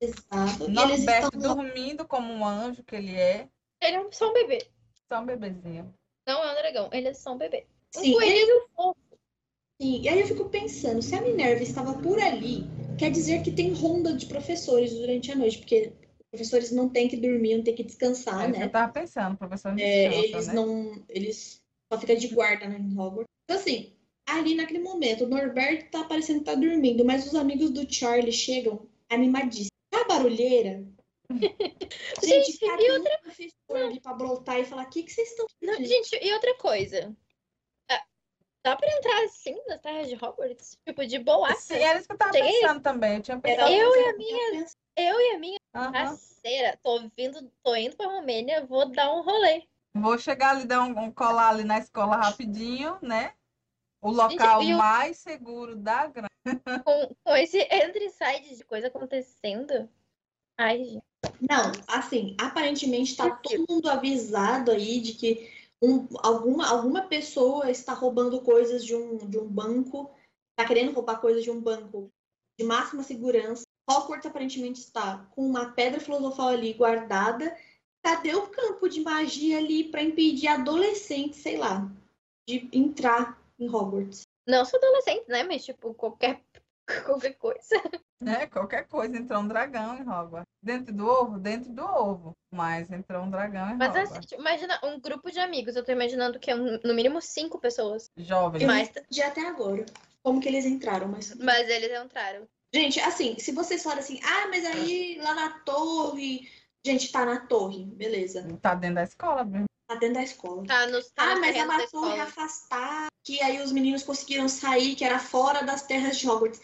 Exato. E eles Norberto estão... dormindo como um anjo que ele é. Ele é só um bebê. Só um bebezinho. Não é um dragão, ele é só um bebê. Um Sim, coelhinho fofo. Sim, e aí eu fico pensando, se a Minerva estava por ali, quer dizer que tem ronda de professores durante a noite, porque os professores não têm que dormir, não têm que descansar, É isso que né? eu tava pensando, professor não É, descansa, eles né? não. Eles só ficam de guarda né, em Hogwarts. Então, assim, ali naquele momento, o Norberto tá parecendo que tá dormindo, mas os amigos do Charlie chegam animadíssimos. Barulheira. Gente, Gente, e o professor ali pra brotar e falar: o que, que vocês estão Não, fazendo? gente, e outra coisa. Ah, Dá pra entrar assim nas terras de Hogwarts? Tipo, de boa. Sim, era isso que eu tava Cheguei. pensando também. Eu tinha pensado. Eu e a minha- Eu e a minha Aham. parceira, tô vindo, tô indo pra Romênia, vou dar um rolê. Vou chegar ali, dar um, um colar ali na escola rapidinho, né? O local e o- mais seguro da grande. Com, com esse entra e sai de coisa acontecendo. Ai, gente. Não, assim, aparentemente tá todo mundo avisado aí de que um- alguma, alguma pessoa está roubando coisas de um, de um banco, tá querendo roubar coisas de um banco de máxima segurança. Hogwarts aparentemente está com uma pedra filosofal ali guardada. Cadê o campo de magia ali para impedir adolescentes, sei lá, de entrar em Hogwarts? Não sou adolescente, né? Mas, tipo, qualquer, qualquer coisa. Né? Qualquer coisa, entrou um dragão em Hogwarts. Dentro do ovo? Dentro do ovo. Mas entrou um dragão em Mas Hogwarts. assim, imagina um grupo de amigos. Eu tô imaginando que é um- no mínimo cinco pessoas. Jovem. Eu Mas- entendi até agora como que eles entraram, mas Mas eles entraram. Gente, assim, se vocês falarem assim, ah, mas aí lá na torre. Gente, tá na torre, beleza. Tá dentro da escola mesmo. Tá dentro da escola. Tá nos tá Ah, mas é uma torre escola. afastada, que aí os meninos conseguiram sair, que era fora das terras de Hogwarts.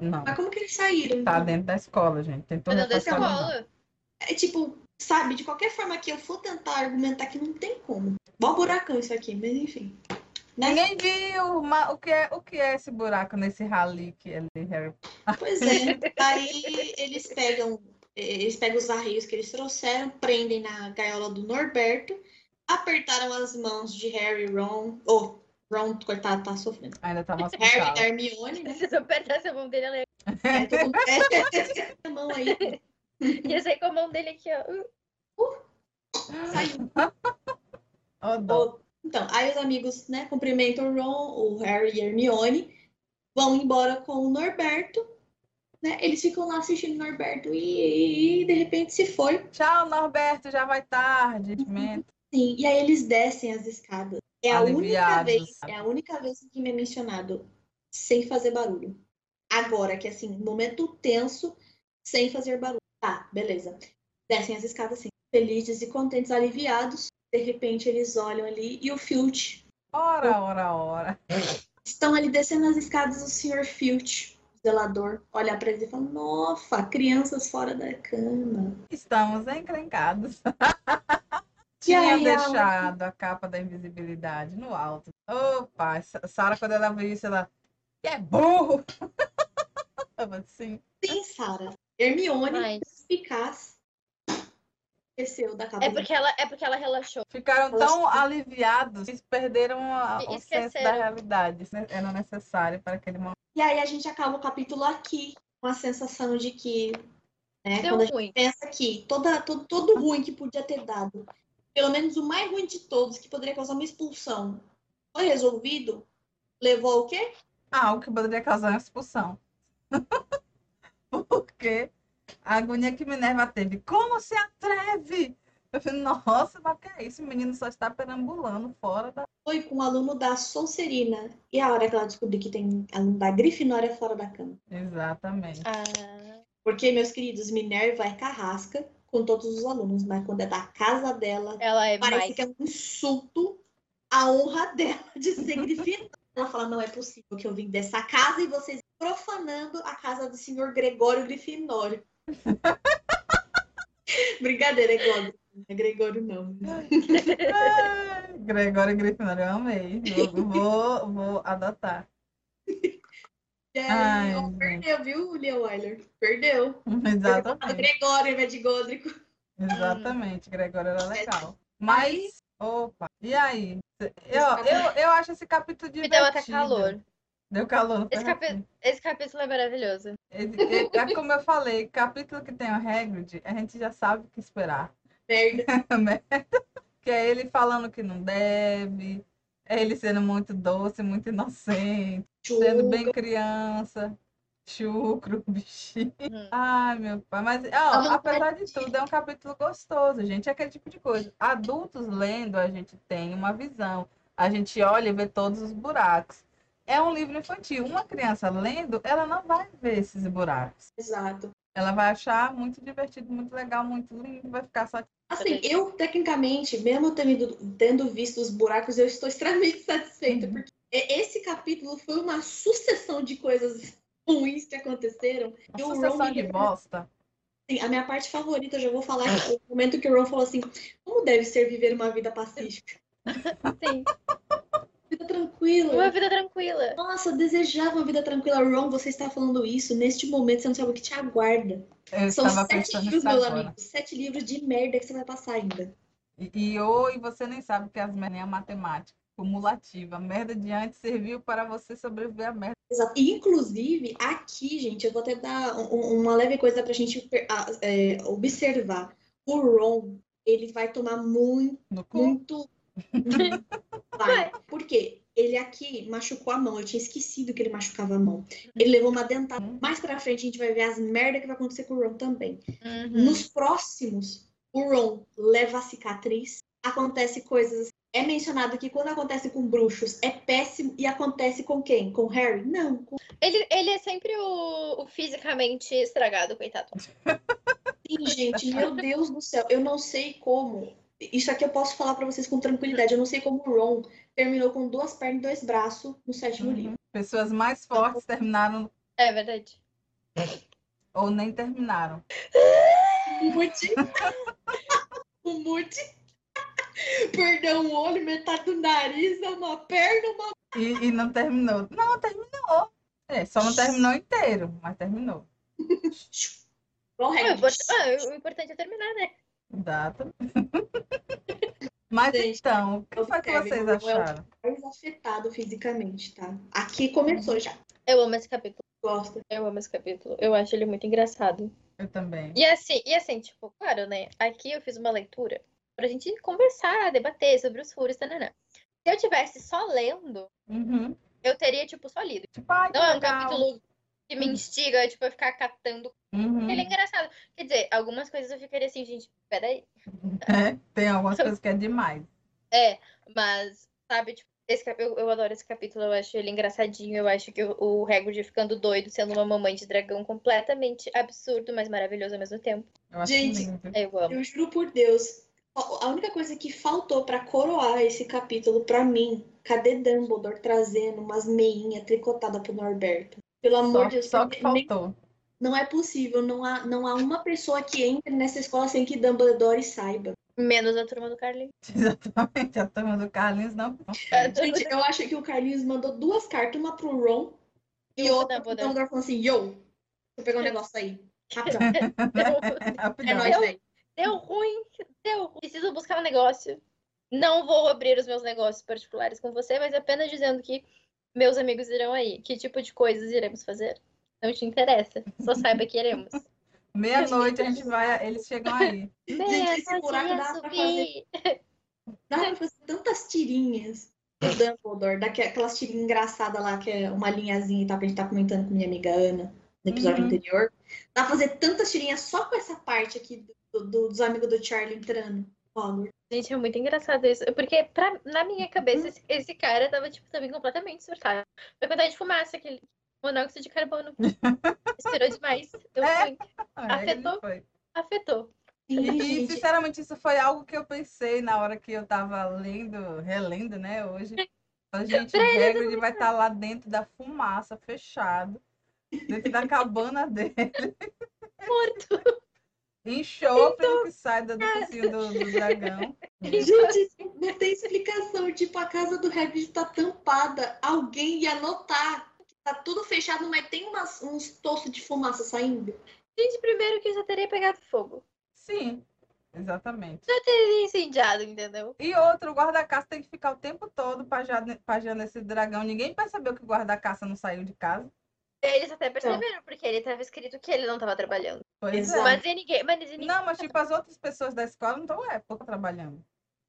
Não. Mas como que eles saíram? Tá então? dentro da escola, gente. Tentou Tá dentro da escola. É tipo, sabe, de qualquer forma que eu for tentar argumentar que não tem como. Mó buracão isso aqui, mas enfim. Né? Ninguém viu o que, é, o que é esse buraco nesse rally que é de Harry Pois é. Aí eles pegam, eles pegam os arreios que eles trouxeram, prendem na gaiola do Norberto, apertaram as mãos de Harry e Ron. Oh, Ron, coitado, tá sofrendo. Ainda tá no Harry e Hermione, né? Se eu apertasse a mão dele, ela ia- É, todo mundo- é, a mão aí. Ia sair com a mão dele aqui, ó. Saiu. Ô, dó. Ô, Então, aí os amigos, né, cumprimentam o Ron, o Harry e a Hermione, vão embora com o Norberto, né? Eles ficam lá assistindo o Norberto e, e de repente se foi. Tchau, Norberto, já vai tarde. Mento. Sim, e aí eles descem as escadas. É a única vez, sabe? é a única vez que me é mencionado sem fazer barulho. Agora, que assim, momento tenso, sem fazer barulho. Tá, beleza. Descem as escadas assim, felizes e contentes, aliviados. De repente eles olham ali e o Filch. Ora, ora, ora. Estão ali descendo as escadas, o Sr. Filch, zelador, olha pra eles e fala: Nossa, crianças fora da cama. Estamos encrencados. Tinha aí, ela- deixado a capa da invisibilidade no alto. Opa, Sa- Sara, quando ela viu isso, ela. Que é burro! Falei, Sim. Sim, Sara. Hermione, Mas eficaz, esqueceu da capa é porque ela, é porque ela relaxou. Ficaram tão aliviados que perderam a- o senso da realidade. Era necessário para aquele momento. E aí a gente acaba o capítulo aqui com a sensação de que, né, Deu quando a gente ruim. pensa que toda, todo, todo ruim que podia ter dado, pelo menos o mais ruim de todos, que poderia causar uma expulsão, foi resolvido, levou ao quê? Ah, o que poderia causar uma expulsão. Porque a agonia que Minerva teve. Como se atreve? Eu falei, nossa, mas que é isso? O menino só está perambulando fora da. Foi com o aluno da Sonserina. E a hora que ela descobriu que tem aluno da Grifinória fora da cama. Exatamente. Ah, Porque, meus queridos, Minerva é carrasca com todos os alunos, mas quando é da casa dela, ela é parece mais. que é um insulto à honra dela de ser Grifinória. Ela fala, não é possível que eu vim dessa casa e vocês profanando a casa do senhor Gregório Grifinório. Brincadeira, é Gregório. Não é Gregório, não. Gregório Grifinório, eu amei. Vou, vou, vou adotar. Ai, gente. perdeu, viu, Lia Wyler? Perdeu. Exatamente. Gregório ao invés de Godrico. Exatamente, Gregório era legal. Mas, opa, e aí? Eu, eu, eu acho esse capítulo Me divertido. deu até calor. Deu calor Esse, capi... Esse capítulo é maravilhoso. Esse- esse- É como eu falei, capítulo que tem o Hagrid, a gente já sabe o que esperar. Merda. né? Que é ele falando que não deve, é ele sendo muito doce, muito inocente, sendo bem criança, chucro, bichinho. Uhum. Ai, meu pai. Mas, ó, não apesar de tudo, é um capítulo gostoso, gente. É aquele tipo de coisa. Adultos lendo, a gente tem uma visão. A gente olha e vê todos os buracos. É um livro infantil. Uma criança lendo, ela não vai ver esses buracos. Exato. Ela vai achar muito divertido, muito legal, muito lindo, vai ficar só. Assim, eu, tecnicamente, mesmo tendo, tendo visto os buracos, eu estou extremamente satisfeita, Uhum. porque esse capítulo foi uma sucessão de coisas ruins que aconteceram. Uma sucessão Ron de bosta. Assim, a minha parte favorita, eu já vou falar, foi o momento que o Ron falou assim: como deve ser viver uma vida pacífica? Sim. Vida tranquila. Uma vida tranquila. Nossa, eu desejava uma vida tranquila. Ron, você está falando isso neste momento, você não sabe o que te aguarda. Eu São estava sete pensando livros, meu agora. amigo. Sete livros de merda que você vai passar ainda. E, e oi, você nem sabe que as merdas é matemática cumulativa. A merda de antes serviu para você sobreviver à merda. Exato. Inclusive, aqui, gente, eu vou até dar um- um- uma leve coisa pra gente per- ah, é, observar. O Ron, ele vai tomar muito, muito. vai. Por quê? Ele aqui machucou a mão. Eu tinha esquecido que ele machucava a mão. Ele levou uma dentada. Mais pra frente, a gente vai ver as merdas que vai acontecer com o Ron também. Uhum. Nos próximos, o Ron leva a cicatriz. Acontece coisas. É mencionado que quando acontece com bruxos é péssimo e acontece com quem? Com Harry? Não, com Ele, ele é sempre o, o fisicamente estragado, coitado. Sim, gente, meu Deus do céu, eu não sei como. Isso aqui eu posso falar pra vocês com tranquilidade. Eu não sei como o Ron terminou com duas pernas e dois braços no sétimo livro. Uhum. Pessoas mais fortes terminaram É verdade. ou nem terminaram. O Muti. o Muti. Perdeu um olho, metade do nariz, uma perna, uma. E, e não terminou. Não, terminou. É, só não terminou inteiro, mas terminou. Igual Ah, o, importante é terminar, né? Data. Mas Gente, então, o que foi que vocês não é o- acharam? Mais afetado fisicamente, tá? Aqui começou já. Eu amo esse capítulo. Gosta. Eu amo esse capítulo. Eu acho ele muito engraçado. Eu também. E assim, e assim, tipo, claro, né? Aqui eu fiz uma leitura pra gente conversar, debater sobre os furos, tananã. Se eu tivesse só lendo, Uhum. eu teria, tipo, só lido. Tipo, ai, Não é um legal. capítulo que me Hum. instiga, tipo, a ficar catando. Uhum. Ele é engraçado. Quer dizer, algumas coisas eu ficaria assim, gente, peraí. É, tem algumas coisas que é demais. É, mas, sabe, tipo, esse, cap- eu, eu adoro esse capítulo, eu acho ele engraçadinho, eu acho que o, o Hagrid ficando doido, sendo uma mamãe de dragão completamente absurdo, mas maravilhoso ao mesmo tempo. Eu acho Gente, lindo. Eu amo. Eu juro por Deus, a única coisa que faltou pra coroar esse capítulo pra mim, cadê Dumbledore trazendo umas meinhas tricotadas pro Norberto? Pelo amor Só, de Deus, só que nem- faltou. não é possível, não há, não há uma pessoa que entre nessa escola sem que Dumbledore saiba. Menos a turma do Carlinhos. Exatamente. A turma do Carlinhos não. Gente, eu acho que o Carlinhos mandou duas cartas, uma pro Ron e E outra pro Dumbledore. Dumbledore falando assim, yo, deixa eu pegar um negócio aí. Rapidão. É nóis, velho. Deu ruim, deu ruim. Preciso buscar um negócio. Não vou abrir os meus negócios particulares com você, mas apenas dizendo que meus amigos irão aí. Que tipo de coisas iremos fazer? Não te interessa. Só saiba que iremos. Meia-noite a gente vai, eles chegam aí. Gente, esse buraco dá pra subir. Dá pra fazer tantas tirinhas do Dumbledore, daquelas tirinhas engraçadas lá, que é uma linhazinha e tal, que a gente tá comentando com minha amiga Ana no episódio Uhum. anterior. Dá pra fazer tantas tirinhas só com essa parte aqui do- do- dos amigos do Charlie entrando. Hogwarts. Gente, é muito engraçado isso. Porque pra, na minha cabeça, esse, esse cara tava, tipo, também completamente surtado. Foi quantidade de fumaça, aquele monóxido de carbono. Esperou demais. Deu É. Ah, Afetou? foi. Afetou. E, sinceramente, isso foi algo que eu pensei na hora que eu tava lendo, relendo, né, hoje. A gente, o Hagrid vai estar lá dentro da fumaça, fechado, dentro da cabana dele, Morto. enxofre que sai do, do focinho do, do dragão. Gente, não tem explicação. Tipo, a casa do Hagrid tá tampada. Alguém ia notar que tá tudo fechado, mas tem umas, uns tostos de fumaça saindo. Gente, primeiro que já teria pegado fogo. Sim, exatamente. Teria incendiado, entendeu? E outro, o guarda-caça tem que ficar o tempo todo paja- pajeando esse dragão. Ninguém percebeu que o guarda-caça não saiu de casa. Eles até perceberam, porque ele tava escrito que ele não tava trabalhando. Pois é. Mas e ninguém. Mas ninguém. Não, mas tipo, as outras pessoas da escola não estão, ué, pouco trabalhando.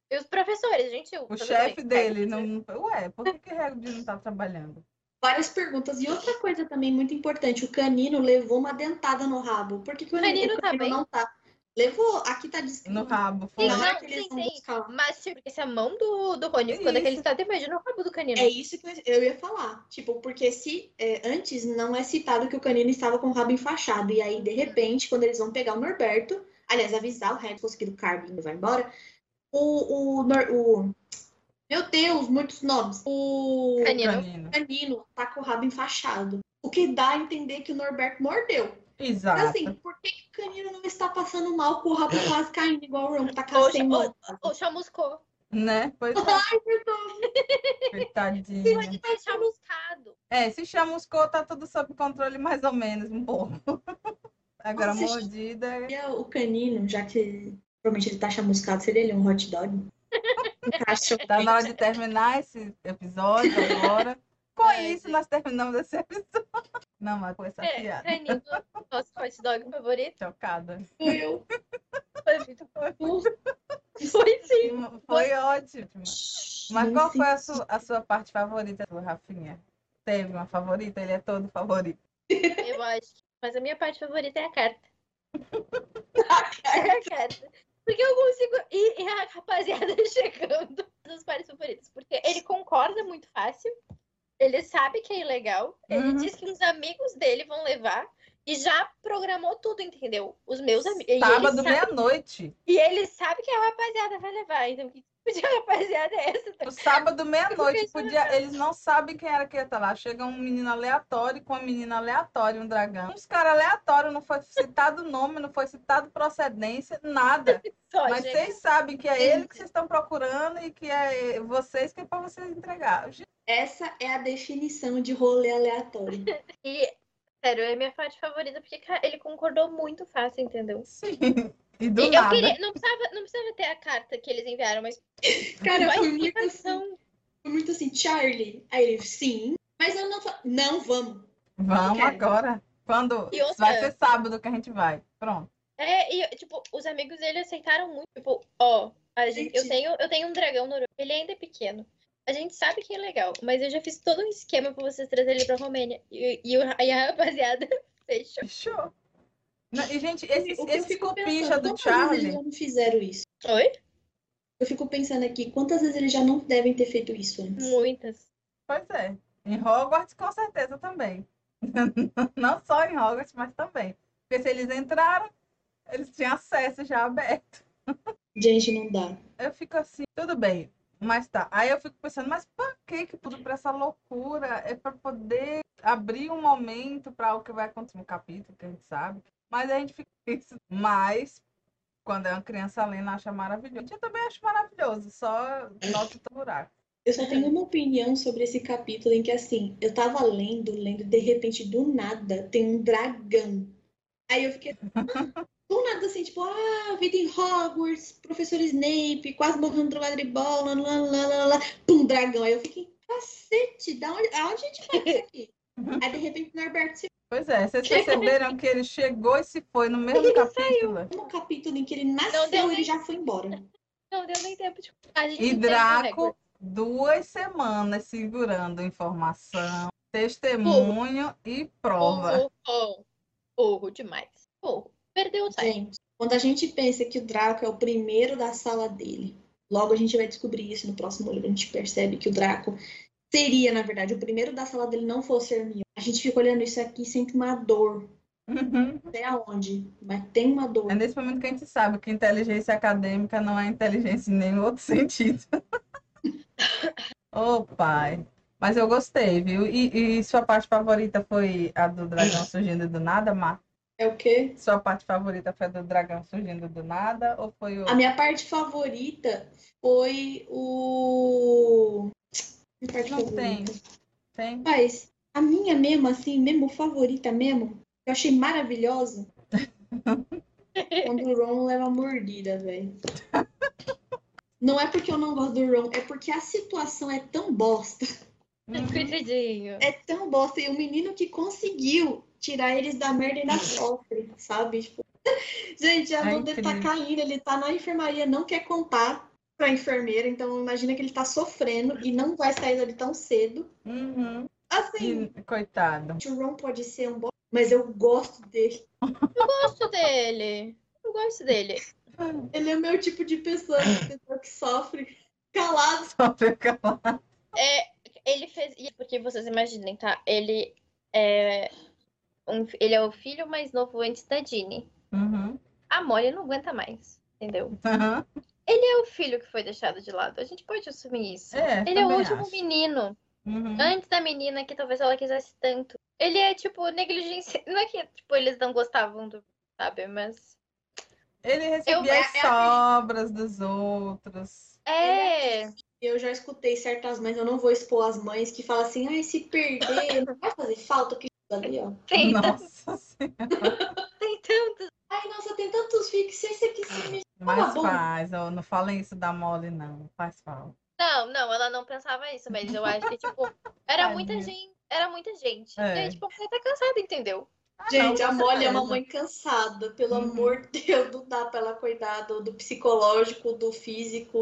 E os professores, gentil. O chefe dele não. não- Ué, por que, que Hagrid não tá trabalhando? Várias perguntas. E outra coisa também muito importante: o canino levou uma dentada no rabo. Por que, que o Canino o tá não tá? Levou. Aqui tá descrito. No rabo. Foi. Sim, Na hora não, que eles sim, vão sim. buscar. Mas, tipo, esse é a mão do, do Rony, É quando aquele isso. está imagina o rabo do canino. É isso que eu- ia falar. Tipo, porque se é, antes não é citado que o canino estava com o rabo enfaixado. E aí, de repente, quando eles vão pegar o Norberto, aliás, avisar o Red que o Carvin vai embora, o, o, Nor- o- Meu Deus, muitos nomes. O Canino. Canino. canino tá com o rabo enfaixado. O que dá a entender que o Norberto mordeu. Mas Exato. assim, por que, que o canino não está passando mal com o rabo quase caindo, igual o Ron, que tá Ou, mão? ou chamuscou. Né? Pois é, Ai, perdão. coitadinho. Pode ter chamuscado. É, se chamuscou, tá tudo sob controle, mais ou menos, um pouco. Agora, Nossa, mordida. é- E o canino, já que provavelmente ele tá chamuscado, seria ele um hot dog? Um cachorro. Tá na hora de terminar esse episódio agora. Com Ai, isso, nós terminamos esse episódio. Não, mas com essa É, piada. canino, nosso hot dog favorito. Chocada. Fui eu. Foi muito Foi sim. Foi ótimo. Mas qual foi a sua, a sua parte favorita, sua Rafinha? Teve uma favorita? Ele é todo favorito. Eu acho. Mas a minha parte favorita é a carta. É a carta. Porque eu consigo. E, e a rapaziada chegando das partes favoritas. Porque ele concorda muito fácil. Ele sabe que é ilegal. Ele Uhum. diz que os amigos dele vão levar. E já programou tudo, entendeu? Os meus amigos. Sábado, meia-noite. E ele sabe que a rapaziada vai levar. Então, que tipo de rapaziada é essa? No sábado, meia-noite, podia. Eles não sabem quem era que ia estar lá. Chega um menino aleatório com uma menina aleatória, um dragão. Uns caras aleatórios, não foi citado nome, não foi citado procedência, nada. Só, Mas gente. vocês sabem que é ele que vocês estão procurando e que é vocês que é para vocês entregar. Essa é a definição de rolê aleatório. E, sério, é minha parte favorita, porque cara, ele concordou muito fácil, entendeu? Sim. E do E eu nada. queria. Não precisava, não precisava ter a carta que eles enviaram, mas. Cara, foi muito assim. Foi muito assim, Charlie. Aí ele, sim. Mas eu não Não, vamos. Vamos quero. agora. Quando outra- vai ser sábado que a gente vai. Pronto. É, e, tipo, os amigos dele aceitaram muito. Tipo, ó, a gente, eu, Gente. tenho, eu tenho um dragão no Ele ainda é pequeno. A gente sabe que é legal, mas eu já fiz todo um esquema pra vocês trazerem ele pra Romênia. E, e, e a rapaziada fechou. Fechou. Não, E, gente, O esses fico copicha pensando, do quantas vezes Charlie. eles já não fizeram isso? Oi? Eu fico pensando aqui, quantas vezes eles já não devem ter feito isso antes? Muitas. Pois é. Em Hogwarts, com certeza também. Não só em Hogwarts, mas também. Porque se eles entraram, eles tinham acesso já aberto. Gente, não dá. Eu fico assim, tudo bem. Mas tá. Aí eu fico pensando, mas por que que tudo pra essa loucura? É pra poder abrir um momento para o que vai acontecer no capítulo, que a gente sabe. Mas a gente fica isso. Mas quando é uma criança lendo, acha maravilhoso. Eu também acho maravilhoso, só nota o buraco. Eu só tenho uma opinião sobre esse capítulo em que, assim, eu tava lendo, lendo, de repente, do nada, tem um dragão. Aí eu fiquei. Do nada, assim, tipo, ah, vida em Hogwarts, professor Snape, quase morrendo drogado de bola, lá, lá, lá, lá, pum, dragão. Aí eu fiquei, cacete, da onde, aonde a gente vai isso aqui? Aí, de repente, o Norberto se Pois é, vocês perceberam que ele chegou e se foi no mesmo capítulo? no capítulo em que ele Não nasceu, deu ele nem- já foi embora. Não deu nem tempo de. A gente E Draco, duas semanas segurando informação, testemunho e prova. Burro, burro demais. Burro. Perdeu o time. Gente, quando a gente pensa que o Draco é o primeiro da sala dele, logo a gente vai descobrir isso no próximo livro. A gente percebe que o Draco seria, na verdade, o primeiro da sala dele não fosse Hermione. A gente fica olhando isso aqui e sente uma dor. Uhum. Sei aonde, mas tem uma dor. É nesse momento que a gente sabe que inteligência acadêmica não é inteligência em nenhum outro sentido. Ô, pai. Mas eu gostei, viu? E, e sua parte favorita foi a do dragão surgindo do nada, Mar? É o quê? Sua parte favorita foi a do dragão surgindo do nada? Ou foi o. A minha parte favorita foi o. Não favorita. Tem? Mas a minha mesmo, assim, mesmo favorita mesmo, eu achei maravilhosa. Quando o Ron leva a mordida, velho. Não é porque eu não gosto do Ron, é porque a situação é tão bosta. Uhum. Coitadinho. É tão bosta. E o menino que conseguiu tirar eles da merda ainda sofre, sabe? Tipo, Gente, a É mão dele tá caindo, ele tá na enfermaria, não quer contar pra enfermeira, então imagina que ele tá sofrendo e não vai sair dali tão cedo. Uhum. Assim, E, coitado. o Ron pode ser um bom, mas eu gosto dele. Eu gosto dele. Eu gosto dele. Ele é o meu tipo de pessoa, pessoa que sofre calado. Só fica lá. É, ele fez. e Porque vocês imaginem, tá? Ele é. um- ele é o filho mais novo antes da Ginny. Uhum. A Molly não aguenta mais, entendeu? Uhum. Ele é o filho que foi deixado de lado. A gente pode assumir isso. É, ele é o último acho. menino. Uhum. Antes da menina que talvez ela quisesse tanto. Ele é, tipo, negligência. Não é que, tipo, eles não gostavam do. Sabe? Mas. Ele recebia Eu- as é- é sobras dos outros. É. Eu já escutei certas mães, eu não vou expor as mães, que falam assim, ai, se perder, não vai fazer falta que ali, ó. Tem, Nossa Senhora. tem tantos. Ai, nossa, tem tantos filhos que se esse aqui se me... Mas bom. faz, não falem isso da Molly, não. Faz falta. Não, não, ela não pensava isso, mas eu acho que, tipo, era muita Tadinha. gente. Era muita gente. É. E aí, tipo, a mulher tá cansada, entendeu? Gente, não, a Molly é uma mãe cansada, pelo Uhum. amor de Deus, não dá pra ela cuidar do, do psicológico, do físico,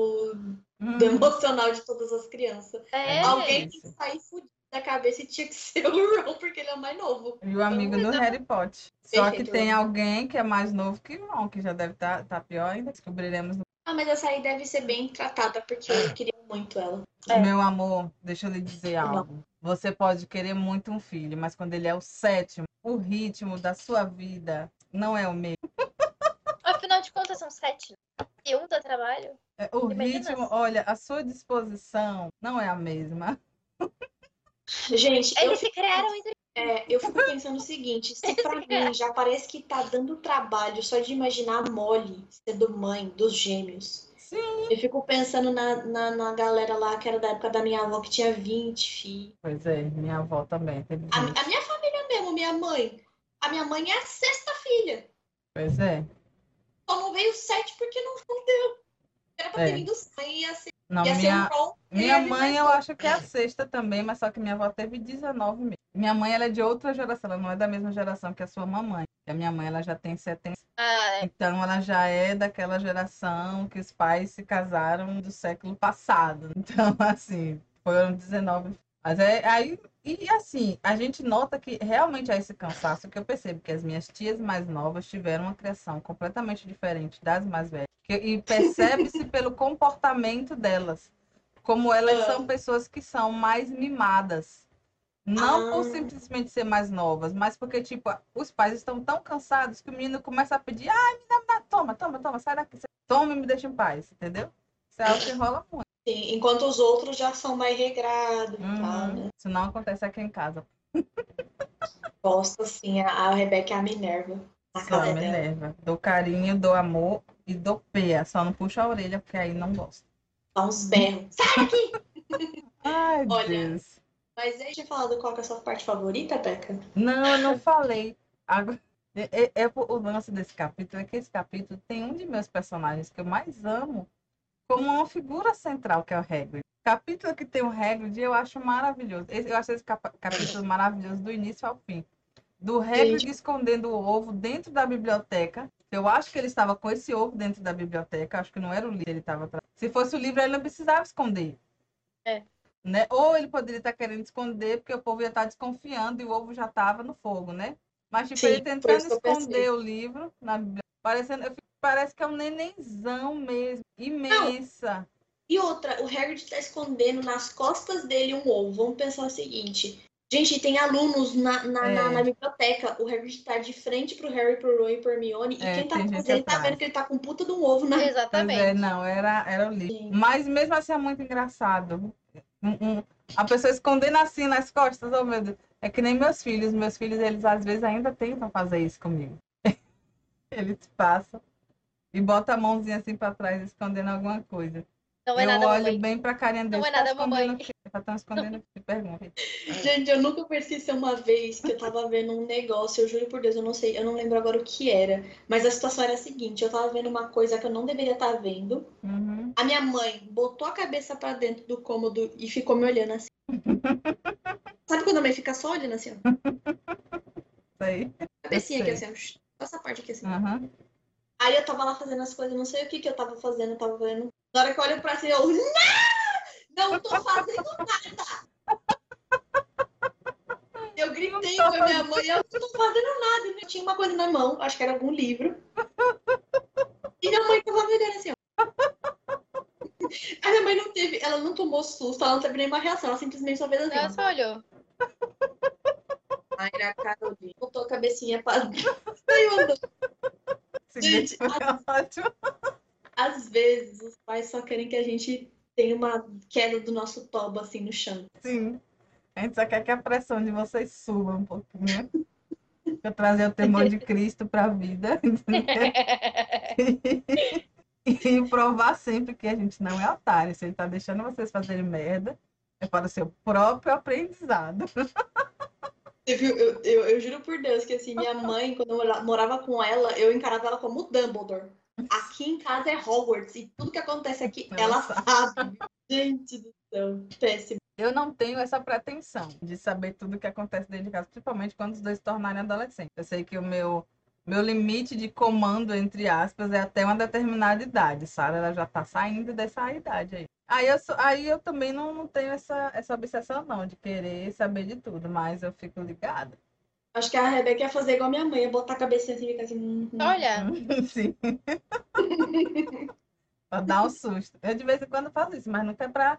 Hum, do emocional de todas as crianças. É. Alguém tem que sair fudido da cabeça e tinha que ser o Ron, porque ele é o mais novo. E o amigo do Harry Potter. Só que tem Ron. alguém que é mais novo que o Ron, que já deve estar tá, pior ainda. Descobriremos. no- Ah, mas essa aí deve ser bem tratada, porque eu queria muito ela. É. Meu amor, deixa eu lhe dizer Não. algo. Você pode querer muito um filho, mas quando ele é o sétimo, o ritmo da sua vida não é o mesmo. Afinal de contas, são sete. né? E um dá trabalho. É, O Imagina ritmo, olha, a sua disposição não é a mesma. Gente, eu Eles se criaram entre. É, eu fico pensando o seguinte, se pra mim já parece que tá dando trabalho só de imaginar a Molly sendo mãe dos gêmeos. Sim. Eu fico pensando na, na, na galera lá que era da época da minha avó, que tinha 20 filhos. Pois é, minha avó também teve A, a minha família mesmo, minha mãe. A minha mãe é a sexta filha. Pois é. Só não veio sete porque não, não deu. Era pra ter É. vindo cem, ia ser, Não, ia minha, um minha mãe eu acho que é a sexta também, mas só que minha avó teve 19 meses. Minha mãe ela é de outra geração, ela não é da mesma geração que a sua mamãe. A minha mãe ela já tem 70. Ah, é. Então ela já é daquela geração que os pais se casaram do século passado. Então, assim, foram 19. Mas é aí. E assim, a gente nota que realmente há esse cansaço que eu percebo que as minhas tias mais novas tiveram uma criação completamente diferente das mais velhas. E percebe-se pelo comportamento delas. Como elas Ah. são pessoas que são mais mimadas. Não por Ah. simplesmente ser mais novas, mas porque, tipo, os pais estão tão cansados que o menino começa a pedir, ai, me dá, me dá, toma, toma, toma, sai daqui, toma e me deixa em paz, entendeu? Isso é algo que rola muito. Sim, enquanto os outros já são mais regrados Uhum. né? Isso não acontece aqui em casa. Gosto, assim, a, a Rebeca é a Minerva. Me dela. leva. Dou carinho, dou amor e dou peia. Só não puxa a orelha, porque aí não gosto. Dá uns berros. Ai, Olha. Deus. Mas aí, tinha falado qual que é a sua parte favorita, Beca? Não, eu não falei. Agora, é, é- é o lance desse capítulo é que esse capítulo tem um de meus personagens que eu mais amo como uma figura central, que é o Hagrid. O capítulo que tem o Hagrid eu acho maravilhoso. Eu acho esse capítulo maravilhoso do início ao fim. Do Hagrid Gente. escondendo o ovo dentro da biblioteca. Eu acho que ele estava com esse ovo dentro da biblioteca. Acho que não era o livro que ele estava. Se fosse o livro, ele não precisava esconder. É. Né? Ou ele poderia estar querendo esconder, porque o povo ia estar desconfiando e o ovo já estava no fogo, né? Mas, tipo, Sim, ele tentando pensei. esconder o livro na biblioteca. Parecendo, eu fico- parece que é um nenenzão mesmo. Imensa. E outra, o Hagrid tá escondendo nas costas dele um ovo. Vamos pensar o seguinte. Gente, tem alunos na, na, É. na, na biblioteca. O Hagrid tá de frente pro Harry, pro Ron e pro Hermione. E É, quem tá fazendo, ele tá atrás. vendo que ele tá com um puta de um ovo na... Pois é, Exatamente. não, era, era o livro. Sim. Mas mesmo assim é muito engraçado. A pessoa escondendo assim nas costas, oh meu Deus. É que nem meus filhos. Meus filhos, eles às vezes ainda tentam fazer isso comigo. Eles passam e botam a mãozinha assim pra trás, escondendo alguma coisa. Não é eu nada, olho mamãe. bem pra carinha deles. Não é "Tá nada, mamãe." o quê? Estão escondendo o quê? Pergunta. Gente, eu nunca percebi uma vez que eu tava vendo um negócio, eu juro por Deus, eu não sei, eu não lembro agora o que era. Mas a situação era a seguinte, eu tava vendo uma coisa que eu não deveria estar vendo. Uhum. A minha mãe botou a cabeça pra dentro do cômodo e ficou me olhando assim. Sabe quando a mãe fica só olhando assim, ó? Isso aí. Cabecinha aqui sei. assim, ó. Essa parte aqui assim. Uhum. Aí eu tava lá fazendo as coisas, não sei o que que eu tava fazendo, eu tava vendo. Na hora que eu olho pra cima, eu. Não! Não tô fazendo nada! Eu gritei com a minha mãe, eu não tô fazendo nada. Eu tinha uma coisa na mão, acho que era algum livro. E minha mãe tava me olhando assim, ó. A minha mãe não teve, ela não tomou susto, ela não teve nenhuma reação, ela simplesmente só fez assim. Ela só olhou. Ai, a Carolina. Botou a cabecinha pra. Saiu andando. Gente. Às vezes, os pais só querem que a gente tenha uma queda do nosso toba assim no chão. Sim. A gente só quer que a pressão de vocês suba um pouquinho. Pra trazer o temor de Cristo pra vida. entendeu? E provar sempre que a gente não é otário. Se ele tá deixando vocês fazerem merda, é para o seu próprio aprendizado. Viu? Eu, eu, eu juro por Deus que assim, minha mãe, quando eu mora- morava com ela, eu encarava ela como Dumbledore. Aqui em casa é Hogwarts e tudo que acontece aqui, Ela ela sabe. sabe. Gente do céu, péssimo. Eu não tenho essa pretensão de saber tudo o que acontece dentro de casa, principalmente quando os dois se tornarem adolescentes. Eu sei que o meu, meu limite de comando, entre aspas, é até uma determinada idade. Sara ela já tá saindo dessa idade aí. Aí eu, sou- aí eu também não, não tenho essa, essa obsessão, não, de querer saber de tudo, mas eu fico ligada. Acho que a Rebeca ia fazer igual a minha mãe, ia botar a cabecinha assim e ficar assim. "Hum, hum". Olha, Sim. pra dar um susto. Eu de vez em quando faço isso, mas nunca é pra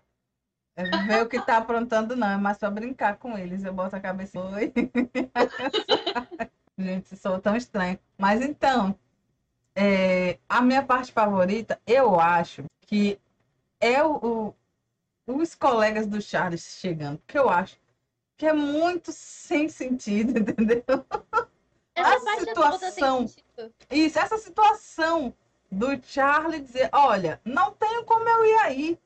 ver o que tá aprontando, não. É mais pra brincar com eles. Eu boto a cabeça. Oi. Gente, sou tão estranho. Mas então, é, a minha parte favorita, eu acho que é o, o- os colegas do Charles chegando. Porque eu acho que é muito sem sentido, entendeu? essa A é situação. Isso, essa situação do Charlie dizer, olha, não tenho como eu ir aí,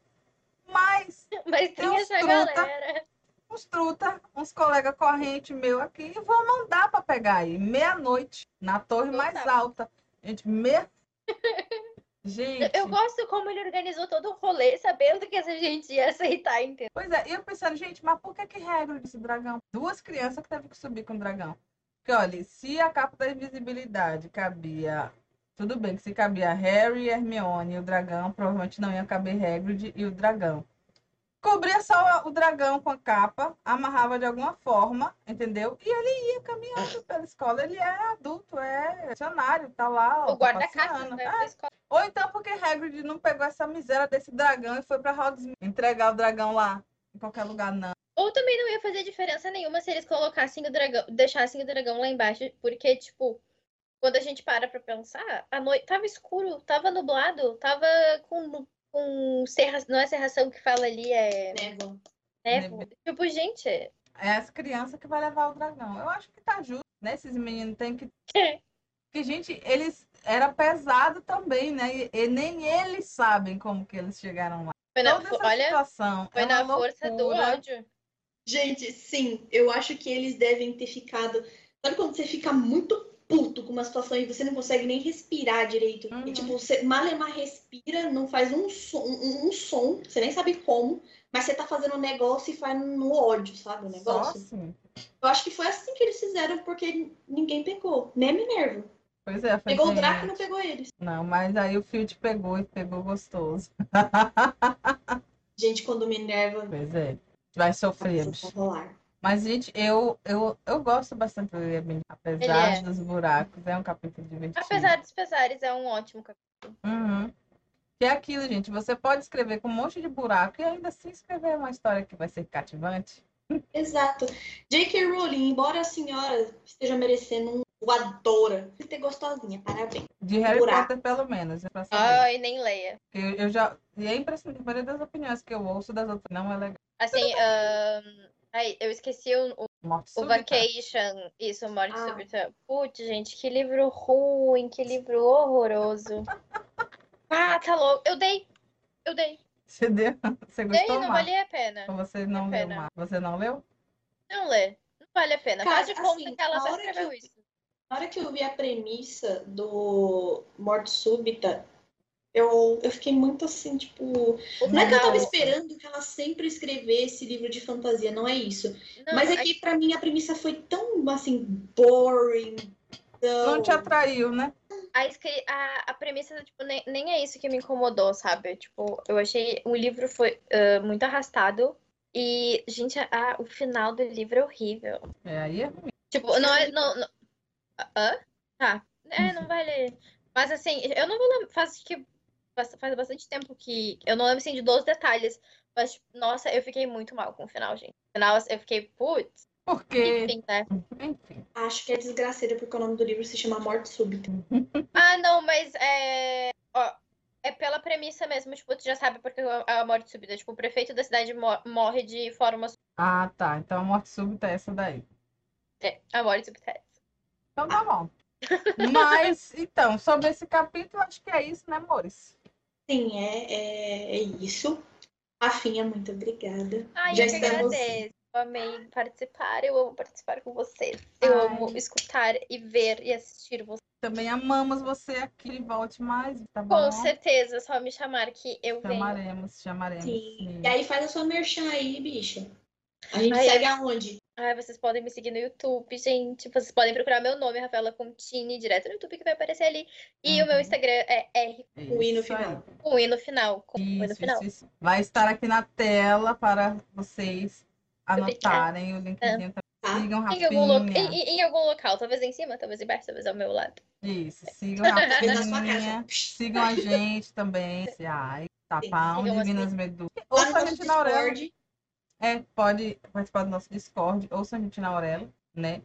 mas Mas tem uns essa truta. galera. uns truta, uns colegas corrente meu aqui, e vou mandar para pegar aí, meia-noite, na torre Não mais alta. Gente, meia... Gente, Eu gosto como ele organizou todo o rolê, sabendo que essa gente ia aceitar, entendeu? pois é, e eu pensando, gente, mas por que que regra desse dragão? Duas crianças que teve que subir com o dragão. Porque, olha, se a capa da invisibilidade cabia. Tudo bem que se cabia Harry, Hermione e o dragão, provavelmente não ia caber Hagrid e o dragão. Cobria só o dragão com a capa, amarrava de alguma forma, entendeu? E ele ia caminhando pela escola. Ele é adulto, é funcionário, tá lá. ó, O tá guarda-caças, passeando. né? Escola. ou então porque Hagrid não pegou essa miséria desse dragão e foi pra Hogsmeade entregar o dragão lá, em qualquer lugar, não. Ou também não ia fazer diferença nenhuma se eles colocassem o dragão, deixassem o dragão lá embaixo, porque, tipo, quando a gente para pra pensar, a noite tava escuro, tava nublado, tava com, com serra, não é serração que fala ali, é Névoa. névoa. Tipo, gente, É as crianças que vai levar o dragão. Eu acho que tá justo, né? Esses meninos têm que. É. Que, gente, eles. Era pesado também, né? E, e nem eles sabem como que eles chegaram lá. foi na, Toda essa olha, situação. foi é na força do loucura. ódio. Gente, sim, eu acho que eles devem ter ficado. Sabe quando você fica muito puto com uma situação e você não consegue nem respirar direito? Uhum. E tipo, você malemar respira, não faz um som, um, um som, você nem sabe como, mas você tá fazendo um negócio e faz no ódio, sabe? O negócio. assim. Eu acho que foi assim que eles fizeram, porque ninguém pegou. Nem Minerva. Pois é, foi Pegou o gente. Draco e não pegou eles. Não, mas aí o Field pegou e pegou gostoso. Gente, quando Minerva. Pois é. Vai sofrer, vou rolar. Mas, gente, eu, eu, eu gosto bastante do Liebling. Apesar é. dos buracos, é um capítulo divertido. Apesar dos pesares, é um ótimo capítulo. Uhum. Que é aquilo, gente. Você pode escrever com um monte de buraco e ainda assim escrever uma história que vai ser cativante. Exato. J.K. Rowling, embora a senhora esteja merecendo um voadora, você ter gostosinha, parabéns. De Harry Buraco. Potter, pelo menos. é. Ai, nem leia. Eu, eu já. E é impressionante. A maioria das opiniões que eu ouço das outras não é legal. Assim, ai, eu esqueci o, o, o. Vacation. Isso, Morte Ah. Súbita. Putz, gente, que livro ruim, que livro horroroso. Ah, tá louco. Eu dei. Eu dei. Você deu? Você Dei, gostou, não Mar? valia a pena. Ou você não leu, pena. Mar? Você não leu? Não lê. Não vale a pena. Cara, Faz de conta assim, que ela só que escreveu eu- isso. Na hora que eu vi a premissa do Morte Súbita, eu, eu fiquei muito assim, tipo. Não é que eu tava esperando que ela sempre escrevesse livro de fantasia, não é isso. Não, Mas é a- que pra mim a premissa foi tão, assim, boring. Tão... Não te atraiu, né? a, a, a premissa, tipo, nem, nem é isso que me incomodou, sabe? Tipo, eu achei o livro foi ah, muito arrastado. E, gente, a- o final do livro é horrível. É, aí é ruim. Tipo, não é. Não, não... Hã? Tá. É, não vale. Mas assim, eu não vou lembrar. Faz que faz bastante tempo que. Eu não lembro assim de 12 detalhes. Mas, tipo, nossa, eu fiquei muito mal com o final, gente. No final, eu fiquei, putz, Porque, enfim, né? enfim. Acho que é desgraceira porque o nome do livro se chama Morte Súbita. Ah, não, mas é. Ó, é pela premissa mesmo, tipo, tu já sabe porque é a morte súbita. Tipo, o prefeito da cidade mo- morre de forma. Ah, tá. Então a morte súbita é essa daí. É, a morte súbita. é essa. Então tá bom. Mas, então, sobre esse capítulo, acho que é isso, né, amores? Sim, é, é, é isso. Rafinha, muito obrigada. Ai, Já eu que estamos- agradeço. Eu amei participar, eu amo participar com vocês. Eu Ai. amo escutar e ver e assistir vocês. Também amamos você aqui. Volte mais, tá bom? Com certeza, só me chamar que eu venho. Chamaremos, chamaremos. Sim. sim. E aí faz a sua merchan aí, bicha. A gente Ai, segue aonde? Ai, vocês podem me seguir no YouTube, gente. Vocês podem procurar meu nome, Rafaela Contini, direto no YouTube que vai aparecer ali. E o meu Uhum. Instagram é R O i no Isso final. com I no final. Com I no Isso, final. isso, isso. Vai estar aqui na tela para vocês anotarem o linkzinho. também. Tá? Sigam Em algum, lo- em, em- algum local, talvez em cima, talvez embaixo, talvez ao meu lado. Isso, sigam sua Rafinha. casa. Sigam a gente também. Ai, Tapão, sigam assim. Divinas Medusas. Lá Ouça a gente na. Discord. É, pode participar do nosso Discord. Ouça a gente na Aurela, né?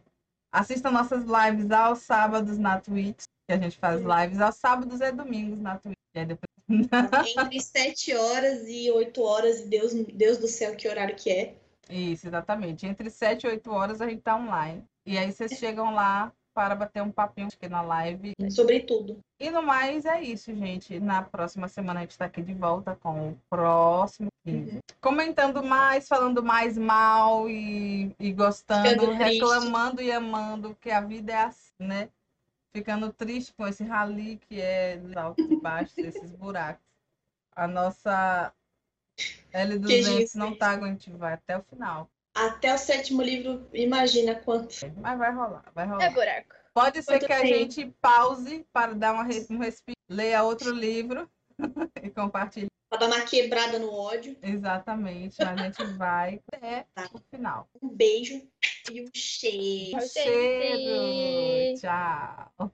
Assista nossas lives aos sábados na Twitch. Que a gente faz lives aos sábados e domingos na Twitch. E depois... Entre 7 horas e 8 horas, e Deus, Deus do céu, que horário que é. Isso, exatamente. Entre 7 e 8 horas a gente tá online. E aí vocês chegam lá para bater um papinho aqui na live. Sobre tudo. E no mais é isso, gente. Na próxima semana a gente está aqui de volta com o próximo 15. Comentando mais, falando mais mal e, e gostando, reclamando e amando, que a vida é assim, né? Ficando triste com esse rali que é dos altos e baixos, desses buracos. A nossa Que L200 isso, não tá aguentando, vai até o final. Até o sétimo livro, imagina quanto. Mas vai rolar, vai rolar. É buraco. Pode ser Quanto que a tempo? gente pause para dar uma, res- um respiro, leia outro livro e compartilhe. Pra dar uma quebrada no ódio. Exatamente. Mas a gente vai até Tá. o final. Um beijo e um cheiro. Um cheiro. Tchau.